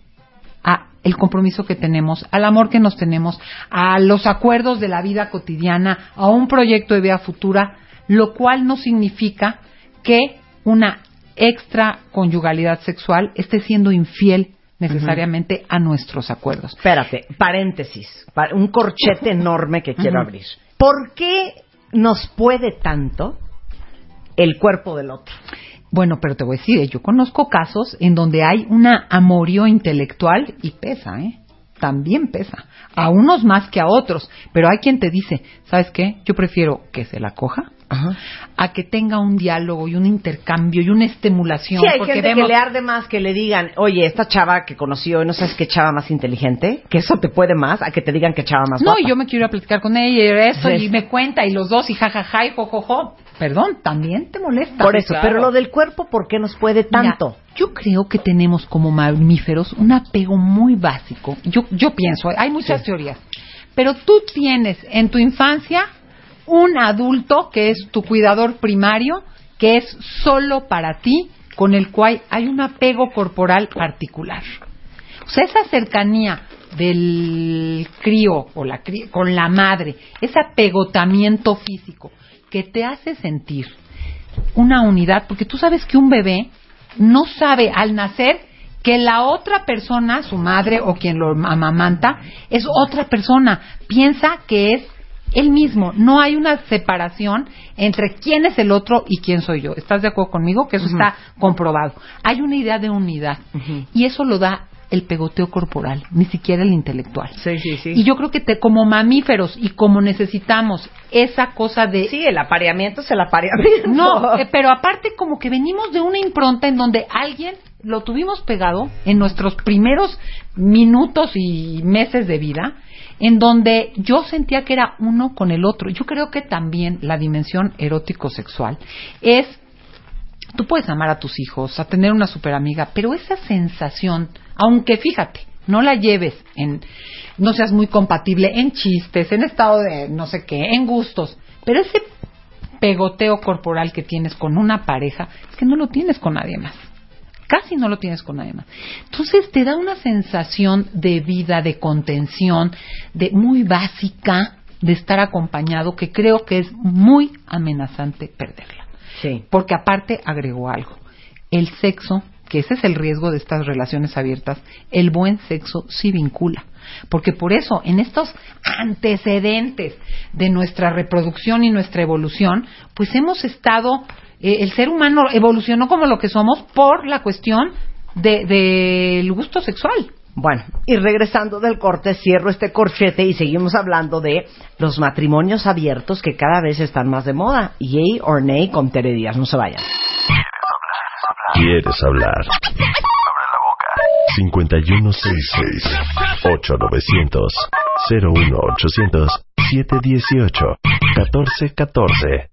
Speaker 10: a el compromiso que tenemos, al amor que nos tenemos, a los acuerdos de la vida cotidiana, a un proyecto de vida futura, lo cual no significa que una extra conyugalidad sexual esté siendo infiel necesariamente a nuestros acuerdos.
Speaker 1: Espérate, paréntesis, pa- un corchete enorme que quiero abrir. ¿Por qué nos puede tanto el cuerpo del otro?
Speaker 10: Bueno, pero te voy a decir, yo conozco casos en donde hay una amorío intelectual y pesa, ¿eh? También pesa. A unos más que a otros. Pero hay quien te dice, ¿sabes qué? Yo prefiero que se la coja a que tenga un diálogo y un intercambio y una estimulación.
Speaker 1: Sí, hay
Speaker 10: porque
Speaker 1: gente
Speaker 10: vemos-
Speaker 1: que le arde más que le digan, oye, esta chava que conoció, no sabes qué chava más inteligente, que eso te puede más a que te digan que chava más
Speaker 10: No,
Speaker 1: guapa.
Speaker 10: y yo me quiero ir a platicar con ella y eso,
Speaker 1: Sí.
Speaker 10: y me cuenta, y los dos, y jajaja, y jojojo. Perdón, también te molesta.
Speaker 1: Por eso,
Speaker 10: Claro.
Speaker 1: pero lo del cuerpo, ¿por qué nos puede tanto?
Speaker 10: Mira, yo creo que tenemos como mamíferos un apego muy básico. Yo, yo pienso, hay muchas teorías. Pero tú tienes en tu infancia un adulto que es tu cuidador primario, que es solo para ti, con el cual hay un apego corporal particular. O sea, esa cercanía del crío o la crí- con la madre, ese apegotamiento físico que te hace sentir una unidad, porque tú sabes que un bebé no sabe al nacer que la otra persona, su madre o quien lo amamanta, es otra persona. Piensa que es él mismo. No hay una separación entre quién es el otro y quién soy yo. ¿Estás de acuerdo conmigo? Que eso está comprobado. Hay una idea de unidad y eso lo da el pegoteo corporal, ni siquiera el intelectual.
Speaker 1: Sí, sí, sí.
Speaker 10: Y yo creo que te- como mamíferos y como necesitamos esa cosa de
Speaker 1: Sí, el apareamiento es el apareamiento.
Speaker 10: no, eh, pero aparte como que venimos de una impronta en donde alguien lo tuvimos pegado en nuestros primeros minutos y meses de vida, en donde yo sentía que era uno con el otro. Yo creo que también la dimensión erótico-sexual es, tú puedes amar a tus hijos, a tener una super amiga, pero esa sensación, aunque fíjate, no la lleves en, no seas muy compatible en chistes, en estado de no sé qué, en gustos, pero ese pegoteo corporal que tienes con una pareja es que no lo tienes con nadie más. Casi no lo tienes con nadie más. Entonces te da una sensación de vida, de contención, de muy básica, de estar acompañado, que creo que es muy amenazante perderla.
Speaker 1: Sí.
Speaker 10: Porque aparte agregó algo. El sexo, que ese es el riesgo de estas relaciones abiertas, el buen sexo sí vincula. Porque por eso, en estos antecedentes de nuestra reproducción y nuestra evolución, pues hemos estado, eh, el ser humano evolucionó como lo que somos por la cuestión de- del gusto sexual.
Speaker 1: Bueno, y regresando del corte, cierro este corchete y seguimos hablando de los matrimonios abiertos que cada vez están más de moda. Yay or nay con Tere Díaz. No se vayan.
Speaker 2: ¿Quieres hablar? Abre la boca. 5166 8900 01800 718 1414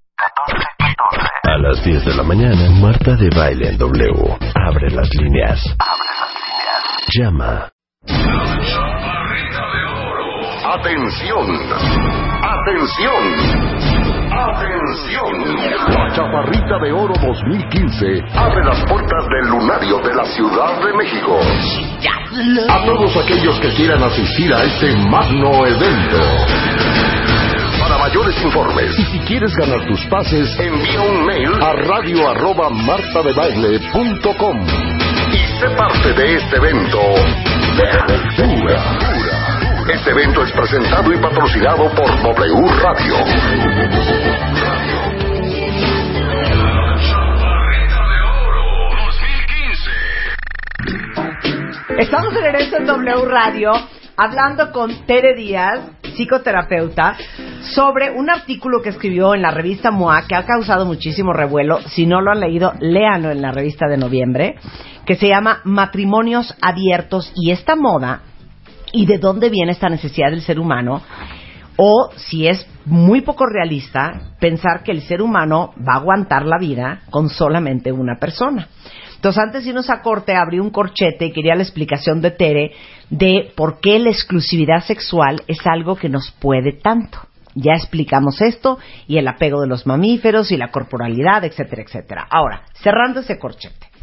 Speaker 2: A las 10 de la mañana, Marta de Baile en W. Abre las líneas. Llama.
Speaker 3: Atención, atención, atención. La Chaparrita de Oro 2015 abre las puertas del lunario de la Ciudad de México. A todos aquellos que quieran asistir a este magno evento. Mayores informes y si quieres ganar tus pases, envía un mail a radio arroba martadebaile.com y sé parte de este evento de altura. Este evento es presentado y patrocinado por W Radio.
Speaker 1: Estamos de regreso en W Radio hablando con Tere Díaz, psicoterapeuta, sobre un artículo que escribió en la revista MOA que ha causado muchísimo revuelo. Si no lo han leído, léanlo en la revista de noviembre, que se llama Matrimonios Abiertos y esta moda y de dónde viene esta necesidad del ser humano. O si es muy poco realista pensar que el ser humano va a aguantar la vida con solamente una persona. Entonces, antes de irnos a corte, abrí un corchete y quería la explicación de Tere de por qué la exclusividad sexual es algo que nos puede tanto. Ya explicamos esto y el apego de los mamíferos y la corporalidad, etcétera, etcétera. Ahora, cerrando ese corchete.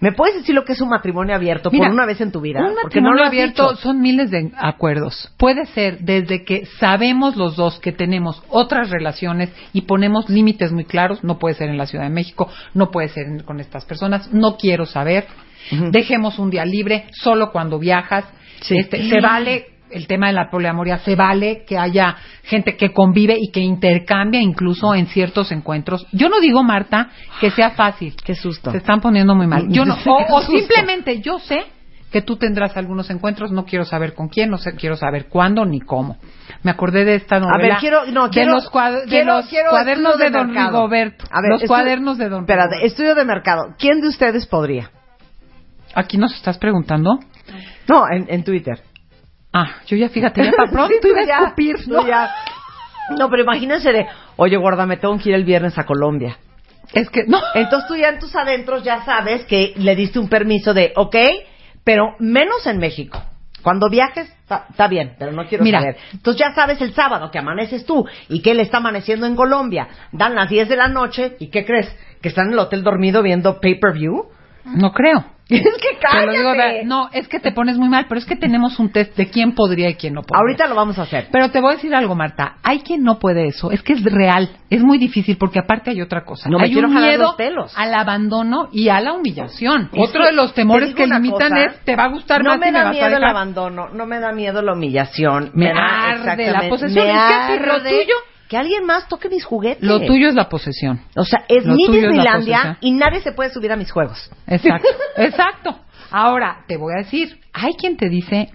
Speaker 1: ¿Me puedes decir lo que es un matrimonio abierto
Speaker 10: Mira,
Speaker 1: por una vez en tu vida?
Speaker 10: Un
Speaker 1: Porque no lo
Speaker 10: abierto
Speaker 1: dicho.
Speaker 10: son miles de acuerdos. Puede ser desde que sabemos los dos que tenemos otras relaciones y ponemos límites muy claros. No puede ser en la Ciudad de México, no puede ser con estas personas. No quiero saber. Dejemos un día libre solo cuando viajas.
Speaker 1: Sí.
Speaker 10: Este, se vale el tema de la poliamoría, se vale que haya gente que convive y que intercambia incluso en ciertos encuentros. Yo no digo, Marta, que sea fácil.
Speaker 1: Qué susto.
Speaker 10: Se están poniendo muy mal. Yo no, <laughs> o, simplemente yo sé que tú tendrás algunos encuentros, no quiero saber con quién, no sé, quiero saber cuándo ni cómo. Me acordé de esta novela.
Speaker 1: ver, quiero- no,
Speaker 10: de
Speaker 1: quiero-
Speaker 10: los, cuad- de
Speaker 1: quiero-
Speaker 10: los
Speaker 1: quiero
Speaker 10: cuadernos
Speaker 1: estudio
Speaker 10: de,
Speaker 1: de
Speaker 10: Don. Rigoberto.
Speaker 1: A ver,
Speaker 10: los cuadernos de Don
Speaker 1: Espérate, estudio de mercado. ¿Quién de ustedes podría?
Speaker 10: Aquí nos estás preguntando.
Speaker 1: No, en, en Twitter.
Speaker 10: Ah, yo ya fíjate, ya para <laughs> pronto
Speaker 1: Sí, tú
Speaker 10: iba a
Speaker 1: ya,
Speaker 10: escupir, ¿no?
Speaker 1: ya. No, pero imagínense de, oye, gorda, me tengo que ir el viernes a Colombia.
Speaker 10: Es que, no.
Speaker 1: Entonces tú ya en tus adentros ya sabes que le diste un permiso de, ok, pero menos en México. Cuando viajes, está está bien, pero no quiero
Speaker 10: Mira.
Speaker 1: saber. Entonces ya sabes el sábado que amaneces tú y que él está amaneciendo en Colombia. Dan las 10 de la noche y ¿qué crees? Que están en el hotel dormido viendo pay-per-view
Speaker 10: No creo. <laughs>
Speaker 1: Es que
Speaker 10: Te lo digo de-
Speaker 1: cállate.
Speaker 10: no, es que te pones muy mal, pero es que tenemos un test de quién podría y quién no podría.
Speaker 1: Ahorita lo vamos a hacer.
Speaker 10: Pero te voy a decir algo, Marta. Hay quien no puede eso. Es que es real. Es muy difícil porque aparte hay otra cosa.
Speaker 1: No me
Speaker 10: hay
Speaker 1: quiero
Speaker 10: un
Speaker 1: jalar
Speaker 10: miedo
Speaker 1: los pelos.
Speaker 10: al abandono y a la humillación. Otro de los
Speaker 1: te
Speaker 10: temores que limitan
Speaker 1: cosa,
Speaker 10: es te va a gustar
Speaker 1: no
Speaker 10: más
Speaker 1: me
Speaker 10: y me
Speaker 1: da
Speaker 10: vas
Speaker 1: miedo
Speaker 10: a
Speaker 1: el abandono, no me da miedo la humillación.
Speaker 10: Me
Speaker 1: da
Speaker 10: arde la posesión.
Speaker 1: me
Speaker 10: Es que hace lo tuyo.
Speaker 1: Que alguien más toque mis juguetes.
Speaker 10: Lo tuyo es la posesión.
Speaker 1: O sea, es
Speaker 10: Lo
Speaker 1: mi
Speaker 10: es
Speaker 1: Disneylandia y nadie se puede subir a mis juegos.
Speaker 10: Exacto, <laughs> exacto. Ahora, te voy a decir, hay quien te dice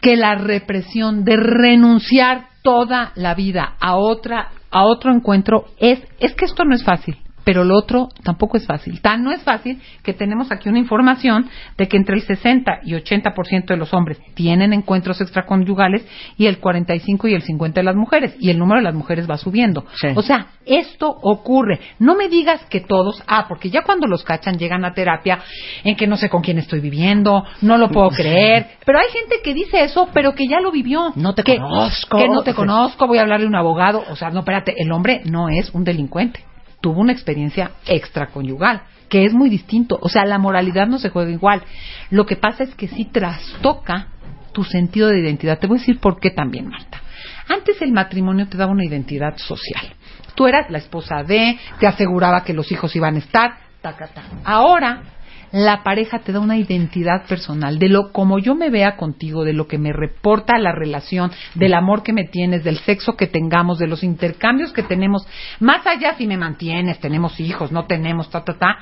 Speaker 10: que la represión de renunciar toda la vida a otra a otro encuentro es es que esto no es fácil. Pero lo otro tampoco es fácil. Tan no es fácil que tenemos aquí una información de que entre el 60 y 80% de los hombres tienen encuentros extraconyugales y el 45 y el 50 de las mujeres. Y el número de las mujeres va subiendo.
Speaker 1: Sí.
Speaker 10: O sea, esto ocurre. No me digas que todos, ah, porque ya cuando los cachan llegan a terapia en que no sé con quién estoy viviendo, no lo puedo creer. Pero hay gente que dice eso, pero que ya lo vivió.
Speaker 1: No te
Speaker 10: que,
Speaker 1: conozco.
Speaker 10: Que no te conozco, voy a hablarle a un abogado. O sea, no, espérate, el hombre no es un delincuente. Tuvo una experiencia extraconyugal, que es muy distinto. O sea, la moralidad no se juega igual. Lo que pasa es que sí trastoca tu sentido de identidad. Te voy a decir por qué también, Marta. Antes el matrimonio te daba una identidad social. Tú eras la esposa de, te aseguraba que los hijos iban a estar, ta. Ahora la pareja te da una identidad personal de lo como yo me vea contigo, de lo que me reporta la relación, del amor que me tienes, del sexo que tengamos, de los intercambios que tenemos, más allá si me mantienes, tenemos hijos, no tenemos, ta ta ta.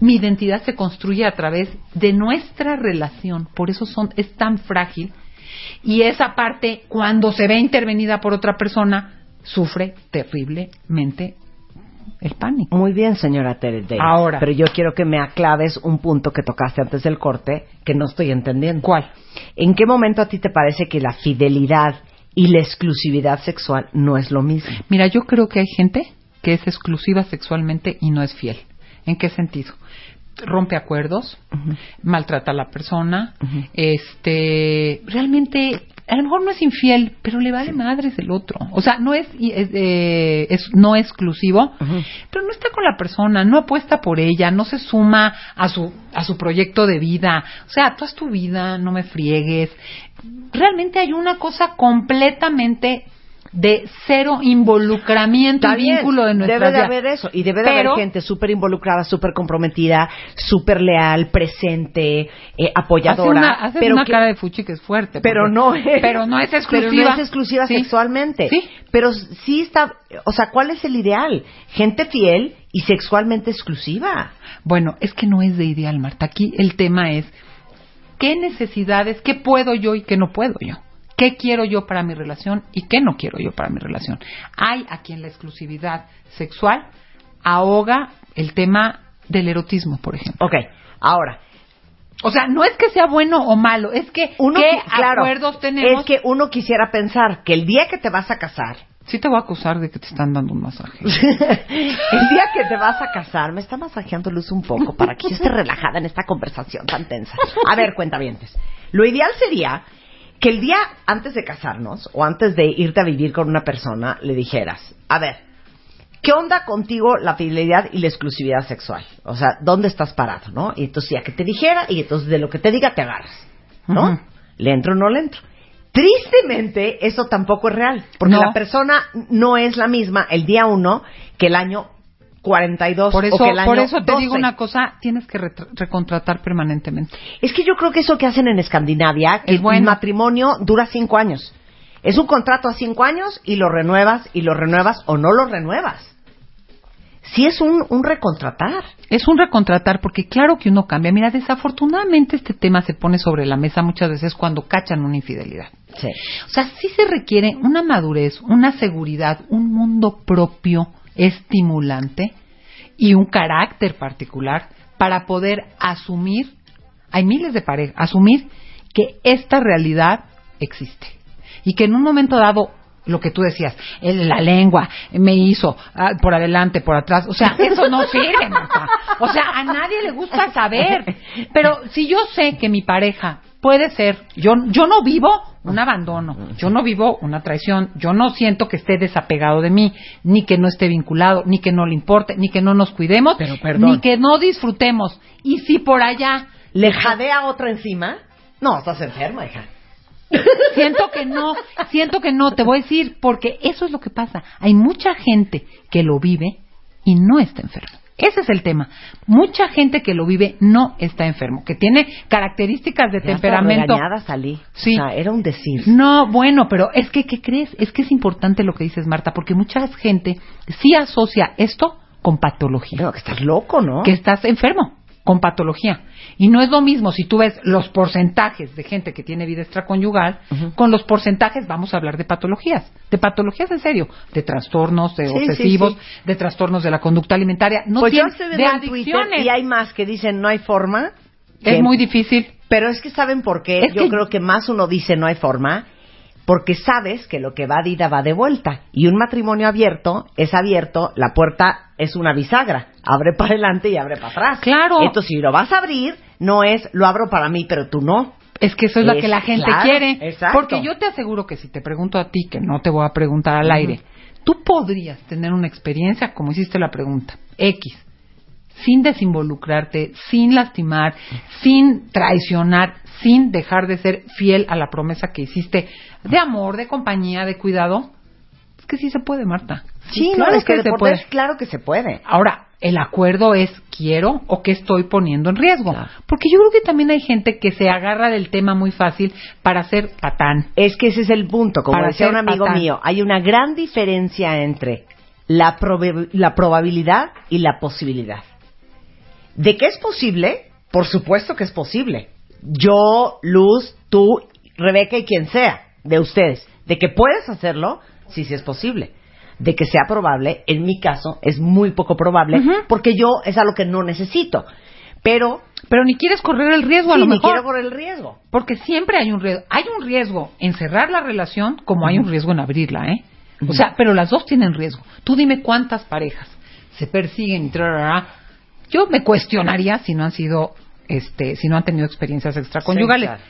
Speaker 10: Mi identidad se construye a través de nuestra relación, por eso son es tan frágil y esa parte cuando se ve intervenida por otra persona sufre terriblemente el pánico.
Speaker 1: Muy bien, señora Tere Davis.
Speaker 10: Ahora.
Speaker 1: Pero yo quiero que me aclaves un punto que tocaste antes del corte que no estoy entendiendo.
Speaker 10: ¿Cuál?
Speaker 1: ¿En qué momento a ti te parece que la fidelidad y la exclusividad sexual no es lo mismo?
Speaker 10: Mira, yo creo que hay gente que es exclusiva sexualmente y no es fiel. ¿En qué sentido? Rompe acuerdos, maltrata a la persona, este, realmente, a lo mejor no es infiel, pero le vale madres el otro. O sea, no es, es, eh, es no exclusivo, pero no está con la persona, no apuesta por ella, no se suma a su, a su proyecto de vida. O sea, tú haz tu vida, no me friegues. Realmente hay una cosa completamente de cero involucramiento
Speaker 1: Está
Speaker 10: y vínculo de nuestra
Speaker 1: debe de haber eso y debe de
Speaker 10: Pero-
Speaker 1: haber gente súper involucrada, súper comprometida, súper leal, presente, eh, apoyadora.
Speaker 10: Hace una, hace
Speaker 1: pero
Speaker 10: una
Speaker 1: que-
Speaker 10: cara de fuchi que es fuerte.
Speaker 1: pero
Speaker 10: porque-
Speaker 1: no es,
Speaker 10: pero no es exclusiva.
Speaker 1: pero no es exclusiva
Speaker 10: Sí.
Speaker 1: sexualmente.
Speaker 10: Sí.
Speaker 1: Pero sí está, o sea, ¿cuál es el ideal? Gente fiel y sexualmente exclusiva.
Speaker 10: Bueno, es que no es de ideal, Marta. Aquí el tema es qué necesidades, qué puedo yo y qué no puedo yo. ¿Qué quiero yo para mi relación y qué no quiero yo para mi relación? Hay a quien la exclusividad sexual ahoga el tema del erotismo, por ejemplo.
Speaker 1: Ok, ahora,
Speaker 10: O sea, no es que sea bueno o malo, es que
Speaker 1: uno,
Speaker 10: qué
Speaker 1: claro,
Speaker 10: acuerdos tenemos.
Speaker 1: es que uno quisiera pensar que el día que te vas a casar,
Speaker 10: Sí te voy a acusar de que te están dando un masaje. <laughs>
Speaker 1: el día que te vas a casar, me está masajeando luz un poco para que yo esté relajada en esta conversación tan tensa. A ver, cuentavientes. Lo ideal sería que el día antes de casarnos o antes de irte a vivir con una persona le dijeras, a ver, ¿qué onda contigo la fidelidad y la exclusividad sexual? O sea, ¿dónde estás parado, no? Y entonces ya que te dijera y entonces de lo que te diga te agarras, ¿no? ¿Le entro o no le entro? Tristemente, eso tampoco es real, porque
Speaker 10: No.
Speaker 1: la persona no es la misma el día uno que el año 42
Speaker 10: Por eso,
Speaker 1: o que el año
Speaker 10: por eso te
Speaker 1: 12.
Speaker 10: digo una cosa, tienes que recontratar permanentemente.
Speaker 1: Es que yo creo que eso que hacen en Escandinavia, que
Speaker 10: Es bueno.
Speaker 1: el matrimonio dura cinco años. Es un contrato a cinco años y lo renuevas y lo renuevas o no lo renuevas. Sí es un, un recontratar.
Speaker 10: Es un recontratar porque claro que uno cambia. Mira, desafortunadamente este tema se pone sobre la mesa muchas veces cuando cachan una infidelidad.
Speaker 1: Sí.
Speaker 10: O sea, sí se requiere una madurez, una seguridad, un mundo propio estimulante y un carácter particular para poder asumir, hay miles de parejas, asumir que esta realidad existe y que en un momento dado lo que tú decías, la lengua me hizo ah, por adelante, por atrás, o sea, eso no sirve. O sea, a nadie le gusta saber. Pero si yo sé que mi pareja puede ser, yo, yo no vivo un abandono, yo no vivo una traición, yo no siento que esté desapegado de mí, ni que no esté vinculado, ni que no le importe, ni que no nos cuidemos,
Speaker 1: Pero,
Speaker 10: ni que no disfrutemos. Y si por allá
Speaker 1: ¿Le jadea otra encima? No, estás enferma, hija. <laughs>
Speaker 10: Siento que no, siento que no, te voy a decir, porque eso es lo que pasa. Hay mucha gente que lo vive y no está enfermo. Ese es el tema. Mucha gente que lo vive no está enfermo, que tiene características de
Speaker 1: Ya hasta
Speaker 10: temperamento.
Speaker 1: regañada salí.
Speaker 10: Sí.
Speaker 1: O sea, era un decir.
Speaker 10: No, bueno, pero es que, ¿qué crees? Es que es importante lo que dices, Marta, porque mucha gente sí asocia esto con patología.
Speaker 1: No, que estás loco, ¿no?
Speaker 10: que estás enfermo con patología. Y no es lo mismo si tú ves los porcentajes de gente que tiene vida extraconyugal con los porcentajes, vamos a hablar de patologías, de patologías en serio, de trastornos, de
Speaker 1: Sí,
Speaker 10: obsesivos,
Speaker 1: sí,
Speaker 10: de trastornos de la conducta alimentaria, no
Speaker 1: pues yo
Speaker 10: tiene-
Speaker 1: estoy
Speaker 10: de adicciones.
Speaker 1: y hay más que dicen no hay forma.
Speaker 10: Es muy difícil.
Speaker 1: Pero es que saben por qué.
Speaker 10: Es
Speaker 1: Yo
Speaker 10: que-
Speaker 1: creo que más uno dice no hay forma. Porque sabes que lo que va de ida va de vuelta. Y un matrimonio abierto es abierto, la puerta es una bisagra. Abre para adelante y abre para atrás.
Speaker 10: Claro.
Speaker 1: Entonces, si lo vas a abrir, no es lo abro para mí, pero tú no.
Speaker 10: Es que eso es lo
Speaker 1: Es-
Speaker 10: que la gente
Speaker 1: claro,
Speaker 10: quiere.
Speaker 1: exacto.
Speaker 10: Porque yo te aseguro que si te pregunto a ti, que no te voy a preguntar al aire, tú podrías tener una experiencia, como hiciste la pregunta, X, sin desinvolucrarte, sin lastimar, sin traicionar, sin dejar de ser fiel a la promesa que hiciste de amor, de compañía, de cuidado. Es que sí se puede, Marta.
Speaker 1: Sí,
Speaker 10: claro
Speaker 1: no, es que,
Speaker 10: se puede.
Speaker 1: Dios, claro que se puede.
Speaker 10: Ahora, el acuerdo es quiero o qué estoy poniendo en riesgo.
Speaker 1: Claro.
Speaker 10: Porque yo creo que también hay gente que se agarra del tema muy fácil para ser patán.
Speaker 1: Es que ese es el punto. Como
Speaker 10: Para
Speaker 1: decía un amigo
Speaker 10: patán.
Speaker 1: mío, hay una gran diferencia entre la, la probabilidad y la posibilidad. De que es posible, por supuesto que es posible. Yo, Luz, tú, Rebeca y quien sea de ustedes. De que puedes hacerlo, sí, sí es posible. De que sea probable, en mi caso, es muy poco probable, porque yo es algo que no necesito. Pero,
Speaker 10: Pero ni quieres correr el riesgo a lo
Speaker 1: ni
Speaker 10: mejor.
Speaker 1: quiero correr el riesgo.
Speaker 10: Porque siempre hay un riesgo. Hay un riesgo en cerrar la relación como hay un riesgo en abrirla, ¿eh? O sea, pero las dos tienen riesgo. Tú dime cuántas parejas se persiguen y trarara. Yo me cuestionaría si no han sido, este, si no han tenido experiencias extraconyugales.
Speaker 1: Sí, claro.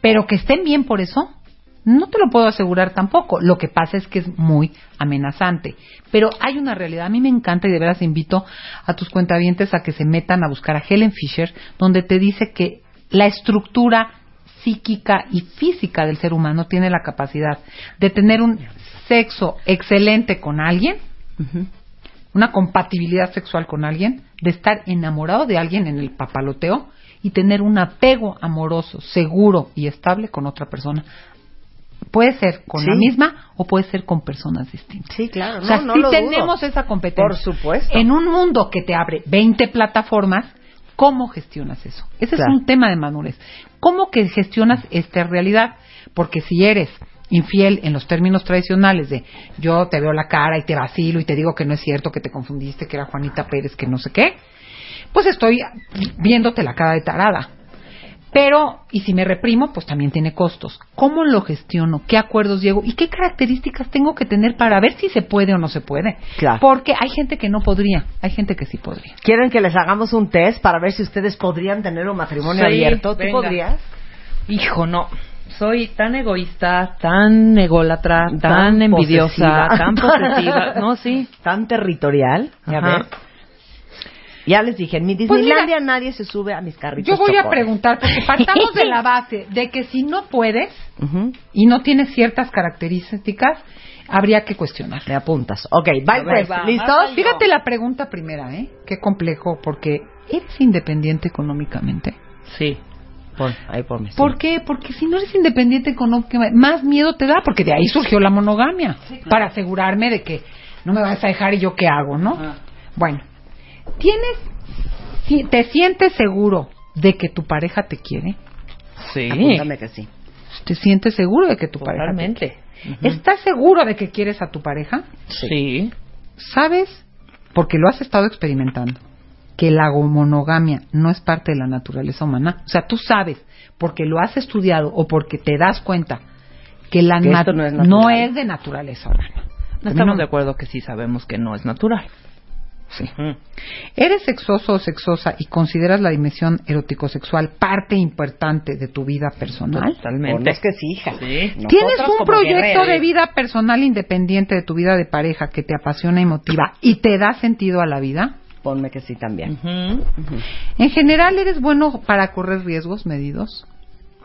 Speaker 10: Pero que estén bien por eso, no te lo puedo asegurar tampoco. Lo que pasa es que es muy amenazante. Pero hay una realidad. A mí me encanta y de veras invito a tus cuentavientes a que se metan a buscar a Helen Fisher, donde te dice que la estructura psíquica y física del ser humano tiene la capacidad de tener un sexo excelente con alguien, una compatibilidad sexual con alguien, de estar enamorado de alguien en el papaloteo y tener un apego amoroso, seguro y estable con otra persona. Puede ser con la misma o puede ser con personas distintas.
Speaker 1: Sí, claro.
Speaker 10: O sea,
Speaker 1: no, no
Speaker 10: sí
Speaker 1: lo dudo.
Speaker 10: tenemos esa competencia.
Speaker 1: Por supuesto.
Speaker 10: En un mundo que te abre 20 plataformas, ¿cómo gestionas eso? Ese
Speaker 1: Claro.
Speaker 10: es un tema de madurez. ¿Cómo que gestionas esta realidad? Porque si eres infiel en los términos tradicionales de yo te veo la cara y te vacilo y te digo que no es cierto, que te confundiste, que era Juanita Pérez, que no sé qué, pues estoy viéndote la cara de tarada. Pero, y si me reprimo, pues también tiene costos. ¿Cómo lo gestiono? ¿Qué acuerdos llego? ¿Y qué características tengo que tener para ver si se puede o no se puede?
Speaker 1: Claro.
Speaker 10: Porque hay gente que no podría, hay gente que sí podría.
Speaker 1: ¿Quieren que les hagamos un test para ver si ustedes podrían tener un matrimonio
Speaker 4: Sí,
Speaker 1: abierto? ¿Tú
Speaker 4: venga.
Speaker 1: podrías?
Speaker 4: Hijo, no. Soy tan egoísta, tan ególatra, tan,
Speaker 1: Tan
Speaker 4: envidiosa,
Speaker 1: posesiva.
Speaker 4: tan posesiva. <laughs> No, sí.
Speaker 1: Tan territorial. Ya
Speaker 4: Ajá.
Speaker 1: Ya les dije, en mi
Speaker 10: Pues mira,
Speaker 1: Disneylandia nadie se sube a mis carritos
Speaker 10: Yo voy a preguntar, porque partamos de la <laughs> base de que si no puedes y no tienes ciertas características, habría que cuestionar.
Speaker 1: Me apuntas. Ok, bye pues.
Speaker 4: va,
Speaker 1: ¿Listos?
Speaker 10: Fíjate la pregunta primera, ¿eh? Qué complejo, porque ¿eres independiente económicamente?
Speaker 4: Sí.
Speaker 1: Pon, ahí ponme. sí.
Speaker 10: ¿Por qué? Porque si no eres independiente económicamente, más miedo te da, porque de ahí surgió la monogamia, para asegurarme de que no me vas a dejar y yo qué hago, ¿no?
Speaker 4: Ah.
Speaker 10: Bueno, ¿tienes, si- te sientes seguro de que tu pareja te quiere?
Speaker 4: Sí.
Speaker 1: Apúntame que sí.
Speaker 10: ¿Te sientes seguro de que tu pareja te? ¿Estás seguro de que quieres a tu pareja?
Speaker 4: Sí.
Speaker 10: ¿Sabes? Porque lo has estado experimentando. Que la monogamia no es parte de la naturaleza humana. O sea, tú sabes, porque lo has estudiado o porque te das cuenta que la
Speaker 1: Que no es natural.
Speaker 10: no es de naturaleza humana.
Speaker 4: No estamos de acuerdo que sí sabemos que no es natural.
Speaker 10: Sí. ¿Eres sexoso o sexosa y consideras la dimensión erótico-sexual parte importante de tu vida personal?
Speaker 1: No es que sí, hija.
Speaker 10: ¿Tienes
Speaker 1: Nosotras
Speaker 10: un proyecto de vida personal independiente de tu vida de pareja que te apasiona y motiva y te da sentido a la vida?
Speaker 1: Ponme que sí también.
Speaker 10: En general, ¿eres bueno para correr riesgos medidos?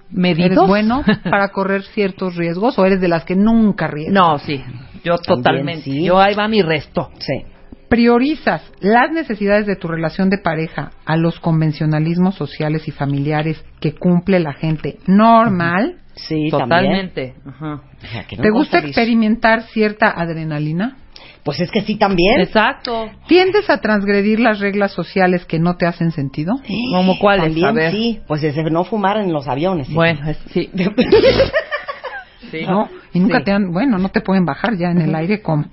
Speaker 4: ¿Medidos?
Speaker 10: ¿Eres bueno para correr ciertos riesgos o eres de las que nunca riesgas?
Speaker 4: No, sí. Yo totalmente. Yo ahí va mi resto.
Speaker 1: Sí.
Speaker 10: ¿Priorizas las necesidades de tu relación de pareja a los convencionalismos sociales y familiares que cumple la gente normal?
Speaker 1: Sí,
Speaker 4: Totalmente.
Speaker 10: ¿Te gusta experimentar cierta adrenalina?
Speaker 1: Pues es que sí también.
Speaker 4: Exacto.
Speaker 10: ¿Tiendes a transgredir las reglas sociales que no te hacen sentido?
Speaker 4: ¿Cómo cuáles?
Speaker 1: También
Speaker 4: A ver.
Speaker 1: sí. Pues es no fumar en los aviones. sí.
Speaker 4: Bueno, es- sí. <laughs> <laughs> sí.
Speaker 10: ¿No? Y nunca
Speaker 1: Sí.
Speaker 10: te han, bueno, no te pueden bajar ya en el aire como.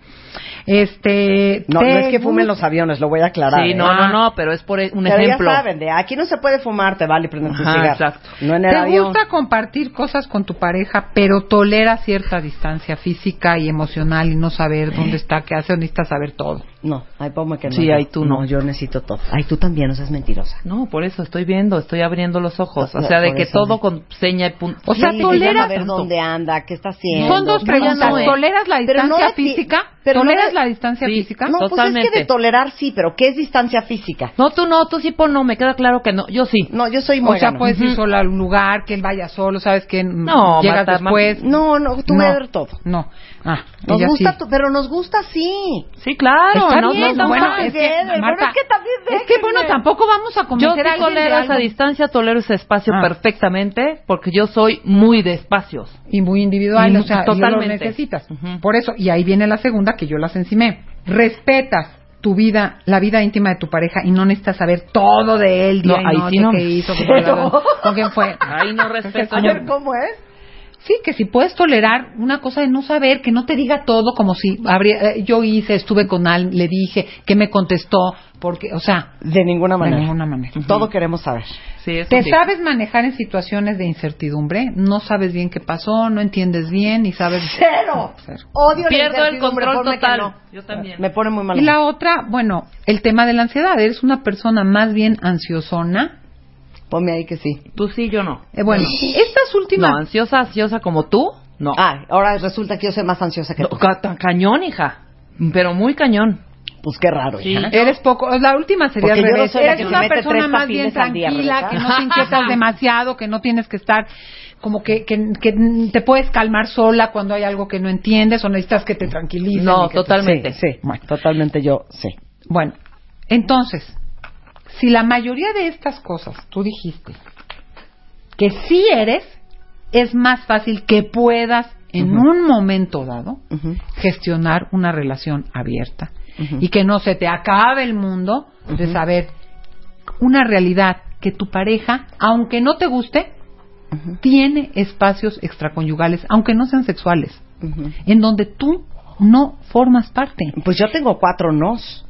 Speaker 10: Este,
Speaker 1: No,
Speaker 10: ¿te
Speaker 1: no es que fumen los aviones, lo voy a aclarar.
Speaker 4: Sí,
Speaker 1: ¿eh?
Speaker 4: no, no, no, pero es por e- un
Speaker 1: Pero
Speaker 4: ejemplo.
Speaker 1: ya saben, de aquí no se puede fumar, te vale prender tu
Speaker 4: Ajá,
Speaker 1: cigarro.
Speaker 4: exacto.
Speaker 1: No en el
Speaker 10: ¿Te
Speaker 1: avión.
Speaker 10: gusta compartir cosas con tu pareja, pero tolera cierta distancia física y emocional y no saber dónde está, qué hace o necesitas saber todo?
Speaker 1: No, ay, ponme que no.
Speaker 4: Sí, ahí tú no.
Speaker 1: yo necesito todo. Ay, tú también, no seas mentirosa.
Speaker 4: No, por eso estoy viendo, estoy abriendo los ojos. O sea, de que todo con seña y punto.
Speaker 10: O sea,
Speaker 1: Sí, que
Speaker 10: toleras-
Speaker 1: llama a ver dónde anda, qué está haciendo.
Speaker 10: Son dos
Speaker 1: No,
Speaker 10: preguntas.
Speaker 1: no, ¿eh?
Speaker 10: ¿Toleras la
Speaker 1: Pero no
Speaker 10: distancia
Speaker 1: de ti-
Speaker 10: física?
Speaker 1: pero no
Speaker 10: ¿Toleras
Speaker 1: de-
Speaker 10: la distancia
Speaker 4: Sí.
Speaker 10: física?
Speaker 1: No, pues es
Speaker 4: Totalmente.
Speaker 1: que de tolerar sí, pero ¿qué es distancia física?
Speaker 4: No, tú no, tú sí pon no, me queda claro que no. Yo sí.
Speaker 1: No, yo soy
Speaker 10: O sea, puedes ir solo a un lugar, que él vaya solo, sabes que
Speaker 4: No,
Speaker 10: llegas
Speaker 4: Marta,
Speaker 10: después.
Speaker 1: No, no, tú
Speaker 10: No.
Speaker 1: ver todo.
Speaker 10: No. Ah,
Speaker 1: Nos gusta,
Speaker 10: sí.
Speaker 1: tu- pero nos gusta sí.
Speaker 4: Sí, claro.
Speaker 10: Está
Speaker 4: no,
Speaker 10: bien,
Speaker 4: no, no,
Speaker 10: bueno,
Speaker 4: no.
Speaker 10: es que,
Speaker 1: bueno,
Speaker 10: Marta,
Speaker 1: es que también
Speaker 10: es que, bueno,
Speaker 1: déjenme.
Speaker 10: tampoco vamos a
Speaker 4: Yo
Speaker 10: convencer
Speaker 4: sí
Speaker 10: a alguien de
Speaker 4: tolero esa distancia, tolero ese espacio
Speaker 10: Ah.
Speaker 4: perfectamente, porque yo soy muy de espacios.
Speaker 10: y muy individual,
Speaker 4: Y
Speaker 10: o sea,
Speaker 4: totalmente.
Speaker 10: lo necesitas. Por eso, y ahí viene la segunda que yo las encimé. Respetas tu vida, la vida íntima de tu pareja y no necesitas saber todo de él, día
Speaker 4: No,
Speaker 10: y
Speaker 4: ahí
Speaker 10: noche,
Speaker 4: sí no.
Speaker 10: qué hizo, <laughs> con quién fue.
Speaker 4: Ahí no respeto
Speaker 1: A
Speaker 4: yo.
Speaker 1: ver, ¿cómo es?
Speaker 10: Sí, que si puedes tolerar una cosa de no saber, que no te diga todo como si habría, eh, yo hice, estuve con alguien, le dije, que me contestó, porque, o sea,
Speaker 1: De ninguna manera.
Speaker 10: de ninguna manera.
Speaker 1: Todo queremos saber.
Speaker 4: Sí,
Speaker 10: ¿Te
Speaker 4: sí.
Speaker 10: sabes manejar en situaciones de incertidumbre? No sabes bien qué pasó, no entiendes bien y sabes...
Speaker 1: ¡Cero!
Speaker 10: Cero.
Speaker 1: Odio la
Speaker 4: Pierdo el control total.
Speaker 1: no.
Speaker 4: Yo también.
Speaker 1: Me pone muy mal.
Speaker 10: Y la otra, bueno, el tema de la ansiedad. Eres una persona más bien ansiosona.
Speaker 1: Ponme ahí que sí.
Speaker 4: Tú sí, yo no.
Speaker 10: Eh, bueno, <laughs> estas últimas...
Speaker 4: No, ansiosa, ansiosa como tú, no.
Speaker 1: Ah, ahora resulta que yo soy más ansiosa que
Speaker 4: No,
Speaker 1: tú.
Speaker 4: ca- cañón, hija. Pero muy cañón.
Speaker 1: Pues qué raro,
Speaker 4: Sí.
Speaker 1: hija.
Speaker 10: Eres poco, la última sería al
Speaker 1: no
Speaker 10: Eres una persona más bien
Speaker 1: día,
Speaker 10: tranquila, que no te inquietas <laughs> demasiado, que no tienes que estar como que, que, que te puedes calmar sola cuando hay algo que no entiendes o necesitas que te tranquilicen.
Speaker 4: No,
Speaker 10: te-
Speaker 4: totalmente.
Speaker 1: Sí, sí.
Speaker 10: Bueno.
Speaker 1: Totalmente yo, sí.
Speaker 10: Bueno, entonces, si la mayoría de estas cosas tú dijiste que sí eres, es más fácil que puedas en un momento dado gestionar una relación abierta. Y que no se te acabe el mundo de saber una realidad que tu pareja, aunque no te guste, tiene espacios extraconyugales, aunque no sean sexuales, en donde tú no formas parte.
Speaker 1: Pues yo tengo cuatro nos.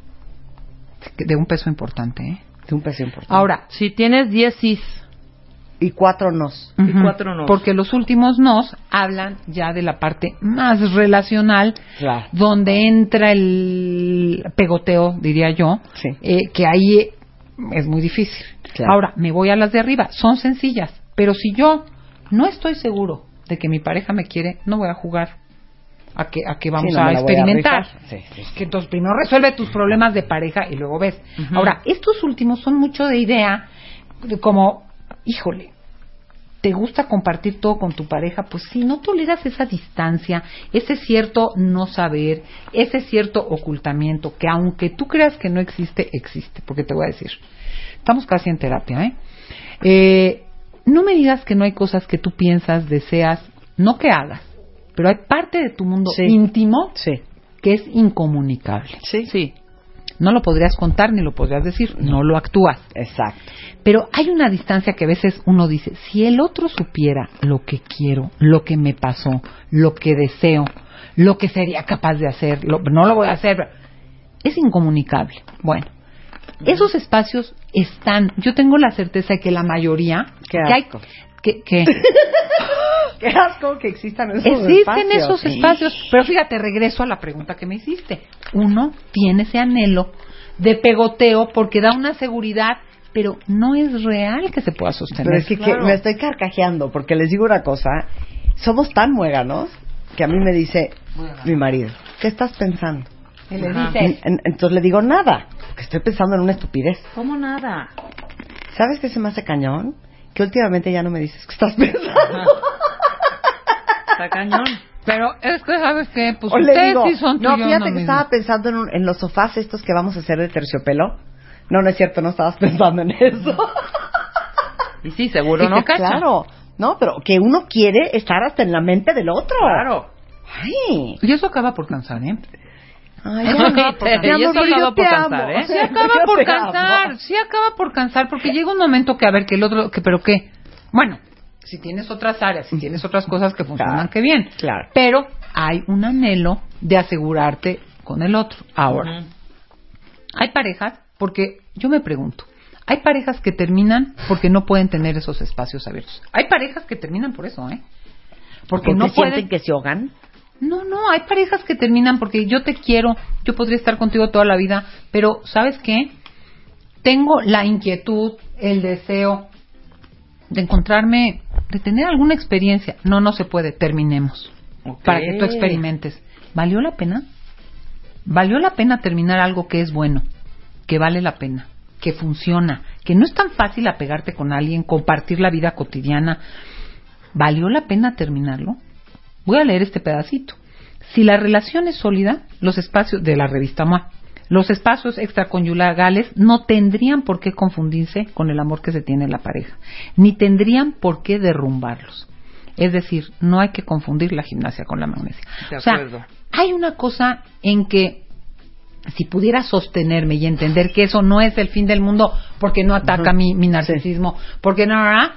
Speaker 10: De un peso importante. ¿eh?
Speaker 1: De un peso importante.
Speaker 10: Ahora,
Speaker 4: Si tienes 10 sís,
Speaker 1: y cuatro nos.
Speaker 4: Y
Speaker 10: Ujú.
Speaker 4: cuatro nos.
Speaker 10: Porque los últimos nos hablan ya de la parte más relacional,
Speaker 1: Claro.
Speaker 10: donde entra el pegoteo, diría yo,
Speaker 1: Sí.
Speaker 10: eh, que ahí es muy difícil.
Speaker 1: Claro.
Speaker 10: Ahora, me voy a las de arriba, son sencillas, pero si yo no estoy seguro de que mi pareja me quiere, no voy a jugar a que, a que vamos
Speaker 1: Sí, no
Speaker 10: a
Speaker 1: a
Speaker 10: experimentar.
Speaker 1: rifar. Sí, sí, sí.
Speaker 10: Que entonces primero resuelve tus problemas de pareja y luego ves. Ahora, estos últimos son mucho de idea, de como, híjole, ¿te gusta compartir todo con tu pareja? Pues si no toleras esa distancia, ese cierto no saber, ese cierto ocultamiento, que aunque tú creas que no existe, existe. Porque te voy a decir, estamos casi en terapia, ¿eh? Eh, no me digas que no hay cosas que tú piensas, deseas, no que hagas, pero hay parte de tu mundo
Speaker 1: Sí.
Speaker 10: íntimo
Speaker 1: Sí.
Speaker 10: que es incomunicable.
Speaker 1: Sí.
Speaker 4: sí.
Speaker 10: No lo podrías contar ni lo podrías decir, no lo actúas.
Speaker 1: Exacto.
Speaker 10: Pero hay una distancia que a veces uno dice, si el otro supiera lo que quiero, lo que me pasó, lo que deseo, lo que sería capaz de hacer, lo- no lo voy a hacer, es incomunicable. Bueno, esos espacios están, yo tengo la certeza de que la mayoría,
Speaker 1: Qué
Speaker 10: que hay, que, que <laughs>
Speaker 1: Qué asco que existan esos
Speaker 10: existen
Speaker 1: espacios.
Speaker 10: esos espacios, pero fíjate, regreso a la pregunta que me hiciste. Uno tiene ese anhelo de pegoteo porque da una seguridad, pero no es real que se pueda sostener.
Speaker 1: Pero es que, que me estoy carcajeando porque les digo una cosa. Somos tan muéganos que a mí me dice mi marido, ¿qué estás pensando?
Speaker 10: Y le
Speaker 4: Ajá.
Speaker 10: dice,
Speaker 1: En- en- entonces le digo nada, porque estoy pensando en una estupidez.
Speaker 4: ¿Cómo nada?
Speaker 1: ¿Sabes qué se me hace cañón? Que últimamente ya no me dices qué estás pensando.
Speaker 4: Está cañón.
Speaker 10: pero es que, ¿sabes qué? Pues
Speaker 1: o
Speaker 10: ustedes
Speaker 1: digo,
Speaker 10: sí son
Speaker 1: no, fíjate
Speaker 10: no
Speaker 1: que
Speaker 10: mismo".
Speaker 1: estaba pensando en, un- en los sofás estos que vamos a hacer de terciopelo. No, no es cierto, no estabas <laughs> pensando en eso.
Speaker 4: Y sí, seguro no cacha.
Speaker 1: Claro, no, pero que uno quiere estar hasta en la mente del otro.
Speaker 4: Claro.
Speaker 1: Ay,
Speaker 10: Y eso acaba por cansar, ¿eh?
Speaker 1: ay,
Speaker 4: Eso
Speaker 1: ya,
Speaker 4: acaba por <laughs> cansar.
Speaker 1: amor,
Speaker 4: eso acaba por cansar, ¿eh?
Speaker 10: Sí acaba por cansar, sí acaba por cansar, porque llega un momento que a ver que el otro, que pero qué, bueno, si tienes otras áreas, si tienes otras cosas que funcionan,
Speaker 1: Claro,
Speaker 10: que bien,
Speaker 1: claro.
Speaker 10: pero hay un anhelo de asegurarte con el otro. Ahora, hay parejas, porque yo me pregunto, hay parejas que terminan porque no pueden tener esos espacios abiertos. Hay parejas que terminan por eso, ¿eh? Porque,
Speaker 1: Porque
Speaker 10: no
Speaker 1: sienten
Speaker 10: pueden
Speaker 1: que se ahogan.
Speaker 10: no, no, hay parejas que terminan porque yo te quiero, yo podría estar contigo toda la vida, pero ¿sabes qué? Tengo la inquietud, el deseo de encontrarme, de tener alguna experiencia. No, no se puede, terminemos. Para que tú experimentes. ¿Valió la pena? ¿Valió la pena terminar algo que es bueno, que vale la pena, que funciona, que no es tan fácil apegarte con alguien, compartir la vida cotidiana? ¿Valió la pena terminarlo? Voy a leer este pedacito. Si la relación es sólida, los espacios de la revista MOA, los espacios extraconyugales no tendrían por qué confundirse con el amor que se tiene en la pareja, ni tendrían por qué derrumbarlos. Es decir, no hay que confundir la gimnasia con la magnesia.
Speaker 4: De
Speaker 10: o sea,
Speaker 4: acuerdo.
Speaker 10: hay una cosa en que si pudiera sostenerme y entender que eso no es el fin del mundo porque no ataca mi, mi narcisismo, porque no, no,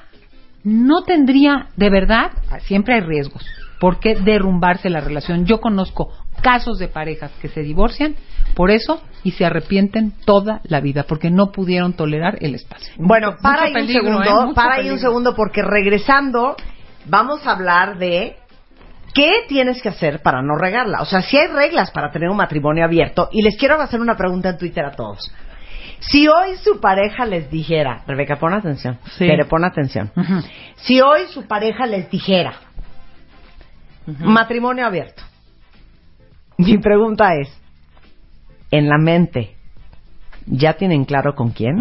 Speaker 10: no tendría, de verdad, siempre hay riesgos. ¿Por qué derrumbarse la relación? Yo conozco casos de parejas que se divorcian por eso y se arrepienten toda la vida porque no pudieron tolerar el espacio.
Speaker 1: Bueno,
Speaker 10: Mucho
Speaker 1: para ahí
Speaker 10: peligro,
Speaker 1: un
Speaker 10: ¿eh?
Speaker 1: segundo,
Speaker 10: Mucho
Speaker 1: para ahí un
Speaker 10: peligro.
Speaker 1: segundo porque regresando vamos a hablar de qué tienes que hacer para no regarla. O sea, si hay reglas para tener un matrimonio abierto y les quiero hacer una pregunta en Twitter a todos. Si hoy su pareja les dijera, Rebeca, pon atención,
Speaker 4: Sí.
Speaker 1: Tere, pon atención. Si hoy su pareja les dijera, matrimonio abierto, <laughs> mi pregunta es, en la mente, ¿ya tienen claro con quién?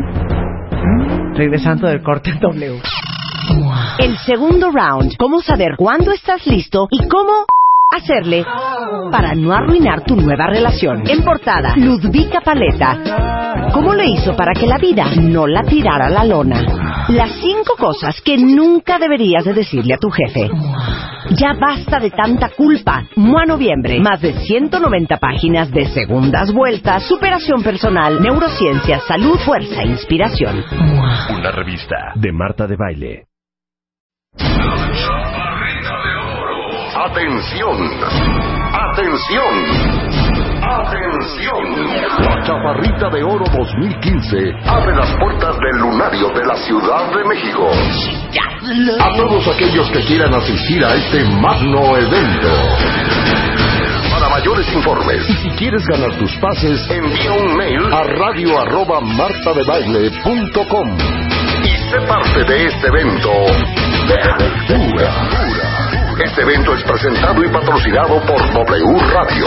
Speaker 1: Regresando del corte W.
Speaker 8: El segundo round. Cómo saber cuándo estás listo y cómo hacerle para no arruinar tu nueva relación. En portada, Ludvika Paleta. ¿Cómo le hizo para que la vida no la tirara a la lona? Las cinco cosas que nunca deberías de decirle a tu jefe. Ya basta de tanta culpa. Mua Noviembre. Más de 190 páginas de segundas vueltas, superación personal, neurociencia, salud, fuerza, inspiración.
Speaker 3: Una revista de Marta de Baile. Atención, atención, atención. La Chaparrita de Oro 2015 abre las puertas del lunario de la Ciudad de México. A todos aquellos que quieran asistir a este magno evento. Para mayores informes y si quieres ganar tus pases, envía un mail a radio arroba martadebaile.com y sé parte de este evento de aventura. Este evento es presentado y patrocinado por W Radio.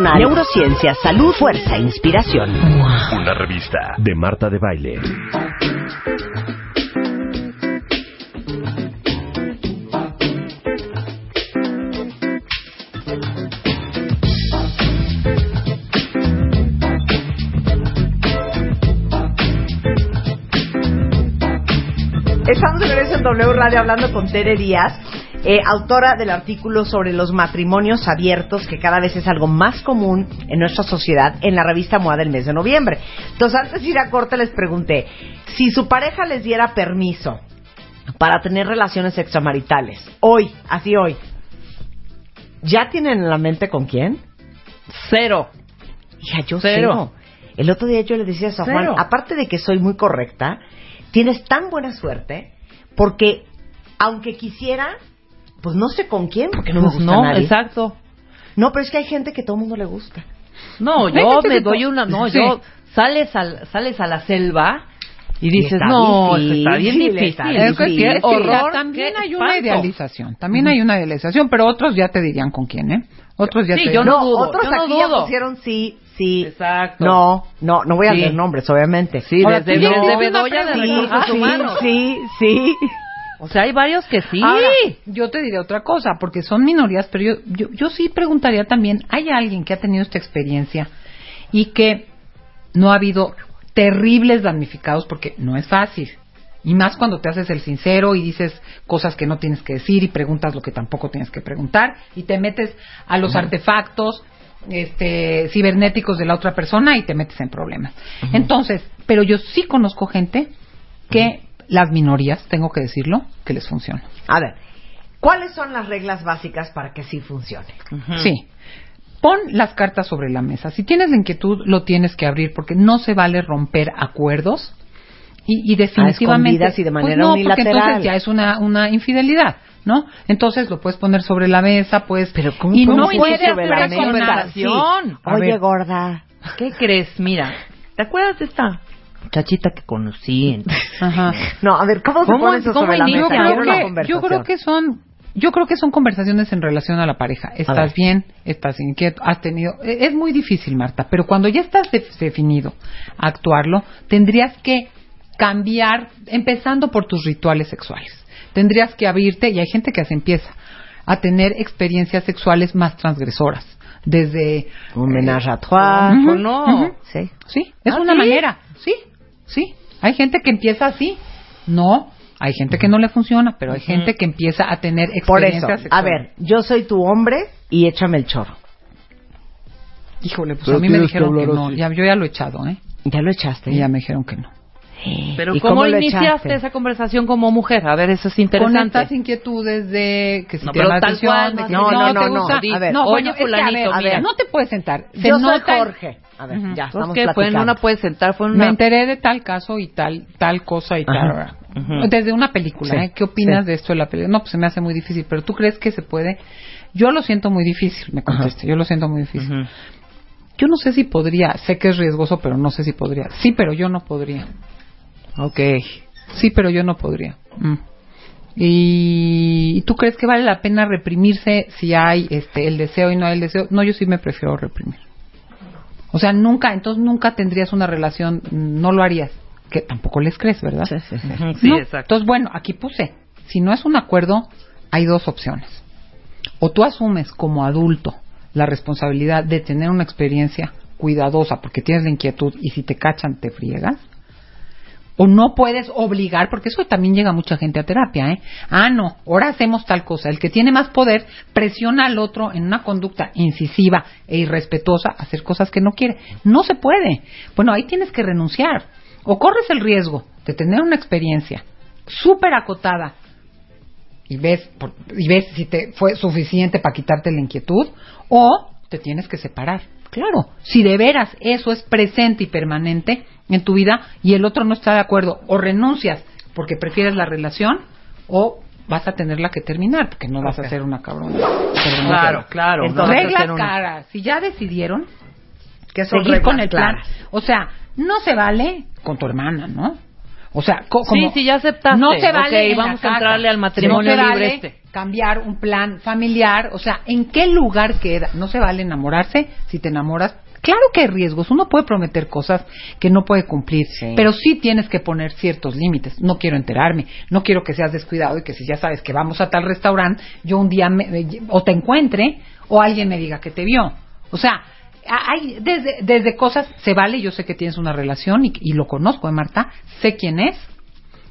Speaker 8: neurociencia, salud, fuerza, inspiración.
Speaker 3: Una revista de Marta de Baile.
Speaker 1: Estamos de regreso en W Radio hablando con Tere Díaz, eh, autora del artículo sobre los matrimonios abiertos, que cada vez es algo más común en nuestra sociedad, en la revista MOA del mes de noviembre. Entonces, antes de ir a corte, les pregunté, si su pareja les diera permiso para tener relaciones extramaritales, hoy, así hoy, ¿ya tienen en la mente con quién?
Speaker 4: Cero.
Speaker 1: Hija, yo
Speaker 4: Cero.
Speaker 1: cero. El otro día yo le decía eso a Juan, aparte de que soy muy correcta, tienes tan buena suerte porque aunque quisiera, pues no sé con quién, porque no me
Speaker 4: Pues
Speaker 1: gusta
Speaker 4: no,
Speaker 1: nadie.
Speaker 4: exacto.
Speaker 1: No, pero es que hay gente que todo el mundo le gusta.
Speaker 4: No, yo me doy una, no,
Speaker 10: Sí.
Speaker 4: yo sales al, sales a la selva y
Speaker 1: Y
Speaker 4: dices,
Speaker 1: está
Speaker 4: no,
Speaker 1: difícil,
Speaker 4: está bien
Speaker 1: está
Speaker 4: difícil.
Speaker 10: Es que sí,
Speaker 1: Sí,
Speaker 10: es
Speaker 4: horror,
Speaker 10: ya también hay una idealización, también hay una idealización, pero otros ya te dirían con quién, ¿eh? Otros ya
Speaker 4: Sí,
Speaker 10: te
Speaker 4: yo
Speaker 10: dirían.
Speaker 4: no dudo,
Speaker 1: otros
Speaker 4: yo no
Speaker 1: aquí ya
Speaker 4: dudo.
Speaker 1: pusieron sí, sí.
Speaker 4: Exacto.
Speaker 1: No, no, no voy a
Speaker 4: Sí.
Speaker 1: leer nombres, obviamente.
Speaker 4: Sí,
Speaker 10: Ahora,
Speaker 4: desde,
Speaker 10: ya
Speaker 4: desde
Speaker 10: tienes una
Speaker 4: Bedoya de. Recursos
Speaker 10: Ah,
Speaker 4: Humanos.
Speaker 1: Sí, sí.
Speaker 4: O sea, hay varios que sí.
Speaker 10: Ahora, yo te diré otra cosa, porque son minorías, pero yo, yo, yo sí preguntaría también, ¿hay alguien que ha tenido esta experiencia y que no ha habido terribles damnificados? Porque no es fácil. Y más cuando te haces el sincero y dices cosas que no tienes que decir y preguntas lo que tampoco tienes que preguntar y te metes a los artefactos este, cibernéticos de la otra persona y te metes en problemas. Entonces, pero yo sí conozco gente que las minorías, tengo que decirlo, que les funciona.
Speaker 1: A ver, ¿cuáles son las reglas básicas para que sí funcione?
Speaker 10: Sí. Pon las cartas sobre la mesa. Si tienes la inquietud, lo tienes que abrir porque no se vale romper acuerdos y, y definitivamente
Speaker 1: escondidas y de
Speaker 10: Pues
Speaker 1: manera
Speaker 10: no, porque
Speaker 1: unilateral.
Speaker 10: entonces ya es una, una infidelidad, ¿no? Entonces lo puedes poner sobre la mesa, pues
Speaker 1: Pero ¿cómo
Speaker 10: y
Speaker 1: pones
Speaker 10: no puedes
Speaker 1: sobre la mesa?
Speaker 10: presionar. A
Speaker 1: Oye,
Speaker 10: ver.
Speaker 1: gorda.
Speaker 4: ¿Qué crees? Mira, ¿te acuerdas de esta muchachita que conocí? en- <laughs>
Speaker 10: Ajá.
Speaker 1: No, a ver, ¿cómo, se
Speaker 4: ¿Cómo-
Speaker 1: pone eso
Speaker 4: cómo
Speaker 1: sobre la mesa?
Speaker 10: yo, creo que,
Speaker 1: conversación.
Speaker 10: yo creo que son yo creo que son conversaciones en relación a la pareja. Estás bien, estás inquieto, has tenido e- es muy difícil, Marta, pero cuando ya estás de- definido a actuarlo, tendrías que cambiar empezando por tus rituales sexuales. Tendrías que abrirte y hay gente que así empieza a tener experiencias sexuales más transgresoras, desde
Speaker 1: Un menage à trois.
Speaker 10: Ujú,
Speaker 4: ¿O no?
Speaker 1: Sí.
Speaker 10: Sí, es
Speaker 4: ¿Ah,
Speaker 10: una
Speaker 4: sí?
Speaker 10: manera. Sí, sí. Hay gente que empieza así. No, hay gente que no le funciona, pero hay gente que empieza a tener
Speaker 1: Por eso,
Speaker 10: experiencias
Speaker 1: a ver, yo soy tu hombre y échame el chorro.
Speaker 10: Híjole, pues
Speaker 9: Pero
Speaker 10: a mí me
Speaker 9: tienes que
Speaker 10: dijeron que,
Speaker 9: hablar
Speaker 10: no.
Speaker 9: así.
Speaker 10: Ya, yo ya lo he echado, ¿eh?
Speaker 1: Ya lo echaste.
Speaker 10: Y ya me dijeron que no.
Speaker 4: Pero
Speaker 1: ¿Y
Speaker 4: ¿cómo, iniciaste esa conversación como mujer? A ver, eso es
Speaker 10: Con
Speaker 4: interesante.
Speaker 10: estas inquietudes de que si
Speaker 4: No,
Speaker 10: te
Speaker 4: pero tal cual,
Speaker 10: de que
Speaker 1: no, no, no, no.
Speaker 10: gusta.
Speaker 1: A ver,
Speaker 10: no,
Speaker 4: oye,
Speaker 10: bueno, es que, a ver,
Speaker 4: mira.
Speaker 10: no te puedes sentar. Se
Speaker 1: Yo soy
Speaker 10: nota el-
Speaker 1: Jorge. A ver,
Speaker 10: Ujú.
Speaker 1: ya,
Speaker 4: Pues
Speaker 1: estamos
Speaker 4: que fue en
Speaker 1: platicando.
Speaker 4: una puede sentar, fue en
Speaker 10: Me
Speaker 4: una...
Speaker 10: enteré de tal caso y tal tal cosa y
Speaker 1: Ajá.
Speaker 10: tal.
Speaker 4: Ujú.
Speaker 10: Desde una película,
Speaker 1: Sí,
Speaker 10: ¿eh? ¿Qué opinas
Speaker 1: sí.
Speaker 10: de esto de la película? No, pues se me hace muy difícil, pero ¿tú crees que se puede? Yo lo siento muy difícil, me contesta. Yo lo siento muy difícil. Yo no sé si podría, sé que es riesgoso, pero no sé si podría. Sí, pero yo no podría.
Speaker 4: Ok.
Speaker 10: Sí, pero yo no podría. Mm. Y, ¿y tú crees que vale la pena reprimirse si hay este el deseo y no hay el deseo? No, yo sí me prefiero reprimir. O sea, nunca, entonces nunca tendrías una relación, no lo harías. Que tampoco les crees, ¿verdad?
Speaker 1: Sí, sí, sí.
Speaker 4: Exacto.
Speaker 10: Entonces, bueno, aquí puse, si no es un acuerdo, hay dos opciones. O tú asumes como adulto la responsabilidad de tener una experiencia cuidadosa porque tienes la inquietud y si te cachan te friegas. O no puedes obligar, porque eso también llega mucha gente a terapia, ¿eh? Ah, no, ahora hacemos tal cosa. El que tiene más poder presiona al otro en una conducta incisiva e irrespetuosa a hacer cosas que no quiere. No se puede. Bueno, ahí tienes que renunciar. O corres el riesgo de tener una experiencia súper acotada y ves, y ves si te fue suficiente para quitarte la inquietud, o te tienes que separar. Claro, si de veras eso es presente y permanente en tu vida y el otro no está de acuerdo, o renuncias porque prefieres la relación, o vas a tenerla que terminar porque no vas a ser una cabrona.
Speaker 4: Claro, claro. no una-
Speaker 10: caras. Si ya decidieron
Speaker 1: ¿Qué son
Speaker 10: seguir con el plan,
Speaker 1: claras?
Speaker 10: o sea, no se vale con tu hermana, ¿no? O sea, co-
Speaker 4: Sí,
Speaker 10: como-
Speaker 4: sí, ya aceptaste.
Speaker 10: No se vale.
Speaker 4: Ok,
Speaker 10: en la
Speaker 4: vamos a entrarle al matrimonio
Speaker 10: no se
Speaker 4: libre
Speaker 10: vale
Speaker 4: este.
Speaker 10: Cambiar un plan familiar, o sea, ¿en qué lugar queda? No se vale enamorarse. Si te enamoras, claro que hay riesgos. Uno puede prometer cosas que no puede cumplir,
Speaker 1: Sí.
Speaker 10: pero sí tienes que poner ciertos límites. No quiero enterarme, no quiero que seas descuidado y que si ya sabes que vamos a tal restaurante, yo un día me- o te encuentre o alguien me diga que te vio. O sea, hay desde, desde cosas se vale, yo sé que tienes una relación y, y lo conozco, ¿eh, Marta? Sé quién es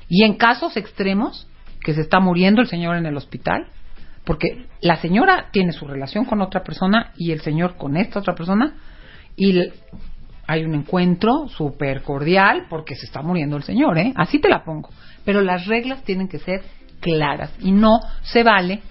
Speaker 10: Y en casos extremos, que se está muriendo el señor en el hospital, porque la señora tiene su relación con otra persona y el señor con esta otra persona, y hay un encuentro súper cordial porque se está muriendo el señor, ¿eh? Así te la pongo. Pero las reglas tienen que ser claras y no se vale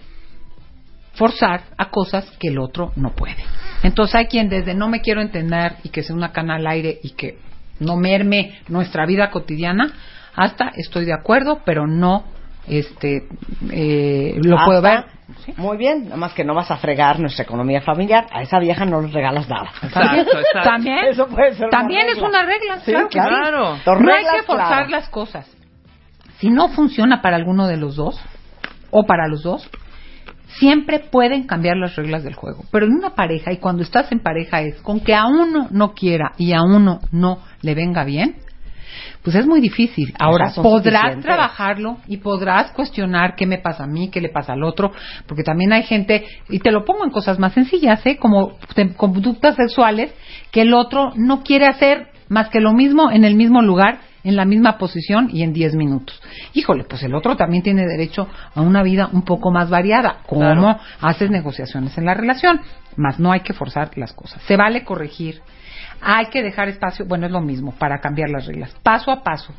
Speaker 10: forzar a cosas que el otro no puede. Entonces hay quien desde no me quiero entender y que sea una cana al aire y que no merme nuestra vida cotidiana, hasta estoy de acuerdo, pero no este eh, lo puedo ver.
Speaker 1: Muy bien, nada más que no vas a fregar nuestra economía familiar. A esa vieja no le regalas nada.
Speaker 10: También,
Speaker 4: Exacto, exacto.
Speaker 10: también,
Speaker 1: Eso puede ser una
Speaker 10: también es una regla,
Speaker 1: Sí,
Speaker 10: claro No hay que forzar
Speaker 1: claro.
Speaker 10: las cosas. Si no funciona para alguno de los dos, o para los dos, siempre pueden cambiar las reglas del juego. Pero en una pareja, y cuando estás en pareja es con que a uno no quiera y a uno no le venga bien, pues es muy difícil. Ahora, podrás
Speaker 1: suficientes.
Speaker 10: trabajarlo y podrás cuestionar qué me pasa a mí, qué le pasa al otro, porque también hay gente, y te lo pongo en cosas más sencillas, ¿eh? como te- conductas sexuales, que el otro no quiere hacer más que lo mismo en el mismo lugar, en la misma posición y en 10 minutos. Híjole, pues el otro también tiene derecho a una vida un poco más variada. ¿Cómo
Speaker 4: Claro.
Speaker 10: haces negociaciones en la relación? Más no hay que forzar las cosas. Se vale corregir. Hay que dejar espacio, bueno, es lo mismo, para cambiar las reglas. Paso a paso.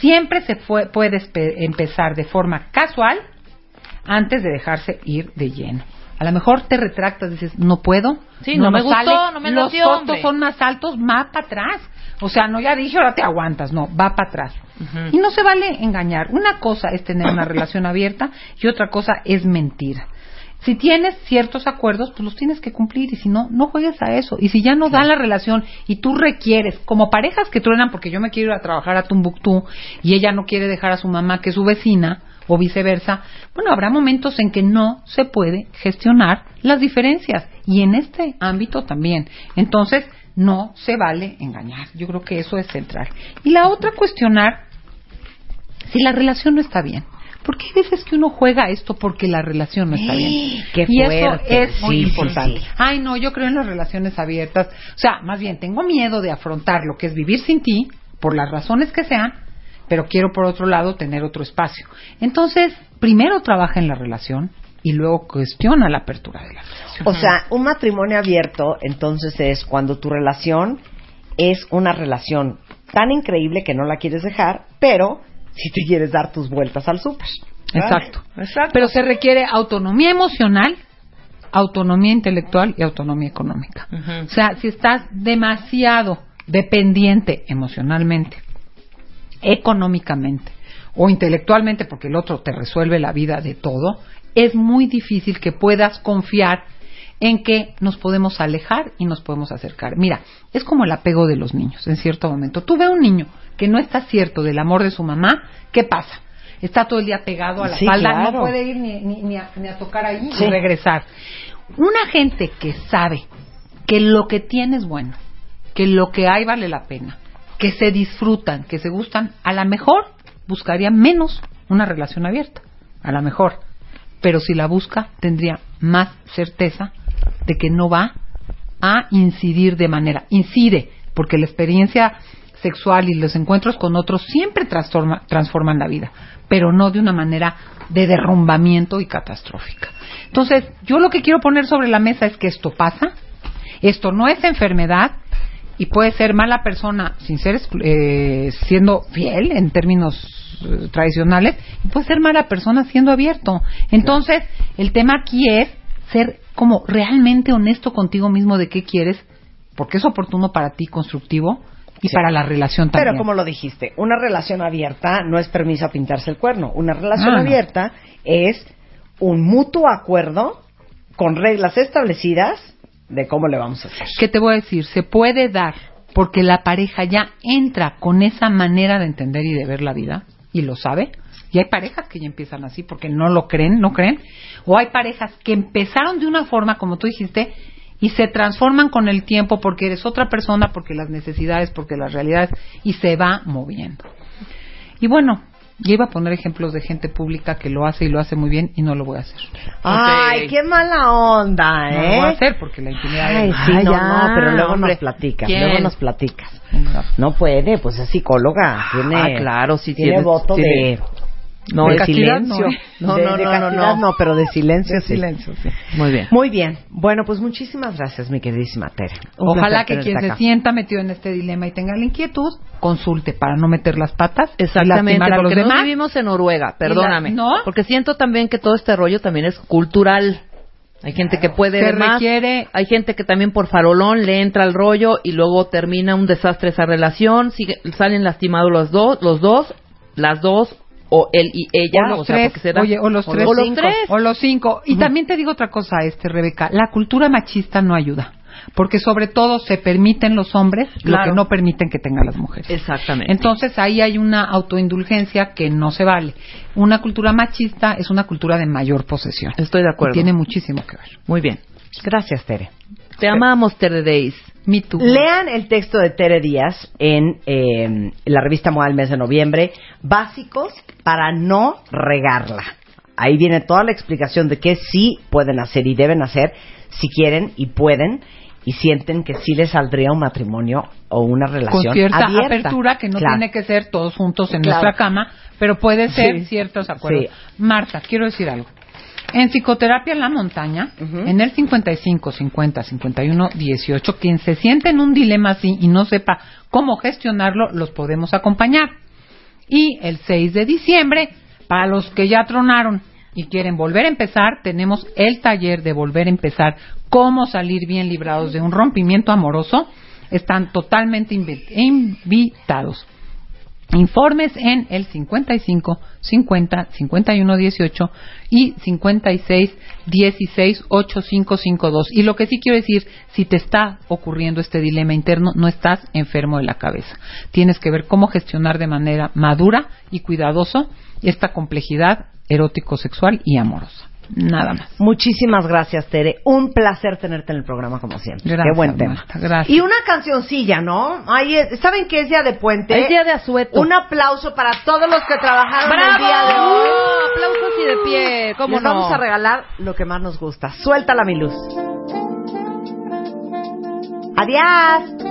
Speaker 10: Siempre se fue- puede empezar de forma casual antes de dejarse ir de lleno. A lo mejor te retractas, dices, no puedo.
Speaker 4: Sí, no me gustó, no me
Speaker 10: Los costos
Speaker 4: hombre.
Speaker 10: son más altos, va para atrás. O sea, no ya dije, ahora te aguantas. No, va para atrás. Y no se vale engañar. Una cosa es tener una relación abierta y otra cosa es mentir. Si tienes ciertos acuerdos, pues los tienes que cumplir y si no, no juegues a eso. Y si ya no da la relación y tú requieres, como parejas que truenan porque yo me quiero ir a trabajar a Tumbuctú y ella no quiere dejar a su mamá que es su vecina o viceversa, bueno, habrá momentos en que no se puede gestionar las diferencias y en este ámbito también. Entonces, no se vale engañar. Yo creo que eso es central. Y la otra, cuestionar si la relación no está bien. Porque hay veces que uno juega esto porque la relación no está bien.
Speaker 1: Qué
Speaker 10: y eso
Speaker 1: fuerte.
Speaker 10: es muy
Speaker 1: Sí, sí,
Speaker 10: importante.
Speaker 1: sí.
Speaker 10: Ay, no, yo creo en las relaciones abiertas. O sea, más bien, tengo miedo de afrontar lo que es vivir sin ti, por las razones que sean, pero quiero por otro lado tener otro espacio. Entonces, primero trabaja en la relación y luego cuestiona la apertura de la relación.
Speaker 1: O sea, un matrimonio abierto, entonces es cuando tu relación es una relación tan increíble que no la quieres dejar, pero si te quieres dar tus vueltas al súper.
Speaker 10: Exacto.
Speaker 4: Exacto.
Speaker 10: Pero se requiere autonomía emocional, autonomía intelectual y autonomía económica. O sea, si estás demasiado dependiente emocionalmente, económicamente o intelectualmente, porque el otro te resuelve la vida de todo, es muy difícil que puedas confiar en que nos podemos alejar y nos podemos acercar. Mira, es como el apego de los niños en cierto momento. Tú ves un niño que no está cierto del amor de su mamá, ¿qué pasa? Está todo el día pegado a la
Speaker 1: Sí,
Speaker 10: espalda,
Speaker 1: claro.
Speaker 10: no puede ir ni, ni- ni a, ni a tocar ahí
Speaker 1: Sí.
Speaker 10: y regresar. Una gente que sabe que lo que tiene es bueno, que lo que hay vale la pena, que se disfrutan, que se gustan, a lo mejor buscaría menos una relación abierta, a lo mejor. Pero si la busca, tendría más certeza de que no va a incidir de manera, incide, porque la experiencia sexual y los encuentros con otros siempre transforma- transforman la vida, pero no de una manera de derrumbamiento y catastrófica. Entonces, yo lo que quiero poner sobre la mesa es que esto pasa, esto no es enfermedad y puede ser mala persona sin ser eh, siendo fiel en términos eh, tradicionales y puede ser mala persona siendo abierto. Entonces, el tema aquí es ser como realmente honesto contigo mismo de qué quieres, porque es oportuno para ti, constructivo y
Speaker 1: Sí.
Speaker 10: para la relación también.
Speaker 1: Pero como lo dijiste, una relación abierta no es permiso a pintarse el cuerno. Una relación
Speaker 10: Ah, no.
Speaker 1: abierta es un mutuo acuerdo con reglas establecidas de cómo le vamos a hacer.
Speaker 10: ¿Qué te voy a decir? Se puede dar porque la pareja ya entra con esa manera de entender y de ver la vida y lo sabe. Y hay parejas que ya empiezan así porque no lo creen, no creen. O hay parejas que empezaron de una forma, como tú dijiste, y se transforman con el tiempo porque eres otra persona, porque las necesidades, porque las realidades, y se va moviendo. Y bueno, Yo iba a poner ejemplos de gente pública que lo hace y lo hace muy bien y no lo voy a hacer.
Speaker 1: Ay, qué mala onda,
Speaker 10: No lo
Speaker 1: ¿eh?
Speaker 10: voy a hacer porque la intimidad
Speaker 1: Ay,
Speaker 10: es-
Speaker 1: sí,
Speaker 10: Ay,
Speaker 1: no,
Speaker 10: ya,
Speaker 1: no, pero luego
Speaker 10: hombre.
Speaker 1: nos platicas,
Speaker 10: ¿Quién?
Speaker 1: luego nos platicas. No puede, pues es psicóloga, tiene,
Speaker 4: Ah, claro, sí
Speaker 1: tiene voto
Speaker 4: tiene-
Speaker 1: de,
Speaker 4: No,
Speaker 1: de
Speaker 4: de castidad
Speaker 1: silencio.
Speaker 4: no. No,
Speaker 1: de,
Speaker 4: no,
Speaker 1: de
Speaker 4: no, no, no.
Speaker 1: pero de silencio
Speaker 10: De
Speaker 1: sí.
Speaker 10: silencio, sí.
Speaker 4: Muy bien.
Speaker 1: Muy bien. Bueno, pues muchísimas gracias, mi queridísima Tere. Un
Speaker 10: Ojalá que quien se
Speaker 1: acá.
Speaker 10: sienta metido en este dilema y tenga la inquietud, consulte para no meter las patas. y
Speaker 4: Exactamente,
Speaker 10: los
Speaker 4: porque no vivimos en Noruega, perdóname.
Speaker 10: Y la- ¿no?
Speaker 4: Porque siento también que todo este rollo también es cultural. Hay gente que puede
Speaker 10: Se
Speaker 4: ver más,
Speaker 10: requiere-
Speaker 4: hay gente que también por farolón le entra el rollo y luego termina un desastre esa relación, sigue- salen lastimados los dos, los dos, las dos o él y ella,
Speaker 10: o los
Speaker 4: o sea,
Speaker 10: tres, oye, o los tres,
Speaker 4: o los
Speaker 10: cinco,
Speaker 4: tres.
Speaker 10: o los cinco. Y también te digo otra cosa, este Rebeca, la cultura machista no ayuda, porque sobre todo se permiten los hombres lo que no permiten que tengan las mujeres.
Speaker 4: Exactamente.
Speaker 10: Entonces ahí hay una autoindulgencia que no se vale. Una cultura machista es una cultura de mayor posesión.
Speaker 4: Estoy de acuerdo.
Speaker 10: Y tiene muchísimo que ver.
Speaker 4: Muy bien.
Speaker 1: Gracias, Tere.
Speaker 4: Te amamos, Tere Days.
Speaker 10: Me too.
Speaker 1: Lean el texto de Tere Díaz en eh, la revista Moda del mes de noviembre, Básicos para no regarla. Ahí viene toda la explicación de qué sí pueden hacer y deben hacer si quieren y pueden y sienten que sí les saldría un matrimonio o una relación
Speaker 10: con cierta
Speaker 1: abierta.
Speaker 10: apertura que no
Speaker 1: Claro.
Speaker 10: tiene que ser todos juntos en
Speaker 1: Claro.
Speaker 10: nuestra cama, pero puede ser
Speaker 1: Sí.
Speaker 10: ciertos acuerdos.
Speaker 1: Sí.
Speaker 10: Marta, quiero decir algo. En psicoterapia en la montaña, en el 55 50 51 18, quien se siente en un dilema así y no sepa cómo gestionarlo, los podemos acompañar. Y el 6 de diciembre, para los que ya tronaron y quieren volver a empezar, tenemos el taller de volver a empezar, cómo salir bien librados de un rompimiento amoroso. Están totalmente invi- invitados. Informes en el 55 50 51 18 y 56 16 8552. Y lo que sí quiero decir, si te está ocurriendo este dilema interno, no estás enfermo de la cabeza. Tienes que ver cómo gestionar de manera madura y cuidadoso esta complejidad erótico-sexual y amorosa. Nada más.
Speaker 1: Muchísimas gracias, Tere. Un placer tenerte en el programa como siempre.
Speaker 10: Gracias,
Speaker 1: Qué buen tema.
Speaker 10: Marta, gracias.
Speaker 1: Y una cancioncilla, ¿no? Ay, ¿Saben qué es día de puente?
Speaker 4: Es día de asueto.
Speaker 1: Un aplauso para todos los que trabajaron
Speaker 4: ¡Bravo!
Speaker 1: el día de hoy.
Speaker 4: Aplausos y de pie, ¿cómo
Speaker 1: Les
Speaker 4: no?
Speaker 1: vamos a regalar lo que más nos gusta. Suéltala, mi luz. Adiós.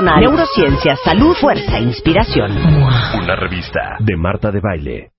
Speaker 8: personal, neurociencia, salud, fuerza, inspiración.
Speaker 2: Una revista de Marta de Baile.